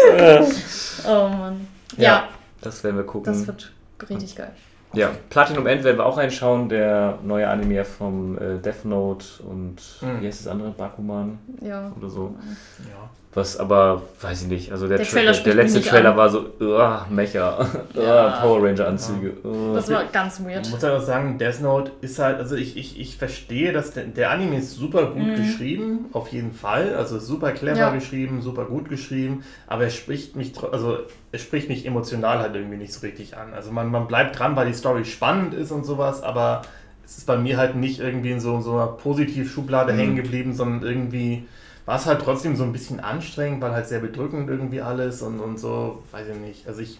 Oh Mann. Ja, Ja, Das werden wir gucken. das wird richtig geil. ja, Platinum End werden wir auch reinschauen, der neue Anime vom äh, Death Note und Mhm. wie heißt das andere? Bakuman Ja. oder so. Ja. Was aber, weiß ich nicht, also der, Der Tra- Trailer der, der letzte Trailer an. war so, uh, Mecha, Ja. [LAUGHS] Power Ranger Anzüge. Uh. Das war ganz Ich weird. muss halt auch sagen, Death Note ist halt, also ich, ich, ich verstehe, dass der, der Anime ist super gut Mhm. geschrieben, auf jeden Fall. Also super clever Ja. geschrieben, super gut geschrieben, aber er spricht mich, also er spricht mich emotional halt irgendwie nicht so richtig an. Also man, man bleibt dran, weil die Story spannend ist und sowas, aber es ist bei mir halt nicht irgendwie in so, so einer Positiv-Schublade Mhm. hängen geblieben, sondern irgendwie war es halt trotzdem so ein bisschen anstrengend, weil halt sehr bedrückend irgendwie alles und, und so, weiß ich nicht. Also ich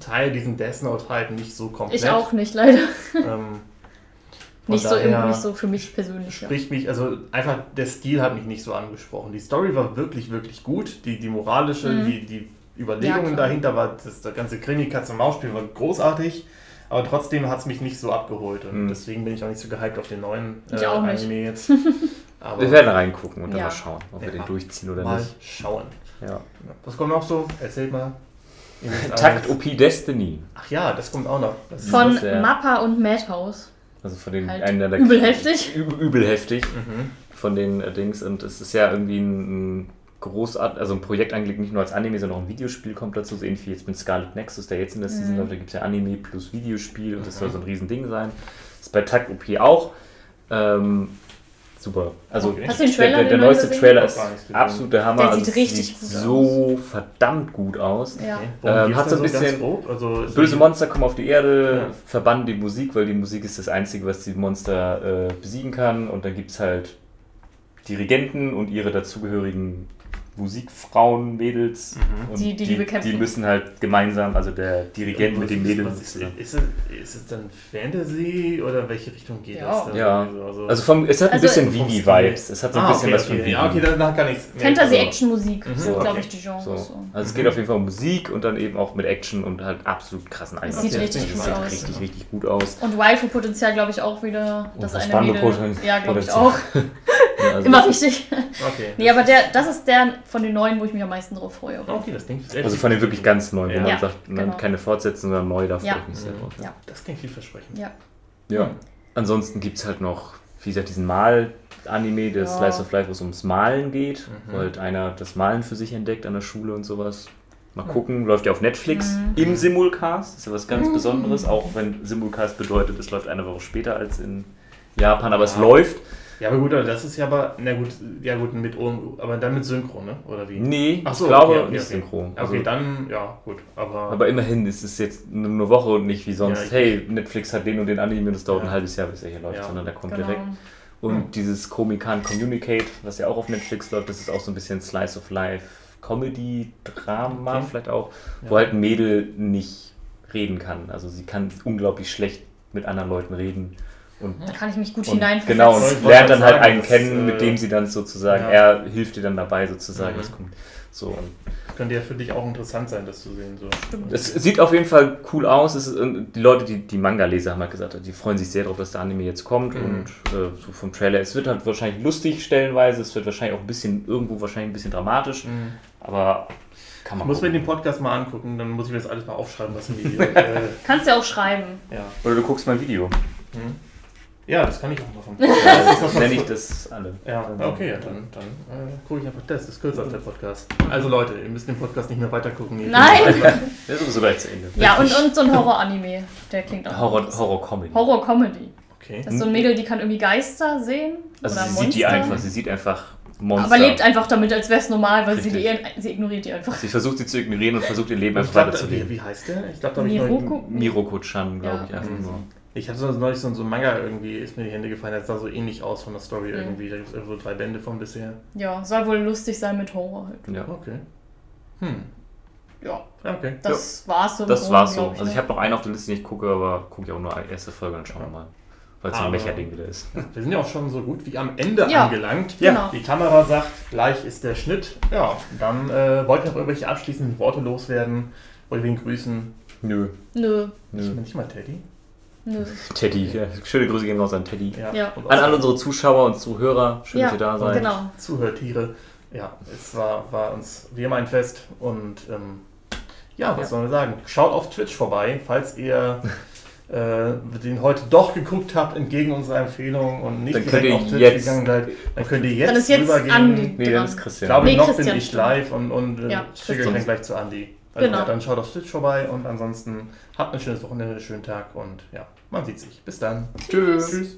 teile diesen Death Note halt nicht so komplett. Ich auch nicht, leider. Ähm, [LAUGHS] Nicht so, nicht so für mich persönlich. Ja. Spricht mich, also einfach der Stil hat mich nicht so angesprochen. Die Story war wirklich, wirklich gut. Die, die moralische, Mhm. die, die Überlegungen Ja, dahinter, war das, das ganze Krimi-Katz-und-Maus-Spiel war großartig. Aber trotzdem hat es mich nicht so abgeholt. Und Mhm. deswegen bin ich auch nicht so gehypt auf den neuen äh, Ich auch nicht. Anime jetzt. [LAUGHS] Aber Wir werden reingucken und dann Ja. mal schauen, ob wir Ja. den durchziehen oder mal nicht. schauen. Ja. Was kommt noch so? Erzählt mal. [LAUGHS] Takt. OP Destiny. Ach ja, das kommt auch noch. Das ist Von Das ja- Mappa und Madhouse. Also von den Halt einer der übel heftig. [LAUGHS] Übel, übel heftig Mhm. von den äh, Dings. Und es ist ja irgendwie ein, ein großart, also ein Projekt angelegt, nicht nur als Anime, sondern auch ein Videospiel kommt dazu, so ähnlich wie jetzt mit Scarlet Nexus, der jetzt in der Season Mhm. läuft. Da gibt es ja Anime plus Videospiel und das Mhm. soll so ein Riesending sein. Das ist bei Takt OP auch. Ähm, super. Also Okay. Hast du den Trailer, der, der, neueste? Trailer ist absolut der Hammer. Der also sieht es richtig sieht gut so verdammt gut aus. Ja. Okay. Ähm, hat so ein bisschen? Also, Böse Monster kommen auf die Erde, Ja. verbannen die Musik, weil die Musik ist das Einzige, was die Monster äh, besiegen kann. Und dann gibt es halt Dirigenten und ihre dazugehörigen Musikfrauen, Mädels. Mhm. Und Die- die die die müssen halt gemeinsam, also der Dirigent mit den Mädels. Ist, ist, es, ist es dann Fantasy oder welche Richtung geht Ja. das dann? Ja. Also, Also vom, es hat ein Also- bisschen Vom Vivi-Vibes. Es hat so ein ah, bisschen okay, was von okay. Vivi. Ja, okay, dann kann ich Fantasy-Action-Musik Mhm. sind, Okay. glaube ich, die Genres. So. So. Also es Mhm. geht auf jeden Fall um Musik und dann eben auch mit Action und halt absolut krassen Es Einsatz. sieht richtig Das gut sieht aus. richtig, richtig gut aus. Und Waifu-Potenzial, glaube ich, auch wieder. Das das eine Mädel. Ja, glaube ich auch. [LAUGHS] Also Immer richtig. Okay. Nee, aber der, das ist der von den neuen, wo ich mich am meisten drauf freue. Okay, das klingt sehr Also von den wirklich ganz neuen, wo Ja. man Ja, sagt, genau. keine Fortsetzung, sondern neu, da freue Ja. ich mich sehr Mhm. drauf. Ja. Das klingt vielversprechend. Ja. Ja. Ansonsten gibt es halt noch, wie gesagt, diesen Mal-Anime, der Ja. Slice of Life, wo es ums Malen geht, Mhm. wo halt einer das Malen für sich entdeckt an der Schule und sowas. Mal gucken, läuft ja auf Netflix Mhm. im Simulcast, ist ja was ganz Besonderes, auch wenn Simulcast bedeutet, es läuft eine Woche später als in Japan, aber es läuft. Ja, aber gut, aber das ist ja aber, na gut, ja gut, mit Ohren, aber dann mit Synchro, ne? Oder wie? Nee, Ach so, ich glaube okay, okay, nicht okay. synchron. Okay, Also- dann, ja, gut, aber. Aber immerhin ist es jetzt nur eine Woche und nicht wie sonst, Ja, ich- hey, Netflix hat den und den Anime und es dauert Ja. ein halbes Jahr, bis er hier läuft, Ja. sondern der kommt Genau. direkt. Und Hm. dieses Komikan Communicate, was ja auch auf Netflix läuft, das ist auch so ein bisschen Slice of Life, Comedy, Drama Okay. vielleicht auch, Ja. wo halt ein Mädel nicht reden kann. Also sie kann unglaublich schlecht mit anderen Leuten reden. Und, Da kann ich mich gut hineinversetzen. genau, und Ich lernt dann halt sagen, einen das, kennen, mit äh, dem sie dann sozusagen, ja. er hilft dir dann dabei sozusagen. Mhm. Das kommt so und könnte ja für dich auch interessant sein, das zu sehen. So. Stimmt. Es sieht auf jeden Fall cool aus. Es ist, die Leute, die, die Manga-Leser haben halt gesagt, die freuen sich sehr darauf, dass der Anime jetzt kommt. Mhm. Und äh, so vom Trailer, es wird halt wahrscheinlich lustig stellenweise. Es wird wahrscheinlich auch ein bisschen, irgendwo wahrscheinlich ein bisschen dramatisch. Aber kann Ich man muss mir gucken. den Podcast mal angucken, dann muss ich mir das alles mal aufschreiben, was im Video. [LAUGHS] äh, Kannst du ja auch schreiben. ja. Oder du guckst mein Video. Hm. Ja, das kann ich auch machen. [LAUGHS] Ja, das nenne ich das alle. Ja, okay, ja, dann, dann äh, gucke ich einfach das. Das ist kürzer als der Podcast. Also Leute, ihr müsst den Podcast nicht mehr weitergucken. Nein. [LAUGHS] Der ist sowieso gleich zu Ende. Ja, und, und so ein Horror-Anime. Der klingt auch. Horror, gut. Horror-Comedy. Horror-Comedy. Okay. Das ist so ein Mädel, die kann irgendwie Geister sehen. Also oder sie Monster. sieht die einfach, sie sieht einfach Monster. aber lebt einfach damit, als wäre es normal, weil sie, die, sie ignoriert die einfach. Sie versucht sie zu ignorieren und versucht ihr Leben einfach weiterzuleben. wie, wie heißt der? Ich glaube, da Miroko? Miroko-chan, glaube Ja. ich, einfach Mhm. nur. Ich hatte so neulich so, so ein Manga irgendwie, ist mir die Hände gefallen, das sah so ähnlich aus von der Story Mhm. irgendwie. Da gibt es irgendwo drei Bände von bisher. Ja, soll wohl lustig sein mit Horror halt. Ja. Okay. Hm. Ja, Ja, Okay. das war's so. Das war's so. ich, Also ich ne? habe noch einen auf der Liste, den ich gucke, aber gucke ich auch nur die erste Folge, dann schauen wir mal. weil es so ein Mecherding wieder ist. Wir sind ja auch schon so gut wie am Ende Ja. angelangt. Ja. Genau. Die Kamera sagt, gleich ist der Schnitt. Ja, dann äh, wollt ihr noch irgendwelche abschließenden Worte loswerden? Wollt ihr wen grüßen? Nö. Nö, Ich Nö. bin nicht mal Teddy. Nö. Teddy, ja. schöne Grüße gehen raus an Teddy. Ja. Und An alle unsere Zuschauer und Zuhörer, schön, Ja, dass ihr da seid. Genau. Zuhörtiere. Ja, es war, war uns wie immer ein Fest. Und ähm, ja, was Ja. sollen wir sagen? Schaut auf Twitch vorbei, falls ihr äh, den heute doch geguckt habt, entgegen unserer Empfehlung und nicht Dann könnt direkt ihr auf Twitch jetzt- gegangen seid. Dann könnt ihr jetzt, Dann ist jetzt rübergehen. Andi Nee, dann ist Ich Christian. glaube, Nee, noch Christian, bin ich live und, und äh, Ja, schicke dann gleich zu Andi. Also Genau. dann schaut auf Twitch vorbei und ansonsten habt ein schönes Wochenende, einen schönen Tag und ja, man sieht sich. Bis dann. Tschüss. Tschüss.